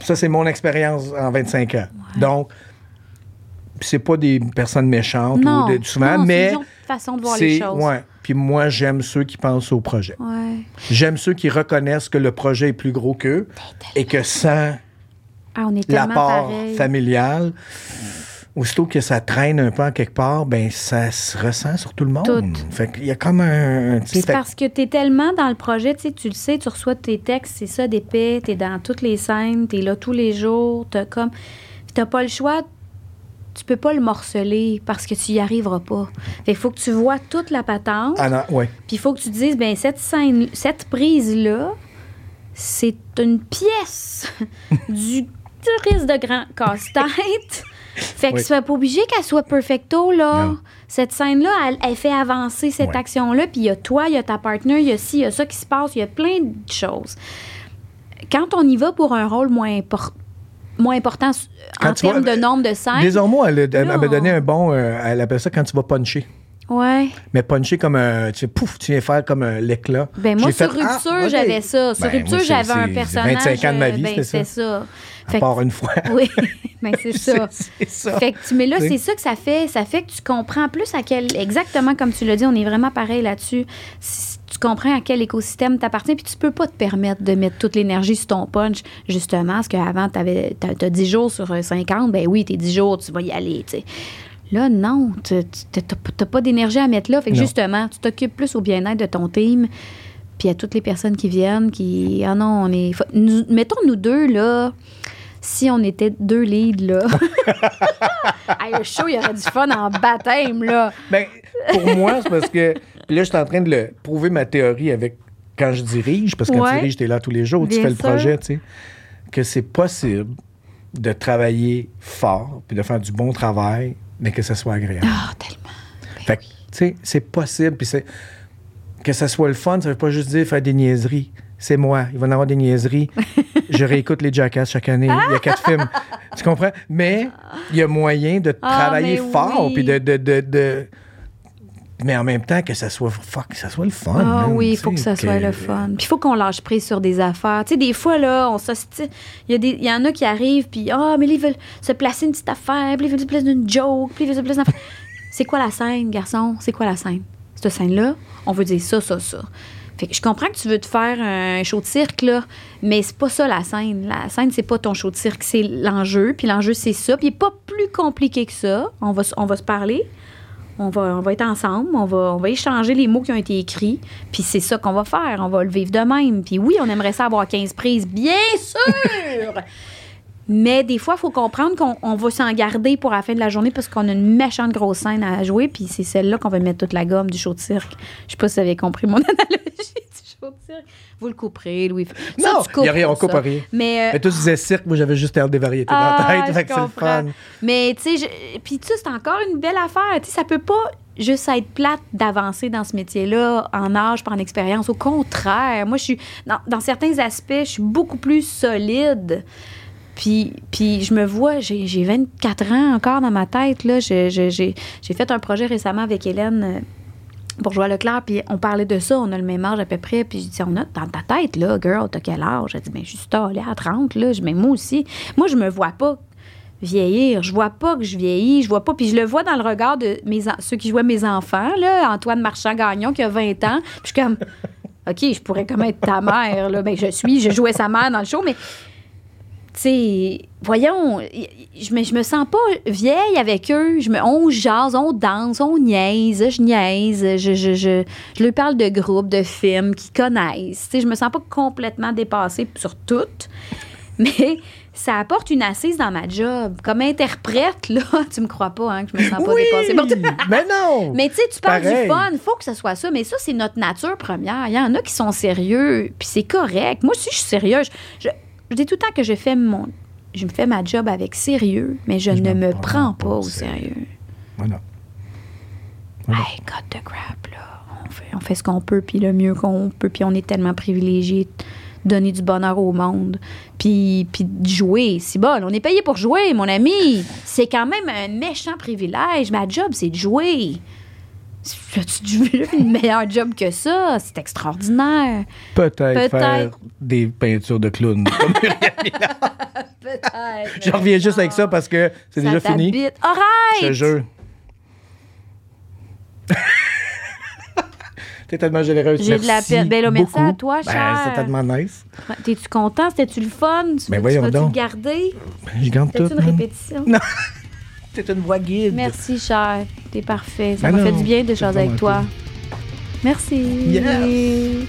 Ça, c'est mon expérience en 25 ans. Donc, c'est pas des personnes méchantes Non, ou de, souvent, non, c'est mais une autre façon de voir les c'est choses. ouais. Puis moi, j'aime ceux qui pensent au projet. Ouais. J'aime ceux qui reconnaissent que le projet est plus gros qu'eux et que sans Ah, l'apport familial, aussitôt que ça traîne un peu en quelque part, ben ça se ressent sur tout le monde. Tout. Fait qu'il y a comme un, Puis C'est fait- parce que tu es tellement dans le projet, tu sais, tu le sais, tu reçois tes textes, c'est ça, d'épais, tu es dans toutes les scènes, tu es là tous les jours, tu comme. Puis t'as pas le choix, tu peux pas le morceler parce que tu y arriveras pas. Fait qu'il faut que tu vois toute la patente, Ah non, ouais. puis il faut que tu te dises, ben cette scène, cette prise-là, c'est une pièce du touriste de grand casse-tête. Fait que Oui. c'est pas obligé qu'elle soit perfecto, là. Non. Cette scène-là, elle, elle fait avancer cette action-là, puis il y a toi, il y a ta partenaire, il y a ci, il y a ça qui se passe, il y a plein de choses. Quand on y va pour un rôle moins, impor- moins important Quand en vas- termes de nombre de scènes, Désormais, elle, elle m'a donné on- un bon, euh, elle appelle ça quand tu vas puncher. ouais. Mais puncher comme un, tu sais, pouf, tu viens faire comme un l'éclat. Ben moi, sur fait, ah, Rupture, j'avais ça. Sur Ben, Rupture, j'avais un personnage. 25 ans de ma vie, euh, ben, c'était ça. c'est ça. À Fait que- part une fois. Oui, ben c'est ça. C'est- ça. Fait que tu, mais là, c'est ça que ça fait. Ça fait que tu comprends plus à quel. Exactement comme tu l'as dit, on est vraiment pareil là-dessus. Si Tu comprends à quel écosystème t'appartiens, puis tu peux pas te permettre de mettre toute l'énergie sur ton punch, justement, parce qu'avant, tu as 10 jours sur euh, 50, ben oui, tes 10 jours, tu vas y aller, tu sais. Là, non, tu n'as pas d'énergie à mettre là. Fait que Non. justement, tu t'occupes plus au bien-être de ton team, puis à toutes les personnes qui viennent, qui. Ah non, on est. nous- mettons, nous deux, là, si on était deux leads, là. Hey, le show, il y aurait du fun en baptême, là. Ben, pour moi, c'est parce que. Puis là, je suis en train de le prouver ma théorie avec. Quand je dirige, parce que quand Ouais. tu diriges, tu es là tous les jours, tu fais le projet, tu sais. Que c'est possible de travailler fort, puis de faire du bon travail, mais que ça soit agréable. Ah, tellement. Fait que, tu sais, c'est possible. Puis c'est. Que ça soit le fun, ça veut pas juste dire faire des niaiseries. C'est moi. Il va y en avoir des niaiseries. Je réécoute les Jackass chaque année. Il y a quatre films. Tu comprends? Mais il y a moyen de Ah, travailler fort. oui. Puis de, de, de, de- Mais en même temps, que ça soit, fuck, que ça soit le fun. Ah oui, il faut que ça soit le fun. Puis il faut qu'on lâche prise sur des affaires. Tu sais, des fois, là, on Il y, a des- il y en a qui arrivent, puis ah, mais là, ils veulent se placer une petite affaire, puis ils veulent se placer d'une joke, puis ils veulent se placer affaire. C'est quoi la scène, garçon? C'est quoi la scène? Cette scène-là, on veut dire ça, ça, ça. Fait que je comprends que tu veux te faire un show de cirque, là, mais c'est pas ça la scène. La scène, c'est pas ton show de cirque, c'est l'enjeu. Puis l'enjeu, c'est ça. Puis pas plus compliqué que ça. On va, on va se parler. On va, être ensemble, on va, échanger les mots qui ont été écrits, puis c'est ça qu'on va faire, on va le vivre de même. Puis oui, on aimerait ça avoir 15 prises, bien sûr! Mais des fois, il faut comprendre qu'on on va s'en garder pour la fin de la journée parce qu'on a une méchante grosse scène à jouer, puis c'est celle-là qu'on va mettre toute la gomme du show de cirque. Je sais pas si vous avez compris mon analogie show de cirque. Vous le couperez, Louis. Ça, Non, tu coupes y a rien, on ça. coupe rien. Mais, euh, Mais toi, tu disais cirque, moi, j'avais juste théâtre des variétés dans ah, la tête. Fait que c'est le fun. Mais tu sais, je- puis tu sais, c'est encore une belle affaire. Tu sais, ça peut pas juste être plate d'avancer dans ce métier-là en âge, par en expérience. Au contraire, moi, je suis dans, dans certains aspects, je suis beaucoup plus solide. Puis, puis je me vois, j'ai j'ai 24 ans encore dans ma tête. là. J'ai j'ai fait un projet récemment avec Hélène à Leclerc, puis on parlait de ça, on a le même âge à peu près, puis je dis, on a dans ta tête, là, girl, t'as quel âge? Elle dit, ben, je suis allée à 30, là, je mais moi aussi. Moi, je me vois pas vieillir, je vois pas que je vieillis, je vois pas, puis je le vois dans le regard de mes ceux qui jouaient mes enfants, là, Antoine Marchand-Gagnon, qui a 20 ans, puis je suis comme, OK, je pourrais comme être ta mère, là, ben, je suis, je jouais sa mère dans le show, mais sais, voyons, je me, je me sens pas vieille avec eux. Je me, on jase, on danse, on niaise, je niaise, je, je, je, je leur parle de groupes, de films qu'ils connaissent. Tu sais, je me sens pas complètement dépassée sur tout, mais ça apporte une assise dans ma job. Comme interprète, là, tu me crois pas hein, que je me sens pas Oui, dépassée. Mais non! mais tu sais, tu parles Pareil. du fun, il faut que ce soit ça. Mais ça, c'est notre nature première. Il y en a qui sont sérieux, puis c'est correct. Moi aussi, je suis sérieuse. Je, je dis tout le temps que je fais mon, je me fais ma job avec sérieux, mais je, Je ne me prends pas pas au sérieux. Voilà. Hey, cut the crap, là. On fait, on fait ce qu'on peut, puis le mieux qu'on peut, puis on est tellement privilégiés de donner du bonheur au monde, puis, puis de jouer. C'est bon, on est payé pour jouer, mon ami. C'est quand même un méchant privilège. Ma job, c'est de jouer. As-tu vu une meilleure job que ça? C'est extraordinaire. Peut-être Peut-être. faire des peintures de Miller. Peut-être. Je reviens juste avec ça parce que c'est déjà fini. t'habite. Je te Arrête! jure. T'es tellement généreuse. J'ai de la peine. Ben là, merci à toi, Ben, cher. c'est tellement nice. T'es-tu content? C'était-tu le fun? Tu, Ben voyons donc. le garder? Ben, Je garde tout. C'était-tu une répétition? Non. T'es une voix guide. Merci, cher. T'es parfait. Ça Ben m'a fait du bien de choses avec toi. Merci. Yes.